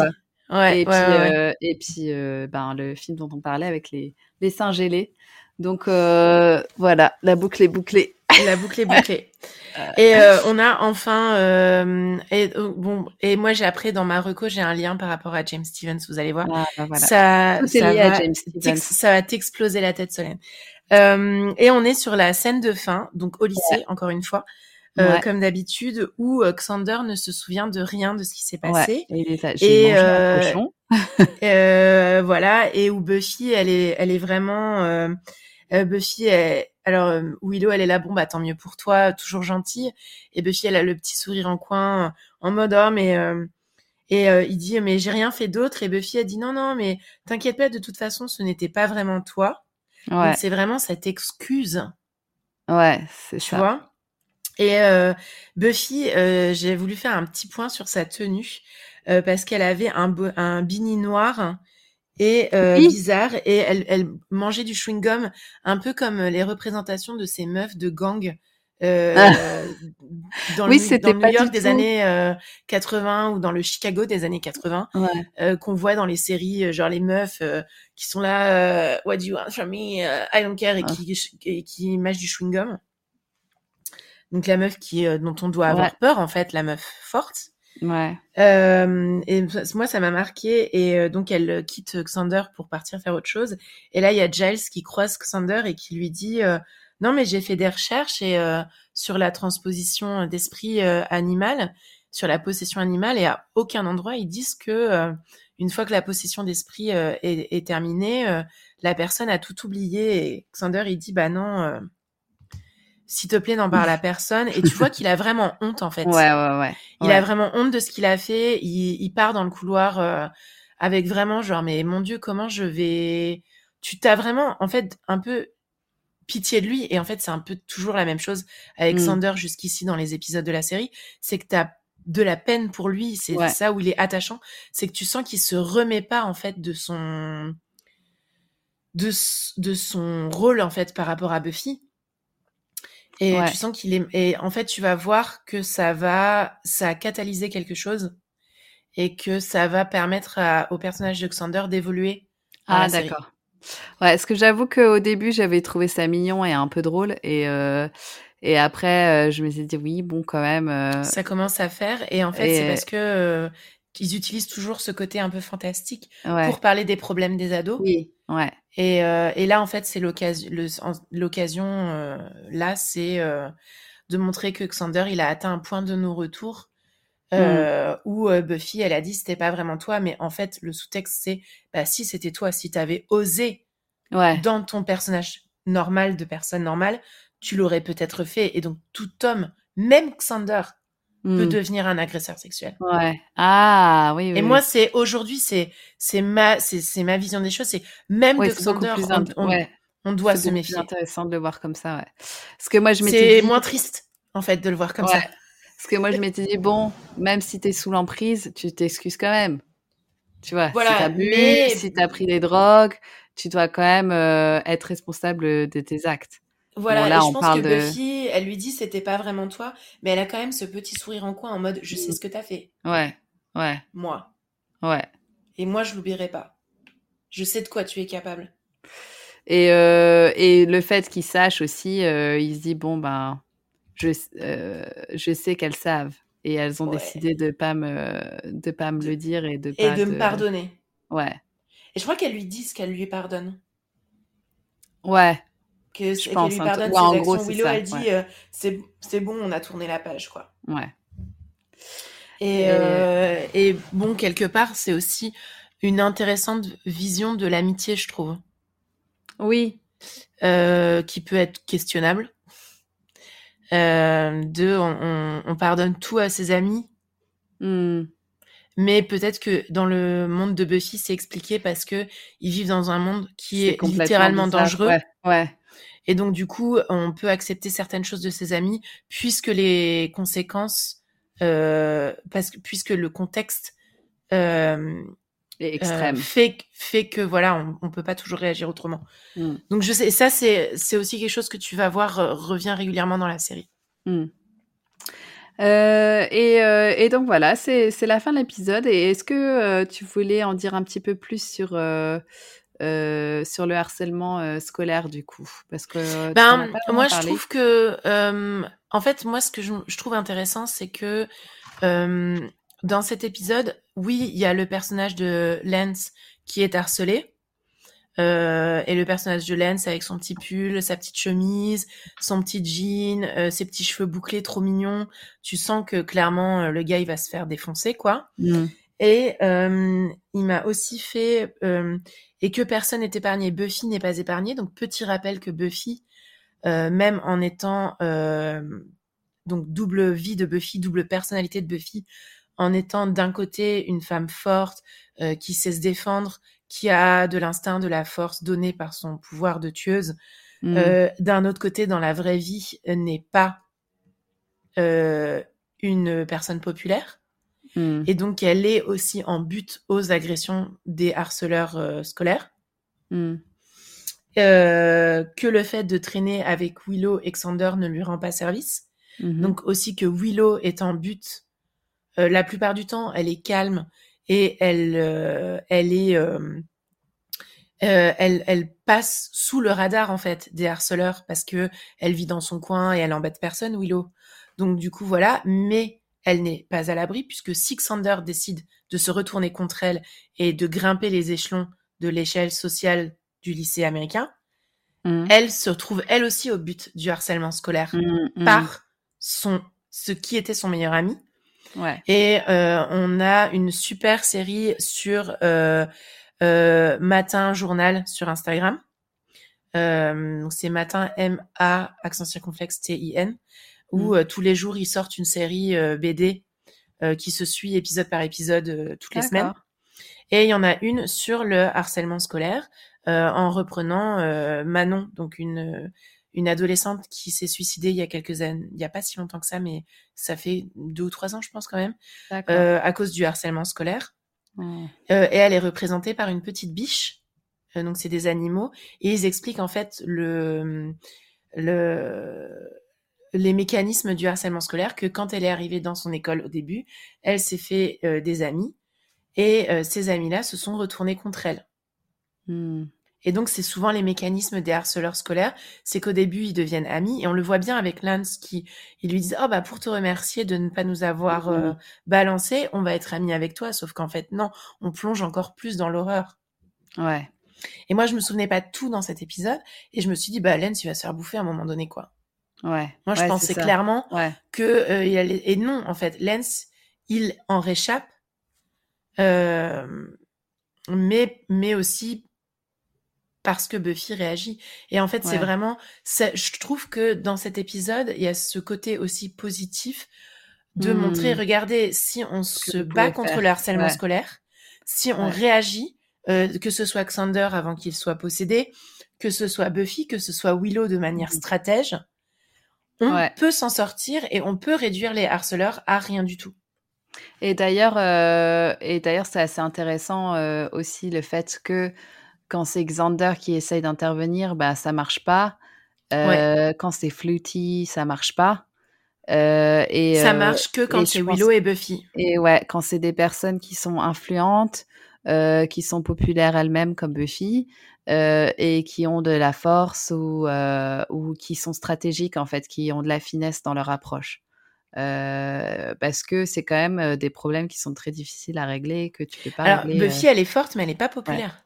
Ouais, et, puis, ouais. et puis ben, le film dont on parlait avec les, les seins gelés. Donc euh, voilà, la boucle est bouclée. La boucle est bouclée. et euh, on a enfin euh, et euh, bon et moi j'ai après dans ma reco j'ai un lien par rapport à James Stevens vous allez voir ah, ben voilà. ça ça va, James Stevens. ça va t'exploser la tête Solène euh, et on est sur la scène de fin donc au lycée ouais. encore une fois euh, ouais. comme d'habitude où Xander ne se souvient de rien de ce qui s'est passé ouais. et, et euh, voilà et où Buffy elle est elle est vraiment euh, Buffy, elle, alors euh, Willow, elle est là, bon bah tant mieux pour toi, toujours gentille. Et Buffy, elle a le petit sourire en coin, euh, en mode oh mais euh, et euh, il dit mais j'ai rien fait d'autre. Et Buffy a dit non non mais t'inquiète pas, de toute façon ce n'était pas vraiment toi. Ouais. C'est vraiment cette excuse. Ouais, c'est ça. Tu vois? Et Buffy, j'ai voulu faire un petit point sur sa tenue parce qu'elle avait un, un bini noir et euh, oui. bizarre et elle, elle mangeait du chewing gum un peu comme les représentations de ces meufs de gang euh, ah. dans oui, le, dans le New York des tout. années euh, 80 ou dans le Chicago des années 80 ouais. euh, qu'on voit dans les séries euh, genre les meufs euh, qui sont là What do you want from me I don't care et ah. qui et qui mâchent du chewing gum donc la meuf qui dont on doit avoir ouais. peur en fait la meuf forte Ouais. Euh, et moi, ça m'a marqué. Et euh, donc, elle quitte Xander pour partir faire autre chose. Et là, il y a Giles qui croise Xander et qui lui dit euh, Non, mais j'ai fait des recherches et euh, sur la transposition d'esprit euh, animal, sur la possession animale, et à aucun endroit ils disent que une fois que la possession d'esprit est, est, terminée, la personne a tout oublié et Xander il dit bah non s'il te plaît, n'en parle à personne. Et tu vois qu'il a vraiment honte, en fait. Ouais, ouais, ouais. Il a vraiment honte de ce qu'il a fait. Il, il, part dans le couloir euh, avec vraiment genre, mais mon Dieu, comment je vais... Tu t'as vraiment, en fait, un peu pitié de lui. Et en fait, c'est un peu toujours la même chose avec mm. Xander jusqu'ici dans les épisodes de la série. C'est que t'as de la peine pour lui. C'est ça où il est attachant. C'est que tu sens qu'il se remet pas, en fait, de son... De, de son rôle, en fait, par rapport à Buffy et tu sens qu'il est. Et en fait, tu vas voir que ça va, ça a catalysé quelque chose et que ça va permettre au personnage de Xander d'évoluer. Ah, d'accord. Ouais, ce que j'avoue qu'au début, j'avais trouvé ça mignon et un peu drôle. Et, euh, et après, euh, je me suis dit, oui, bon, quand même. Euh... Ça commence à faire. Et en fait, c'est parce que euh, ils utilisent toujours ce côté un peu fantastique pour parler des problèmes des ados. Oui, ouais. Et, euh, et là, en fait, c'est l'occasion. L'occasion euh, là, c'est euh, de montrer que Xander, il a atteint un point de non-retour mm. où euh, Buffy, elle a dit, c'était pas vraiment toi, mais en fait, le sous-texte, c'est, bah si c'était toi, si t'avais osé ouais. dans ton personnage normal de personne normale, tu l'aurais peut-être fait. Et donc, tout homme, même Xander, peut hmm. devenir un agresseur sexuel. Ouais. Ah oui. oui et moi, c'est aujourd'hui, c'est c'est ma c'est ma vision des choses. C'est même ouais, de Xander, on, on, on, doit se méfier. C'est intéressant de le voir comme ça. Ouais. Parce que moi, je m'étais. C'est moins triste en fait de le voir comme ça. Parce que moi, je m'étais dit bon, même si t'es sous l'emprise, tu t'excuses quand même. Tu vois. Voilà. Si t'as bu, mais... si t'as pris des drogues, tu dois quand même euh, être responsable de tes actes. Voilà, là, et je on pense parle que de... Buffy, elle lui dit c'était pas vraiment toi, mais elle a quand même ce petit sourire en coin en mode je sais ce que t'as fait. Ouais, ouais. Moi. Ouais. Et moi, je l'oublierai pas. Je sais de quoi tu es capable. Et, euh, et le fait qu'ils sachent aussi, euh, il se dit bon ben, je, euh, je sais qu'elles savent et elles ont ouais. décidé de pas me de pas me le dire et de et pas de me pardonner. Ouais. Et je crois qu'elle lui dit ce qu'elle lui pardonne. Ouais, que, je pense, lui pardonne ouais, en gros, Willow, ça, elle dit ouais. euh, c'est bon, on a tourné la page, quoi. Ouais. Et, euh, et bon, quelque part, c'est aussi une intéressante vision de l'amitié, je trouve. Oui. Euh, qui peut être questionnable. De, on, on, on, pardonne tout à ses amis. Mm. Mais peut-être que dans le monde de Buffy, c'est expliqué parce que ils vivent dans un monde qui est, est littéralement bizarre. dangereux. Ouais. ouais. Et donc, du coup, on peut accepter certaines choses de ses amis puisque les conséquences, euh, parce que, puisque le contexte euh, extrême. Euh, fait, fait que voilà, on, on peut pas toujours réagir autrement. Mm. Donc, je sais, ça, c'est, c'est aussi quelque chose que tu vas voir euh, revient régulièrement dans la série. Mm. Euh, et, euh, et, donc voilà, c'est la fin de l'épisode. Et est-ce que euh, tu voulais en dire un petit peu plus sur euh, sur le harcèlement euh, scolaire du coup? Parce que ben moi je trouve que euh, en fait moi ce que je, je trouve intéressant c'est que dans cet épisode oui il y a le personnage de Lance qui est harcelé et le personnage de Lance avec son petit pull sa petite chemise son petit jean ses petits cheveux bouclés trop mignons tu sens que clairement le gars il va se faire défoncer quoi. Mmh. Et euh, il m'a aussi fait euh, et que personne n'est épargné. Buffy n'est pas épargnée. Donc petit rappel que Buffy, euh, même en étant euh, donc double vie de Buffy, double personnalité de Buffy, en étant d'un côté une femme forte euh, qui sait se défendre, qui a de l'instinct, de la force donnée par son pouvoir de tueuse, mmh. d'un autre côté dans la vraie vie n'est pas une personne populaire. Mmh. Et donc, elle est aussi en but aux agressions des harceleurs euh, scolaires. Mmh. Euh, que le fait de traîner avec Willow et Xander ne lui rend pas service. Mmh. Donc aussi que Willow est en but. Euh, la plupart du temps, elle est calme et elle, euh, elle est, elle, elle passe sous le radar en fait des harceleurs parce que elle vit dans son coin et elle embête personne, Willow. Donc du coup voilà, mais elle n'est pas à l'abri puisque si Xander décide de se retourner contre elle et de grimper les échelons de l'échelle sociale du lycée américain, mmh. elle se retrouve elle aussi au but du harcèlement scolaire mmh, par son ce qui était son meilleur ami Ouais. Et euh, on a une super série sur euh, euh, Matin Journal sur Instagram. Donc c'est Matin M-A, accent circonflexe T-I-N, où Mm. euh, tous les jours ils sortent une série euh, BD euh, qui se suit épisode par épisode euh, toutes les semaines. Et il y en a une sur le harcèlement scolaire euh, en reprenant euh, Manon, donc une une adolescente qui s'est suicidée il y a quelques années, il y a pas si longtemps que ça, mais ça fait deux ou trois ans, je pense quand même, euh, à cause du harcèlement scolaire. Mm. Euh, et elle est représentée par une petite biche. Euh, donc c'est des animaux et ils expliquent en fait le le les mécanismes du harcèlement scolaire que quand elle est arrivée dans son école au début, elle s'est fait euh, des amis et euh, ces amis-là se sont retournés contre elle. Mm. Et donc, c'est souvent les mécanismes des harceleurs scolaires. C'est qu'au début, ils deviennent amis. Et on le voit bien avec Lance qui, ils lui disent, oh, bah, pour te remercier de ne pas nous avoir euh, balancé, on va être amis avec toi. Sauf qu'en fait, non, on plonge encore plus dans l'horreur. Ouais. Et moi, je me souvenais pas de tout dans cet épisode. Et je me suis dit, bah, Lance, il va se faire bouffer à un moment donné, quoi. Ouais. Moi, je Ouais, pensais clairement Ouais. que, euh, il allait- et non, en fait, Lance, il en réchappe. Euh, mais, mais aussi parce que Buffy réagit. Et en fait, c'est vraiment, je trouve que dans cet épisode, il y a ce côté aussi positif de Mm. montrer, regardez, si on se bat contre faire. le harcèlement scolaire, si on réagit, euh, que ce soit Xander avant qu'il soit possédé, que ce soit Buffy, que ce soit Willow de manière Mhm. stratège, on Ouais. peut s'en sortir et on peut réduire les harceleurs à rien du tout. Et d'ailleurs, euh, et d'ailleurs, c'est assez intéressant euh, aussi le fait que quand c'est Xander qui essaye d'intervenir, bah ça marche pas. Euh, Quand c'est Fluty, ça marche pas. Et Ça marche que quand c'est Willow et Buffy. Et ouais, quand c'est des personnes qui sont influentes, euh, qui sont populaires elles-mêmes comme Buffy, euh, et qui ont de la force ou, euh, ou qui sont stratégiques en fait, qui ont de la finesse dans leur approche. Parce que c'est quand même des problèmes qui sont très difficiles à régler, que tu peux pas Alors, régler. Buffy, elle est forte, mais elle est pas populaire.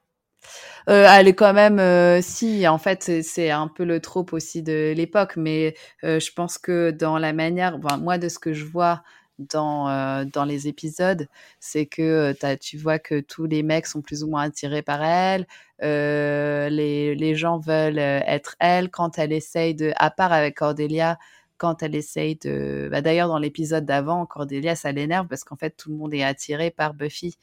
Euh, elle est quand même, euh, si, en fait, c'est- un peu le trope aussi de l'époque, mais euh, je pense que dans la manière, ben, moi, de ce que je vois dans, euh, dans les épisodes, c'est que euh, tu vois que tous les mecs sont plus ou moins attirés par elle, euh, les, les gens veulent être elle quand elle essaye de, à part avec Cordelia, quand elle essaye de, bah, d'ailleurs dans l'épisode d'avant, Cordelia, ça l'énerve parce qu'en fait tout le monde est attiré par Buffy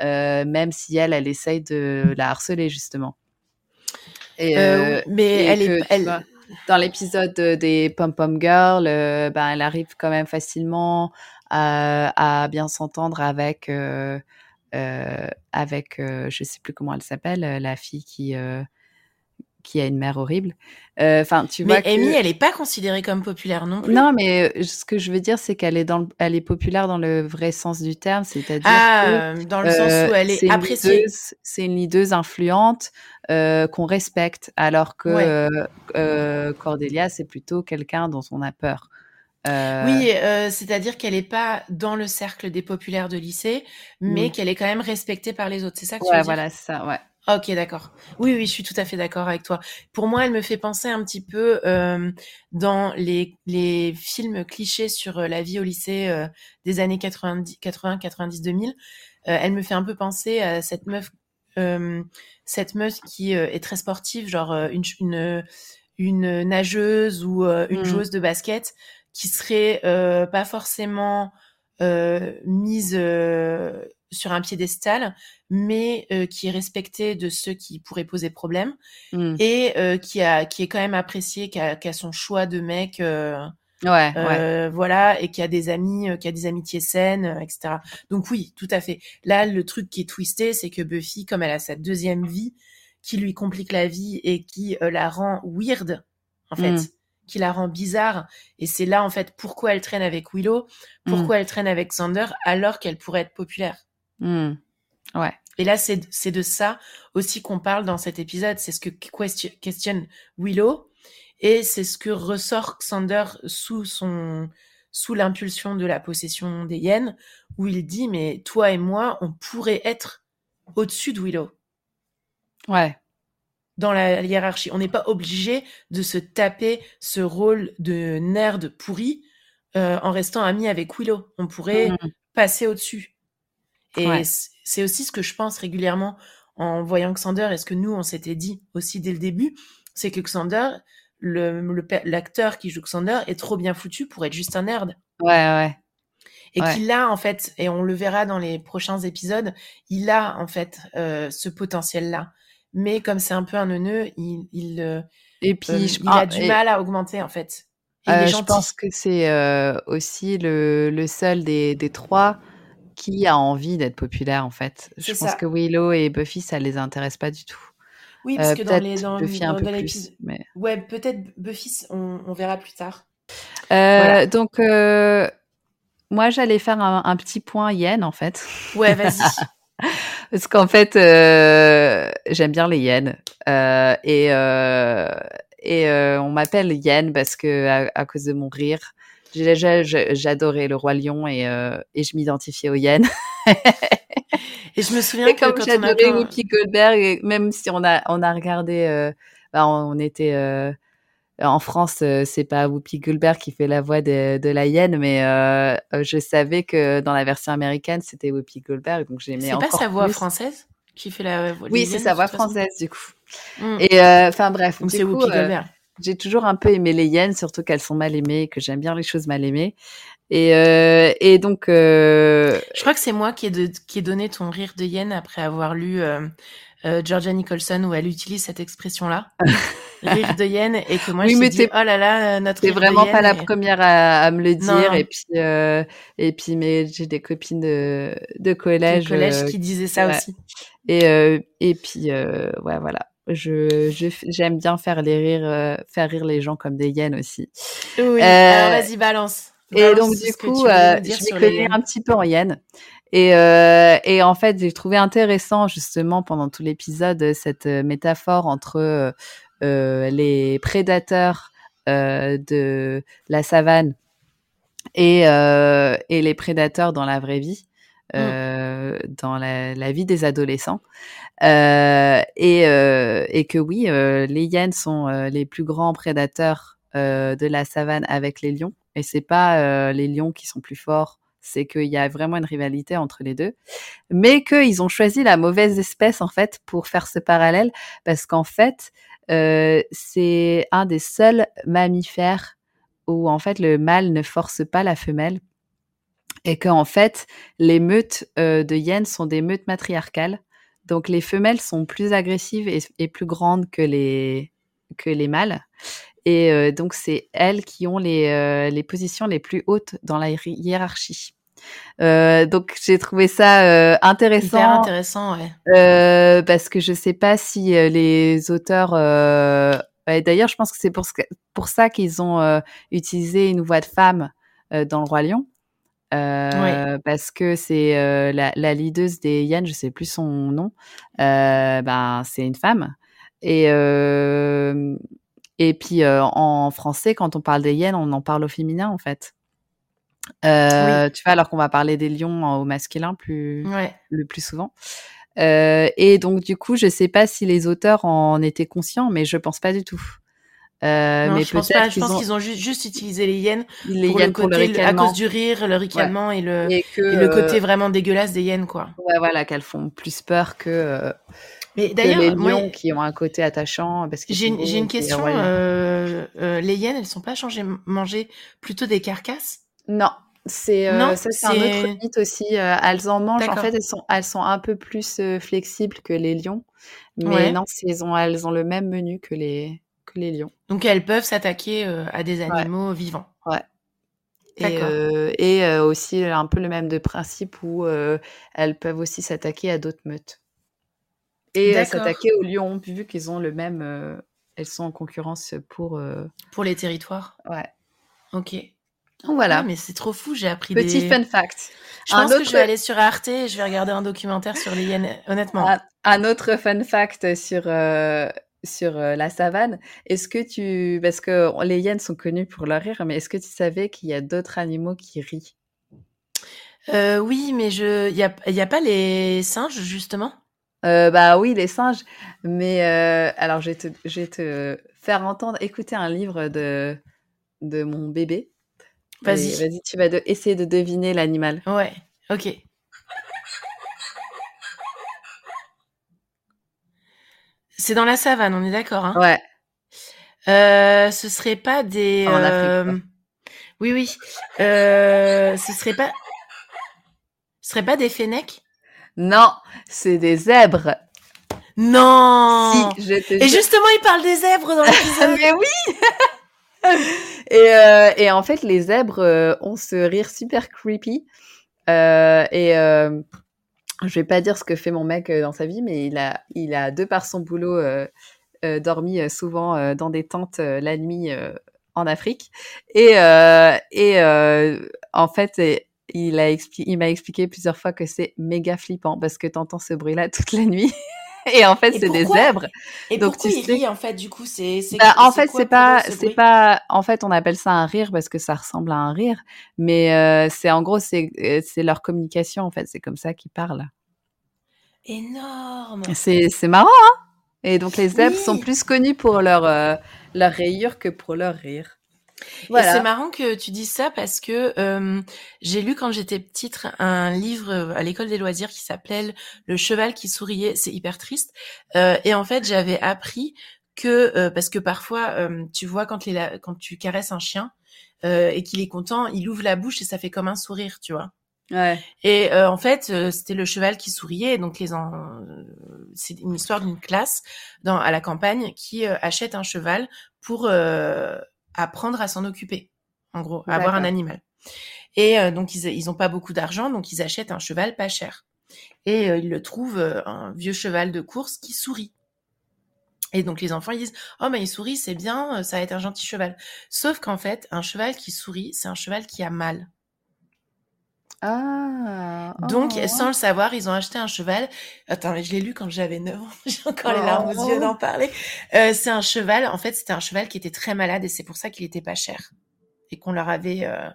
euh, même si elle, elle essaye de la harceler justement. Et, mais et elle que, est, elle, dans l'épisode de- des Pom Pom Girls, euh, ben, elle arrive quand même facilement à, à bien s'entendre avec, euh, euh, avec euh, je sais plus comment elle s'appelle, euh, la fille qui, euh, qui a une mère horrible. Euh, Enfin, tu vois mais que... Amy, elle est pas considérée comme populaire non plus. Non, mais euh, ce que je veux dire, c'est qu'elle est dans, le- elle est populaire dans le vrai sens du terme, c'est-à-dire que ah, euh, dans le sens euh, où elle est, appréciée. C'est une leaduse influente euh, qu'on respecte, alors que Ouais. euh, euh, Cordelia, c'est plutôt quelqu'un dont on a peur. Euh, Oui, euh, c'est-à-dire qu'elle est pas dans le cercle des populaires de lycée, mais qu'elle est quand même respectée par les autres. C'est ça que tu ouais, veux dire? voilà, c'est ça, ouais. Ok, d'accord. Oui, oui, je suis tout à fait d'accord avec toi. Pour moi, elle me fait penser un petit peu euh, dans les, les films clichés sur euh, la vie au lycée euh, des années 90, 80, 90, 2000. Euh, elle me fait un peu penser à cette meuf, euh, cette meuf qui euh, est très sportive, genre une, une, une nageuse ou une Mm. joueuse de basket, qui serait euh, pas forcément euh, mise euh, sur un piédestal, mais euh, qui est respectée de ceux qui pourraient poser problème Mm. et euh, qui a qui est quand même appréciée, qui a, qui a son choix de mec, euh, Ouais, ouais. euh, voilà, et qui a des amis, euh, qui a des amitiés saines, euh, etc. Donc oui, tout à fait. Là, le truc qui est twisté, c'est que Buffy, comme elle a sa deuxième vie, qui lui complique la vie et qui euh, la rend weird, en fait. Mm. qui la rend bizarre et c'est là en fait pourquoi elle traîne avec Willow pourquoi elle traîne avec Xander alors qu'elle pourrait être populaire Mm. Ouais. et là, c'est de ça aussi qu'on parle dans cet épisode. C'est ce que question- questionne Willow et c'est ce que ressort Xander sous son sous l'impulsion de la possession des hyènes, où il dit mais toi et moi, on pourrait être au-dessus de Willow Ouais. dans la hiérarchie. On n'est pas obligé de se taper ce rôle de nerd pourri euh, en restant amis avec Willow. On pourrait Mmh. passer au-dessus. Et Ouais. c'est aussi ce que je pense régulièrement en voyant Xander et ce que nous, on s'était dit aussi dès le début, c'est que Xander, le- le l'acteur qui joue Xander, est trop bien foutu pour être juste un nerd. Ouais, ouais. Et Ouais. qu'il a, en fait, et on le verra dans les prochains épisodes, il a, en fait, euh, ce potentiel-là. Mais comme c'est un peu un neuneu, il, il, euh, Et puis, euh, je, il ah, a du et- mal à augmenter, en fait. Euh, je pense que c'est aussi le, le seul des, des trois qui a envie d'être populaire, en fait? Je pense ça. que Willow et Buffy, ça les intéresse pas du tout. Oui, parce Euh, que dans les, dans, Buffy un dans- peu dans plus, mais... ouais, peut-être Buffy, on, on verra plus tard. Euh, Voilà. donc, euh, moi, j'allais faire un, un petit point yen, en fait. Ouais, vas-y. Parce qu'en fait, j'aime bien les yens. Euh, et et on m'appelle yen parce que à, à cause de mon rire. J'adorais le roi lion et, euh, et je m'identifiais aux yens. Et je me souviens Et que comme j'adorais Whoopi Goldberg, et même si on a, on a regardé, euh, bah, on était euh, en France, c'est pas Whoopi Goldberg qui fait la voix de, de la hyène, mais je savais que dans la version américaine, c'était Whoopi Goldberg, donc j'aimais C'est pas sa voix plus. française qui fait la voix Oui, c'est hyènes, sa voix française du coup. Mm. Et enfin bref, Donc c'est Whoopi Goldberg. J'ai toujours un peu aimé les hyènes, surtout qu'elles sont mal aimées, que j'aime bien les choses mal aimées. Et, euh, et donc, euh, Je crois que c'est moi qui ai, de- qui ai donné ton rire de hyène après avoir lu euh, euh, Georgia Nicholson où elle utilise cette expression-là, rire de hyène, et que moi Oui, je dit t'es- oh là là notre c'est rire de vraiment pas la première à, à me le dire. non. Et puis, euh, et puis, mais j'ai des copines de, de collège. du collège euh, qui disait ça ouais. aussi. Et, euh, et puis, euh, ouais, voilà. Je, j'aime bien faire les rires, euh, faire rire les gens comme des hyènes aussi. Oui. Euh, Alors vas-y balance. Et donc, du coup, euh, je connais un petit peu en hyène. Et, euh, et en fait, j'ai trouvé intéressant, justement, pendant tout l'épisode, cette euh, métaphore entre euh, euh, les prédateurs euh, de la savane et, euh, et les prédateurs dans la vraie vie, euh, dans la, vie des adolescents. Euh, et, euh, et que oui, les hyènes sont les plus grands prédateurs de la savane avec les lions. Et c'est pas les lions qui sont plus forts, c'est qu'il y a vraiment une rivalité entre les deux. Mais qu'ils ont choisi la mauvaise espèce en fait pour faire ce parallèle, parce qu'en fait, c'est un des seuls mammifères où en fait le mâle ne force pas la femelle et que en fait les meutes euh, de hyènes sont des meutes matriarcales. Donc les femelles sont plus agressives et, et plus grandes que les que les mâles. Et euh, donc c'est elles qui ont les euh, les positions les plus hautes dans la hiér- hiérarchie. Euh, donc j'ai trouvé ça euh, intéressant Hyper intéressant, ouais. euh, parce que je sais pas si les auteurs. D'ailleurs, je pense que c'est pour, ce pour ça qu'ils ont utilisé une voix de femme dans le roi lion. Euh, Parce que c'est euh, la, la leaduse des hyènes, je sais plus son nom. Euh, ben, c'est une femme. Et et puis en français, quand on parle des hyènes, on en parle au féminin en fait. Tu vois, alors qu'on va parler des lions au masculin plus Ouais. le plus souvent. Et donc du coup, je sais pas si les auteurs en étaient conscients, mais je pense pas du tout. Euh, non, mais je pense pas. Je qu'ils pense ont qu'ils ont ju- juste utilisé les hyènes les pour hyènes le pour le côté, à cause du rire, le ricanement et le et que et le côté euh, vraiment dégueulasse des hyènes, quoi. ouais, voilà qu'elles font plus peur que, euh, Mais que les d'ailleurs, moi, lions qui ont un côté attachant parce qu'ils j'ai une, une question. euh, euh, les hyènes, elles sont pas changées, mangées plutôt des carcasses? Non, c'est euh, ça c'est un autre mythe aussi. elles en mangent. En fait, elles sont elles sont un peu plus flexibles que les lions, mais Ouais. non, elles ont elles ont le même menu que les que les lions. Donc elles peuvent s'attaquer euh, à des animaux vivants. Et, D'accord. euh, et euh, aussi un peu le même de principe où euh, elles peuvent aussi s'attaquer à d'autres meutes. Et s'attaquer aux lions, vu qu'ils ont le même. euh, elles sont en concurrence pour. euh, Pour les territoires. Ouais. Ok. Donc voilà. Mais c'est trop fou, j'ai appris Petit des... fun fact. Je Un pense que autre- je vais aller sur Arte et je vais regarder un documentaire sur les hyènes, honnêtement. Un, un autre fun fact sur, euh, sur la savane. Est-ce que tu. Parce que les hyènes sont connues pour leur rire, mais est-ce que tu savais qu'il y a d'autres animaux qui rient? Euh, oui, mais je, il y a, y a pas les singes justement? Euh, bah oui, les singes. Mais euh, alors, je vais, te, je vais te faire entendre, écouter un livre de, de mon bébé. Vas-y. Vas-y, tu vas de- essayer de deviner l'animal. Ouais, ok. C'est dans la savane, on est d'accord. Hein Ouais. Euh, ce serait pas des. En euh. Oui, oui. Euh, ce serait pas. Ce serait pas des fennecs? Non, c'est des zèbres. Non. Si, je te Et justement, il parle des zèbres dans l'épisode. Mais oui et, euh, et en fait, les zèbres euh, ont ce rire super creepy. Euh, et je vais pas dire ce que fait mon mec euh, dans sa vie, mais il a, il a de par son boulot, euh, euh, dormi souvent dans des tentes la nuit en Afrique. Et, et en fait, il m'a expliqué plusieurs fois que c'est méga flippant parce que t'entends ce bruit-là toute la nuit. Et en fait, c'est des zèbres. Et Donc, pourquoi tu il sais- rit en fait du coup C'est. Bah, en fait, c'est pas, ce c'est pas, en fait, on appelle ça un rire parce que ça ressemble à un rire, mais euh, c'est en gros, c'est, euh, c'est leur communication en fait, c'est comme ça qu'ils parlent. Énorme. C'est, c'est marrant, hein? Et donc les zèbres Oui. sont plus connus pour leur, euh, leur rayure que pour leur rire. Et c'est Voilà. marrant que tu dises ça parce que euh, j'ai lu quand j'étais petite un livre euh, à l'école des loisirs qui s'appelait Le cheval qui souriait. C'est hyper triste. Euh, et en fait, j'avais appris que euh, parce que parfois, euh, tu vois quand, les, quand tu caresses un chien euh, et qu'il est content, il ouvre la bouche et ça fait comme un sourire, tu vois. Ouais. Et euh, en fait, euh, c'était le cheval qui souriait. Donc les en... c'est une histoire d'une classe dans à la campagne qui euh, achète un cheval pour euh, apprendre à s'en occuper. En gros, à avoir un animal. Et euh, donc ils ils ont pas beaucoup d'argent, donc ils achètent un cheval pas cher. Et euh, ils le trouvent euh, un vieux cheval de course qui sourit. Et donc les enfants ils disent oh mais il sourit c'est bien ça va être un gentil cheval. Sauf qu'en fait un cheval qui sourit c'est un cheval qui a mal. Ah. Donc, oh. sans le savoir, ils ont acheté un cheval. Attends, mais je l'ai lu quand j'avais 9 ans. J'ai encore les Oh. larmes aux yeux d'en parler. Euh, c'est un cheval. En fait, c'était un cheval qui était très malade et c'est pour ça qu'il était pas cher. Et qu'on leur avait, euh,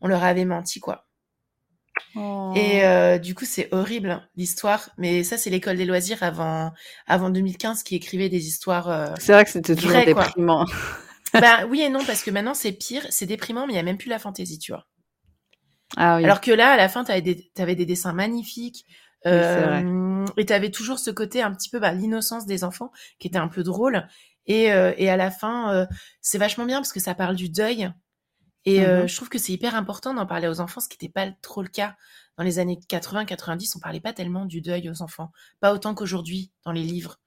on leur avait menti, quoi. Oh. Et euh, du coup, c'est horrible, hein, l'histoire. Mais ça, c'est l'école des loisirs avant, avant 2015 qui écrivait des histoires. euh, C'est vrai que c'était toujours déprimant. bah oui et non, parce que maintenant, c'est pire. C'est déprimant, mais il y a même plus la fantaisie, tu vois. Ah oui. Alors que là, à la fin, t'avais des, t'avais des dessins magnifiques. Oui. Euh, et t'avais toujours ce côté un petit peu bah, l'innocence des enfants qui était un peu drôle. Et, euh, et à la fin, euh, c'est vachement bien parce que ça parle du deuil. Et Mhm. je trouve que c'est hyper important d'en parler aux enfants, ce qui n'était pas trop le cas dans les années 80-90. On parlait pas tellement du deuil aux enfants, pas autant qu'aujourd'hui dans les livres,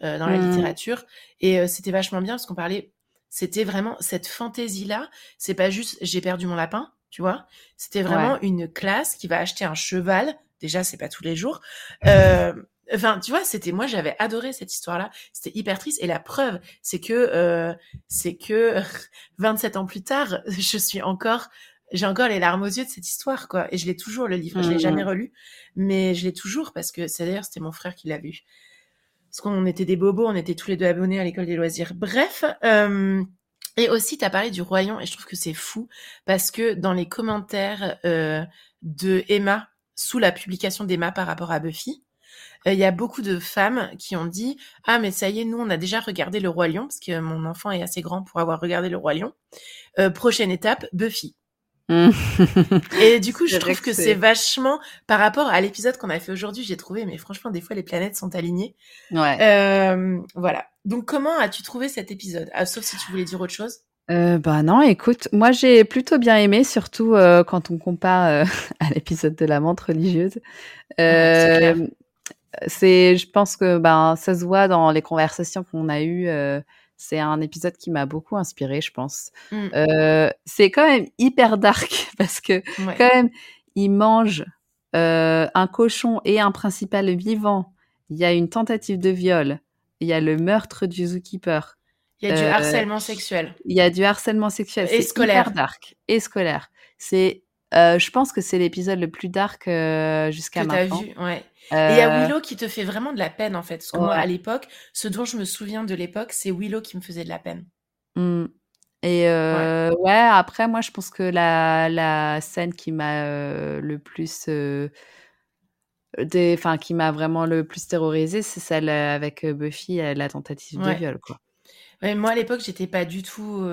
dans la Mhm. littérature. Et c'était vachement bien parce qu'on parlait, c'était vraiment cette fantaisie-là. C'est pas juste j'ai perdu mon lapin, tu vois? C'était vraiment une classe qui va acheter un cheval. Déjà, c'est pas tous les jours. Euh, Enfin, tu vois, c'était moi, j'avais adoré cette histoire-là. C'était hyper triste. Et la preuve, c'est que, euh, c'est que 27 ans plus tard, je suis encore, j'ai encore les larmes aux yeux de cette histoire, quoi. Et je l'ai toujours le livre. Je l'ai jamais relu, mais je l'ai toujours parce que c'est d'ailleurs c'était mon frère qui l'a vu. Parce qu'on était des bobos, on était tous les deux abonnés à l'école des loisirs. Bref. Euh, et aussi, tu as parlé du Lion, et je trouve que c'est fou, parce que dans les commentaires euh, de Emma, sous la publication d'Emma par rapport à Buffy, euh, il y a beaucoup de femmes qui ont dit Ah, mais ça y est, nous, on a déjà regardé Le Roi Lion, parce que mon enfant est assez grand pour avoir regardé Le Roi Lion. Euh, prochaine étape, Buffy. Mm. Et du coup, je trouve que c'est- vachement, par rapport à l'épisode qu'on a fait aujourd'hui, j'ai trouvé, mais franchement, des fois, les planètes sont alignées. ouais. Euh, voilà. Donc, comment as-tu trouvé cet épisode? Ah, Sauf si tu voulais dire autre chose. Euh, bah non, écoute, moi j'ai plutôt bien aimé, surtout euh, quand on compare euh, à l'épisode de la menthe religieuse. c'est, je pense que ben ça se voit dans les conversations qu'on a eues. C'est un épisode qui m'a beaucoup inspiré, je pense. Mm. Euh, c'est quand même hyper dark parce que Ouais. quand même il mange euh, un cochon et un principal vivant. Il y a une tentative de viol. Il y a le meurtre du zookeeper. Il y a du Euh, harcèlement sexuel. Il y a du harcèlement sexuel. Et C'est scolaire. hyper dark. Et scolaire. C'est, euh, je pense que c'est l'épisode le plus dark euh, jusqu'à maintenant. vu, ouais. Et il y a Euh, Willow qui te fait vraiment de la peine, en fait. Parce que moi, à l'époque, ce dont je me souviens de l'époque, c'est Willow qui me faisait de la peine. hmm. Et euh, ouais. après, moi, je pense que la, la scène qui m'a le plus. Enfin, qui m'a vraiment le plus terrorisée, c'est celle avec Buffy, la tentative de viol, quoi. Ouais, moi, à l'époque, j'étais pas du tout.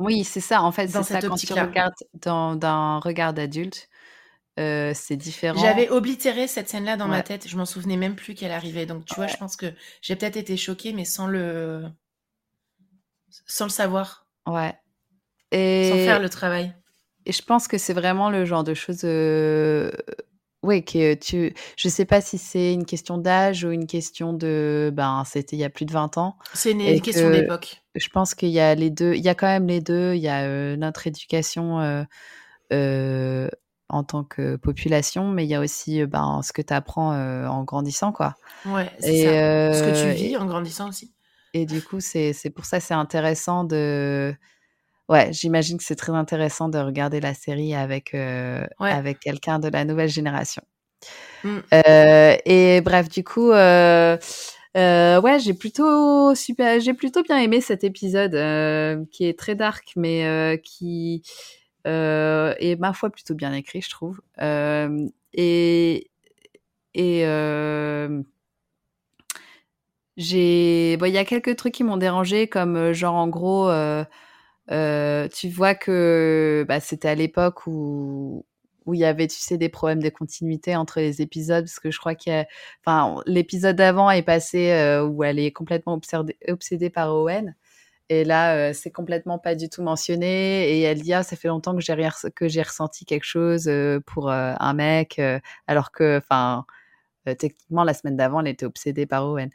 Oui, c'est ça. En fait, Dans c'est ça quand tu regardes dans d'un regard d'adulte, c'est différent. J'avais oblitéré cette scène-là dans ma tête. Je m'en souvenais même plus qu'elle arrivait. Donc, tu vois, je pense que j'ai peut-être été choquée, mais sans le sans le savoir, Ouais. sans faire Et le travail. et je pense que c'est vraiment le genre de choses, ouais, que tu je sais pas si c'est une question d'âge ou une question de ben, c'était il y a plus de 20 ans C'est une, question que d'époque. je pense qu'il y a les 2. Il y a quand même les 2. Il y a, notre éducation, en tant que population, mais il y a aussi, ben, ce que tu apprends, en grandissant, quoi. Ouais, c'est ça. Ce que tu vis et en grandissant aussi. et du coup, c'est c'est pour ça, c'est intéressant de ouais, j'imagine que c'est très intéressant de regarder la série avec, Ouais. avec quelqu'un de la nouvelle génération. Mmh. Heu et bref, du coup, heu, ouais, j'ai plutôt super j'ai plutôt bien aimé cet épisode, qui est très dark, mais qui, est ma foi plutôt bien écrit, je trouve. Et et j'ai bon, il y a quelques trucs qui m'ont dérangée comme, genre, en gros, heu, tu vois que, bah, c'était à l'époque où où il y avait, tu sais, des problèmes de continuité entre les épisodes parce que je crois qu'il y a enfin, l'épisode d'avant est passé, heu, où elle est complètement obsédée par Owen. Et là, heu, c'est complètement pas du tout mentionné. Et elle dit: «Ah, ça fait longtemps que j'ai ressenti quelque chose, pour, un mec», alors que enfin, heu, techniquement, la semaine d'avant, elle était obsédée par Owen.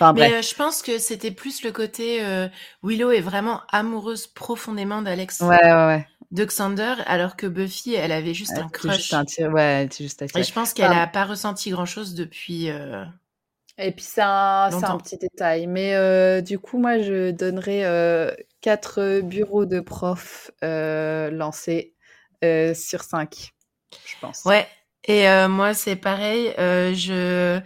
Enfin Mais heu, je pense que c'était plus le côté, heu, Willow est vraiment amoureuse profondément d'Alex Ouais, ouais, ouais. de Xander, alors que Buffy, elle avait juste Elle un était juste un crush. tir ouais, elle était juste Et je pense qu'elle Enfin a pas ressenti grand-chose depuis, et puis c'est un c'est un longtemps. petit détail, mais du coup, moi, je donnerais, heu, 4 bureaux de profs, lancés, sur 5, je pense. Ouais et heu, moi, c'est pareil, heu, je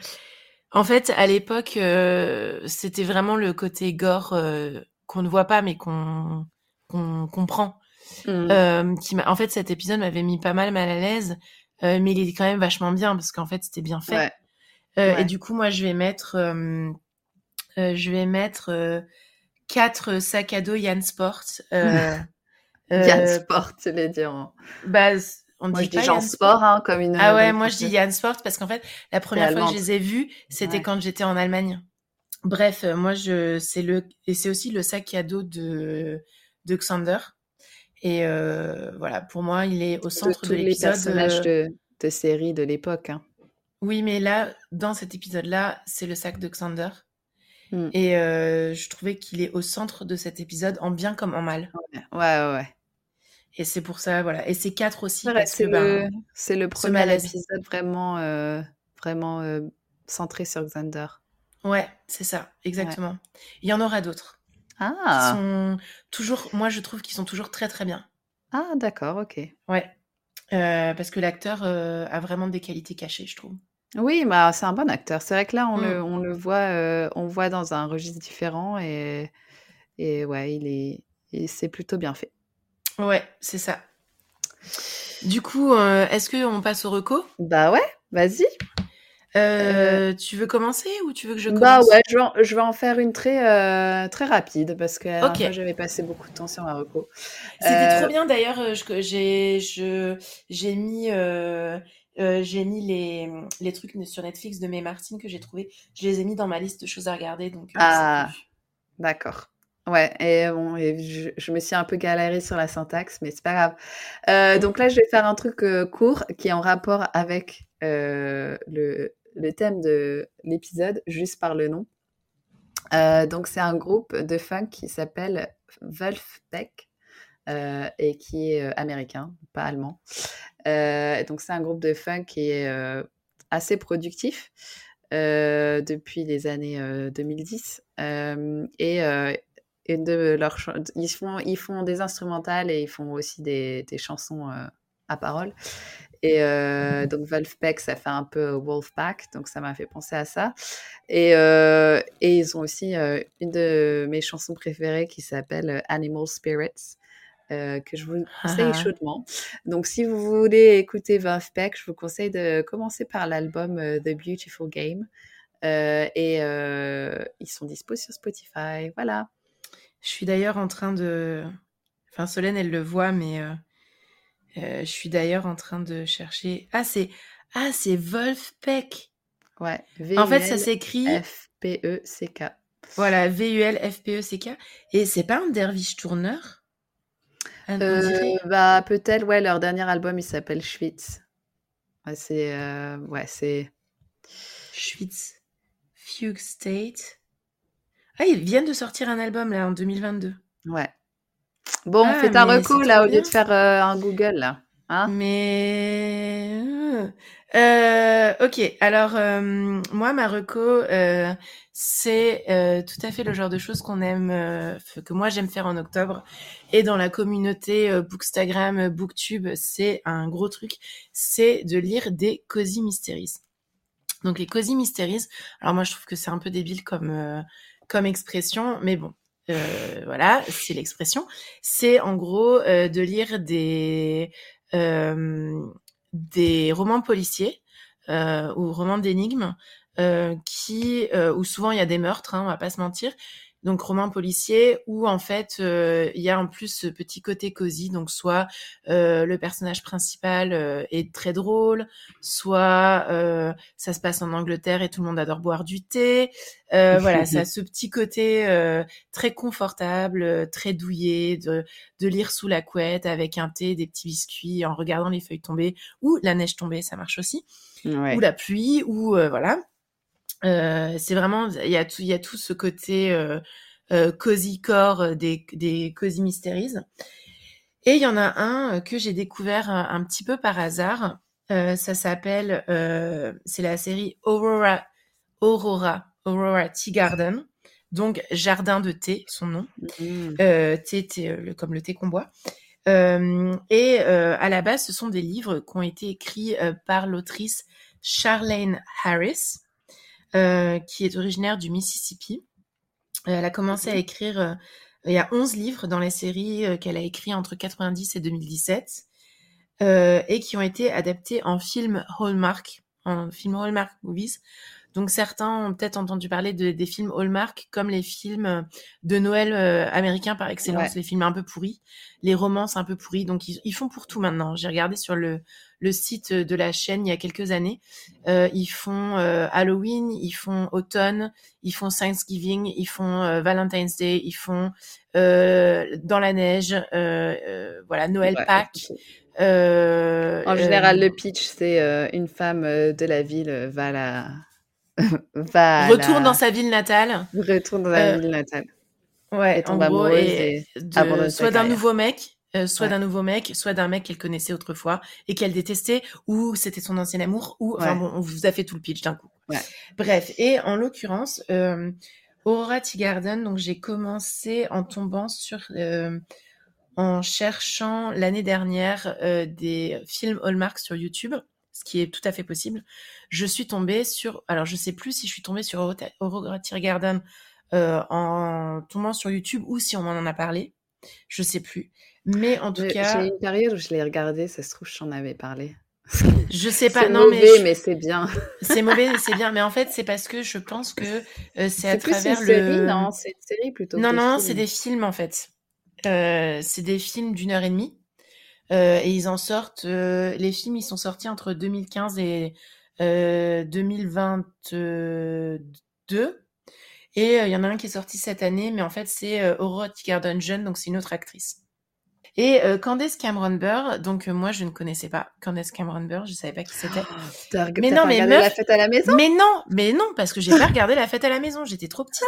en fait, à l'époque, heu, c'était vraiment le côté gore, heu, qu'on ne voit pas, mais qu'on qu'on comprend, Mmh. hem, qui m'a en fait, cet épisode m'avait mis pas mal mal à l'aise, heu, mais il est quand même vachement bien parce qu'en fait, c'était bien fait. Ouais. Heu et Ouais. du coup, moi, je vais mettre, je vais mettre, 4 sacs à dos heu, Jansport, tu l'as dit en bah, c on moi, dit je dis Jansport? hein, comme une, Ah ouais, moi, je dis Française. Jansport parce qu'en fait, la 1re fois que je les ai vus, c'était Ouais. quand j'étais en Allemagne. Bref, heu, moi, je c'est le et c'est aussi le sac à dos de de Xander et heu, voilà, pour moi, il est au De centre de tous les l'épisode, personnages de de séries de l'époque, hein. Oui, mais là, dans cet épisode-là, c'est le sac de Xander Mmh. et je trouvais qu'il est au centre de cet épisode, en bien comme en mal. Ouais, ouais, ouais. Et c'est pour ça, voilà et c'est 4 aussi c'est le ben, c'est le ce 1er malaise. épisode vraiment, heu, vraiment, heu, centré sur Xander. Ouais, c'est ça, Ouais. exactement. Il y en aura d'autres qui Ah! sont toujours moi, je trouve qu'ils sont toujours très, très bien. Ah d'accord, OK. Ouais, heu, parce que l'acteur, a vraiment des qualités cachées, je trouve. Oui, bah, c'est un bon acteur. C'est vrai que là, on Mmh. le on le voit, on voit dans un registre différent et et ouais, il est c'est plutôt bien fait. Ouais, c'est ça. Du coup, heu, est-ce qu'on passe aux recos? Bah ouais, vas-y. Heu Heu, tu veux commencer ou tu veux que je Bah commence? ouais, je vais en je vais en faire une très, très rapide parce que la dernière fois, OK. j'avais passé beaucoup de temps sur ma reco. C'était trop bien d'ailleurs, j'ai mis, j'ai mis les, les trucs sur Netflix de Mae Martin que j'ai trouvés. Je les ai mis dans ma liste de choses à regarder donc Ah! D'accord. Ouais et bon je je me suis un peu galérée sur la syntaxe, mais c'est pas grave. Heu, Mmh. donc là, je vais faire un truc, heu, court qui est en rapport avec, heu, le le thème de l'épisode, juste par le nom. Donc c'est un groupe de funk qui s'appelle heu et qui est, américain, pas allemand. Donc c'est un groupe de funk qui est, assez productif, depuis les années, heu, 2010. Hem et et de leurs chan ils font ils font des instrumentales et ils font aussi des des chansons, heu, à paroles et heu, donc Vulfpeck, ça fait un peu Wolfpack, donc ça m'a fait penser à ça. Et heu et ils ont aussi, heu, une de mes chansons préférées qui s'appelle, Animal Spirits, que je vous conseille chaudement. Donc si vous voulez écouter Vulfpeck, je vous conseille de commencer par l'album, The Beautiful Game, et ils sont dispo sur Spotify, voilà. Je suis d'ailleurs en train de Enfin, Solène, elle le voit, mais euh, euh, je suis d'ailleurs en train de chercher. Ah, c'est ah, c'est Wolfpeck. Ouais. En fait, ça s'écrit F-P-E-C-K. Voilà, V-U-L-F-P-E-C-K. Et c'est pas un derviche tourneur Euh, bah, peut-être, ouais, leur dernier album, il s'appelle Schwitz. Ouais, c'est. euh, ouais, c'est. Schwitz. Fugue State. Ah, ils viennent de sortir un album là en 2022. Ouais. Bon, Ah, fais ta mais reco là, au lieu de faire euh, un Google là. Hein Mais euh, ok, alors euh, moi ma reco c'est tout à fait le genre de choses qu'on aime, que moi j'aime faire en octobre et dans la communauté Bookstagram, Booktube, c'est un gros truc, c'est de lire des cozy mysteries. Donc les cozy mysteries, alors moi je trouve que c'est un peu débile comme comme expression, mais bon. euh, voilà, c'est l'expression. C'est en gros euh, de lire des euh, des romans policiers euh, ou romans d'énigmes euh, qui euh, où souvent il y a des meurtres, hein, on va pas se mentir. Donc romans policiers où en fait euh, il y a en plus ce petit côté cosy, donc soit euh, le personnage principal euh, est très drôle, soit euh, ça se passe en Angleterre et tout le monde adore boire du thé. Euh, voilà, ça a ce petit côté euh, très confortable, très douillet, de, de lire sous la couette avec un thé, des petits biscuits, en regardant les feuilles tomber ou la neige tomber, ça marche aussi, Ouais. ou la pluie, ou euh, voilà. Euh, c'est vraiment, il y a tout, il y a tout ce côté euh, euh, cozy core des, des cozy mysteries. Et il y en a un que j'ai découvert un, un petit peu par hasard. Euh, ça s'appelle, euh, c'est la série Aurora, Aurora, Aurora Tea Garden. Donc jardin de thé, son nom. Euh, thé, thé, le- comme le thé qu'on boit. Et à la base, ce sont des livres qui ont été écrits par l'autrice Charlene Harris, euh, qui est originaire du Mississippi. Euh, elle a commencé à écrire, euh, il y a 11 livres dans les séries euh, qu'elle a écrits entre 90 et 2017, euh, et qui ont été adaptés en film Hallmark, en film Hallmark Movies. Donc certains ont peut-être entendu parler de, des films Hallmark, comme les films de Noël euh, américains par excellence, Ouais. les films un peu pourris, les romances un peu pourries. Donc ils, ils font pour tout maintenant. J'ai regardé sur le, le site de la chaîne il y a quelques années. Euh, ils font euh, Halloween, ils font automne, ils font Thanksgiving, ils font euh, Valentine's Day, ils font dans la neige, voilà Noël, Ouais. Pâques. En général, le pitch, c'est une femme de la ville va la. va retourne la- dans sa ville natale. Retourne dans la ville natale. Ouais, Et tombe en gros, amoureuse et et de- abandonne sa soit d'un nouveau mec, euh, soit Ouais. d'un nouveau mec, soit d'un mec qu'elle connaissait autrefois et qu'elle détestait, ou c'était son ancien amour, ou enfin Ouais. bon, on vous a fait tout le pitch d'un coup. Ouais. Bref, et en l'occurrence, euh, Aurora Tea Garden, donc j'ai commencé en tombant sur, euh, en cherchant l'année dernière euh, des films Hallmark sur YouTube, ce qui est tout à fait possible. Je suis tombée sur, alors je sais plus si je suis tombée sur Aurora- Aurora Tea Garden euh, en tombant sur YouTube ou si on m'en en a parlé. Je sais plus. Mais en tout cas, j'ai une période où je l'ai regardé, ça se trouve, je t'en avais parlé. je sais pas. Non, mauvais, mais je- mais c'est bien. c'est mauvais, c'est bien. Mais en fait, c'est parce que je pense que euh, c'est à plus travers une le. série, non? C'est une série plutôt. Non, non, c'est des films en fait. Euh, c'est des films d'une heure et demie. Euh, et ils en sortent. les films, ils sont sortis entre 2015 et euh, 2022. Et il y en a un qui est sorti cette année, mais en fait, c'est Aurora Garden Jeune, donc c'est une autre actrice. Et euh, Candace Cameron Burr, donc euh, moi je ne connaissais pas Candace Cameron Burr, je savais pas qui c'était. Oh, Mais non, pas mais regardé meuf- la fête à la maison? Mais non, mais non, parce que j'ai pas regardé la fête à la maison, j'étais trop petite.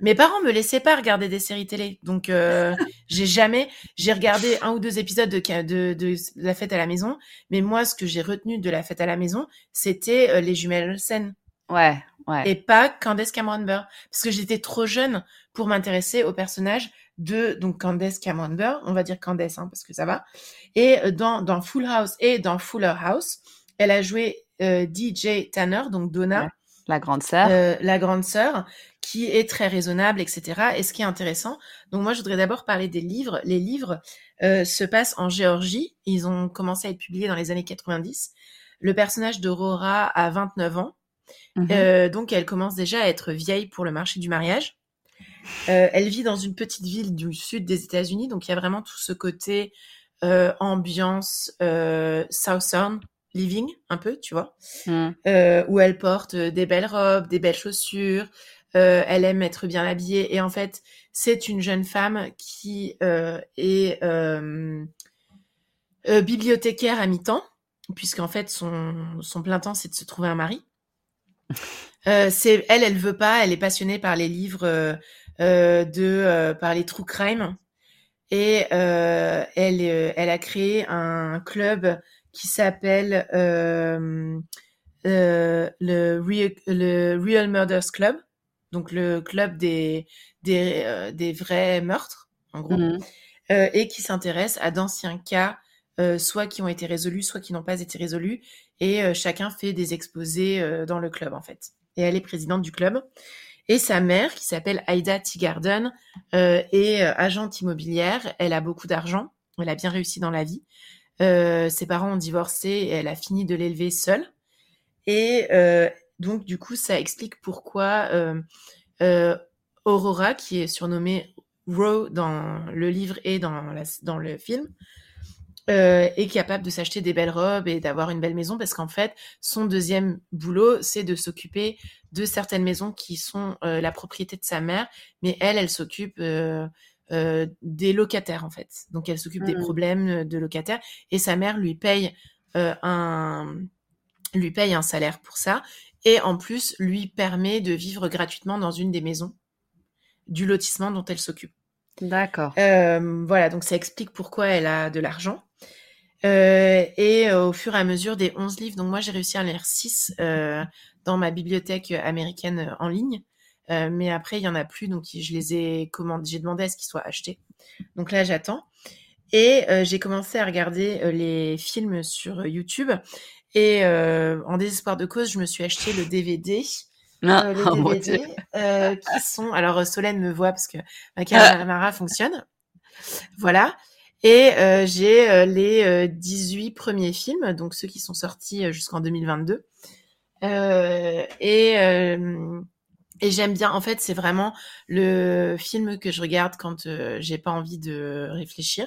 Mes parents me laissaient pas regarder des séries télé, donc euh, j'ai jamais, j'ai regardé un ou deux épisodes de, de, de la fête à la maison, mais moi ce que j'ai retenu de la fête à la maison, c'était euh, les jumelles Olsen Ouais, ouais. et pas Candace Cameron Burr, parce que j'étais trop jeune pour m'intéresser au personnage de donc Candace Cameron Burr, on va dire Candace hein, parce que ça va. Et euh, dans dans Full House et dans Fuller House, elle a joué euh, DJ Tanner, donc Donna. Ouais. La grande sœur. Euh, la grande sœur, qui est très raisonnable, etc. Et ce qui est intéressant, donc moi je voudrais d'abord parler des livres. Les livres euh, se passent en Géorgie. Ils ont commencé à être publiés dans les années 90. Le personnage d'Aurora a 29 ans. Mhm. Euh, donc elle commence déjà à être vieille pour le marché du mariage. Euh, elle vit dans une petite ville du sud des États-Unis, donc il y a vraiment tout ce côté euh, ambiance euh, Southern living, un peu, tu vois, Mm. euh, où elle porte des belles robes, des belles chaussures, elle aime être bien habillée, et en fait, c'est une jeune femme qui est bibliothécaire à mi-temps, puisqu'en fait, son, son plein temps, c'est de se trouver un mari. Euh, c'est elle, elle veut pas. Elle est passionnée par les livres euh, de euh, par les true crime et euh, elle euh, elle a créé un club qui s'appelle euh, euh, le Real, le Real Murders Club, donc le club des des euh, des vrais meurtres en gros, Mhm. euh, et qui s'intéresse à d'anciens cas, euh, soit qui ont été résolus, soit qui n'ont pas été résolus, et euh, chacun fait des exposés euh, dans le club en fait. Et elle est présidente du club. Et sa mère, qui s'appelle Aida Teagarden, euh, est euh, agente immobilière. Elle a beaucoup d'argent. Elle a bien réussi dans la vie. Euh, ses parents ont divorcé et elle a fini de l'élever seule. Et euh, donc, du coup, ça explique pourquoi Aurora, qui est surnommée Roe dans le livre et dans, dans le film, est capable de s'acheter des belles robes et d'avoir une belle maison parce qu'en fait, son deuxième boulot, c'est de s'occuper de certaines maisons qui sont euh, la propriété de sa mère, mais elle, elle s'occupe euh, euh, des locataires en fait. Donc elle s'occupe des Mhm. problèmes de locataires et sa mère lui paye un lui paye un salaire pour ça et en plus lui permet de vivre gratuitement dans une des maisons du lotissement dont elle s'occupe. D'accord. Voilà, donc ça explique pourquoi elle a de l'argent. Euh, et euh, au fur et à mesure des 11 livres, donc moi j'ai réussi à en lire 6 euh, dans ma bibliothèque américaine euh, en ligne. Euh, mais après, il y en a plus, donc je les ai commandés, j'ai demandé à ce qu'ils soient achetés. Donc là, j'attends. Et euh, j'ai commencé à regarder euh, les films sur euh, YouTube. Et euh, en désespoir de cause, je me suis acheté le DVD Ah, euh, les DVD euh, qui sont. Alors euh, Solène me voit parce que ma caméra fonctionne. Voilà. Et euh, j'ai euh, les euh, 18 premiers films, donc ceux qui sont sortis euh, jusqu'en 2022. Euh, et euh, et j'aime bien. En fait, c'est vraiment le film que je regarde quand euh, j'ai pas envie de réfléchir.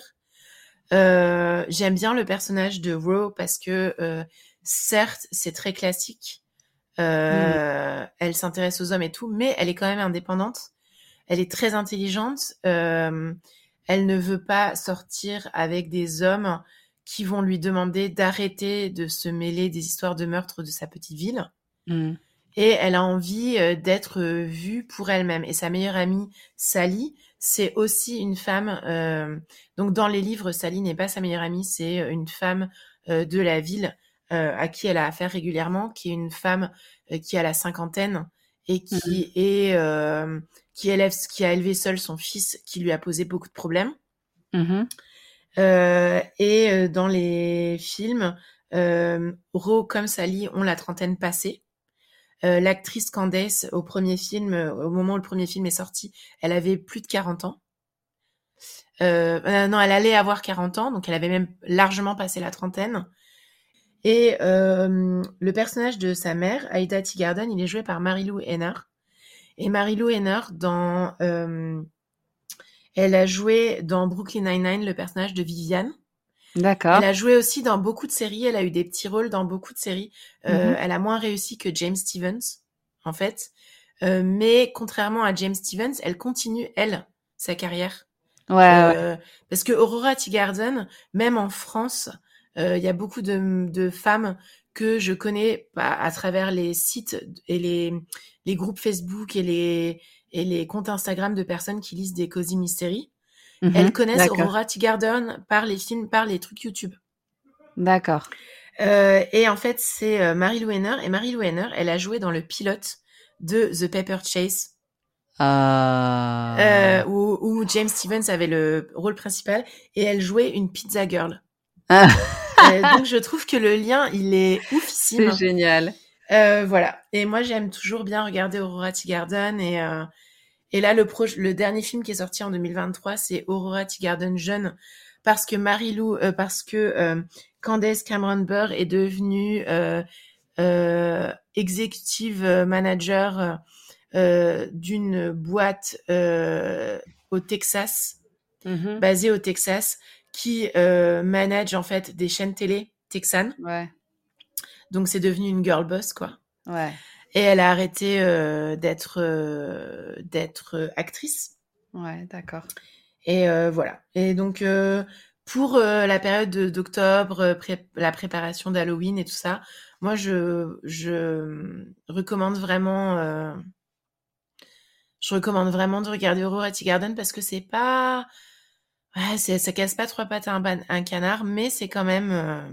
J'aime bien le personnage de Ro parce que certes, c'est très classique. Euh, Elle s'intéresse aux hommes et tout, mais elle est quand même indépendante. Elle est très intelligente. Euh, elle ne veut pas sortir avec des hommes qui vont lui demander d'arrêter de se mêler des histoires de meurtre de sa petite ville. Mm. Et elle a envie euh, d'être euh, vue pour elle-même. Et sa meilleure amie, Sally, c'est aussi une femme. euh, donc dans les livres, Sally n'est pas sa meilleure amie, c'est une femme euh, de la ville euh, à qui elle a affaire régulièrement, qui est une femme qui a la cinquantaine et qui est euh, qui élève, qui a élevé seul son fils, qui lui a posé beaucoup de problèmes. Mhm. Euh, et euh, dans les films, euh, Ro comme Sally ont la trentaine passée. L'actrice Candace, au premier film, au moment où le premier film est sorti, elle avait plus de 40 ans. Non, elle allait avoir 40 ans, donc elle avait même largement passé la trentaine. Et euh, le personnage de sa mère, Aida Teagarden, il est joué par Marilou Henner. Et Marilou Henner, dans, euh, elle a joué dans Brooklyn Nine-Nine le personnage de Viviane. D'accord. Elle a joué aussi dans beaucoup de séries. Elle a eu des petits rôles dans beaucoup de séries. Euh, Mhm. Elle a moins réussi que James Stevens, en fait. Euh, mais contrairement à James Stevens, elle continue, elle, sa carrière. Ouais, ouais. Euh, Parce que Aurora Teagarden, même en France, euh, il y a beaucoup de, de femmes que je connais bah, à travers les sites et les, les groupes Facebook et les, et les comptes Instagram de personnes qui lisent des cozy mysteries. Mhm. Elles connaissent. Aurora Teagarden par les films, par les trucs YouTube. D'accord. Euh, et en fait, c'est euh, Marie-Lou Henner. Et Marie-Lou Henner, elle a joué dans le pilote de The Paper Chase, Ah. euh, où, où James Stevens avait le rôle principal et elle jouait une pizza girl. Ah. Euh, donc je trouve que le lien, il est oufissime. C'est génial. Voilà. Et moi, j'aime toujours bien regarder Aurora Teagarden. Et, euh, et là, le, le dernier film qui est sorti en 2023, c'est Aurora Teagarden jeune. Parce que Marie-Lou, euh, parce que euh, Candace Cameron Burr est devenue euh, euh, executive manager d'une boîte au Texas, Mhm. basée au Texas, qui manage en fait des chaînes télé texanes. Ouais. Donc c'est devenu une girl boss quoi. Ouais. Et elle a arrêté euh, d'être euh, d'être actrice. Ouais, d'accord. Et euh, voilà. Et donc euh, pour euh, la période de- d'octobre, euh, pré- la préparation d'Halloween et tout ça, moi je je recommande vraiment euh, je recommande vraiment de regarder Aurora Tea Garden parce que c'est pas ouais, ça casse pas trois pattes à un, ban- un canard, mais c'est quand même euh,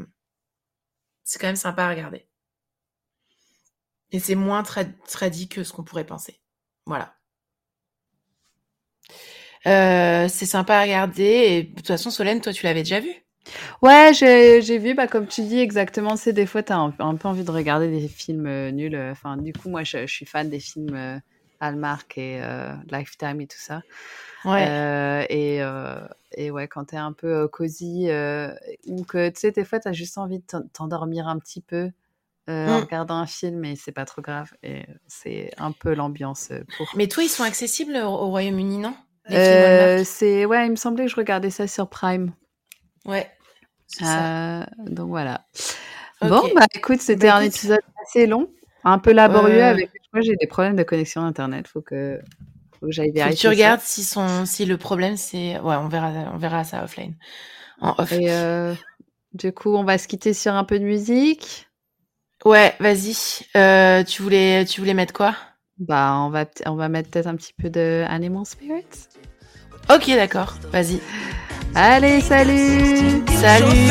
c'est quand même sympa à regarder. Et c'est moins tra- tradi que ce qu'on pourrait penser. Voilà. Euh, c'est sympa à regarder. Et de toute façon, Solène, toi, tu l'avais déjà vu? Ouais, j'ai vu, bah, comme tu dis, exactement. C'est des fois, t'as un, un peu envie de regarder des films euh, nuls. euh, Enfin, du coup, moi, je, je suis fan des films euh, Hallmark et Lifetime et tout ça. Ouais. Et, et ouais, quand t'es un peu cosy ou que tu sais, des fois, t'as juste envie de t'en- t'endormir un petit peu euh, en Mm. regardant un film et c'est pas trop grave. Et c'est un peu l'ambiance euh, pour. Mais toi, ils sont accessibles au, au Royaume-Uni, non? Euh, c'est ouais, il me semblait que je regardais ça sur Prime. Ouais. ça. Euh, donc voilà. Bon, bah écoute, c'était Bah, un écoute. épisode assez long, un peu laborieux avec. Moi, j'ai des problèmes de connexion internet. Faut que, faut que j'aille vérifier. tu ça. regardes si, son, si le problème, c'est... Ouais, on verra, on verra ça offline. En off. Et du coup, on va se quitter sur un peu de musique. Ouais, vas-y. Tu voulais, tu voulais mettre quoi Bah, on va, on va mettre peut-être un petit peu de Animal Spirits. Ok, d'accord. Vas-y. Allez, salut. Salut.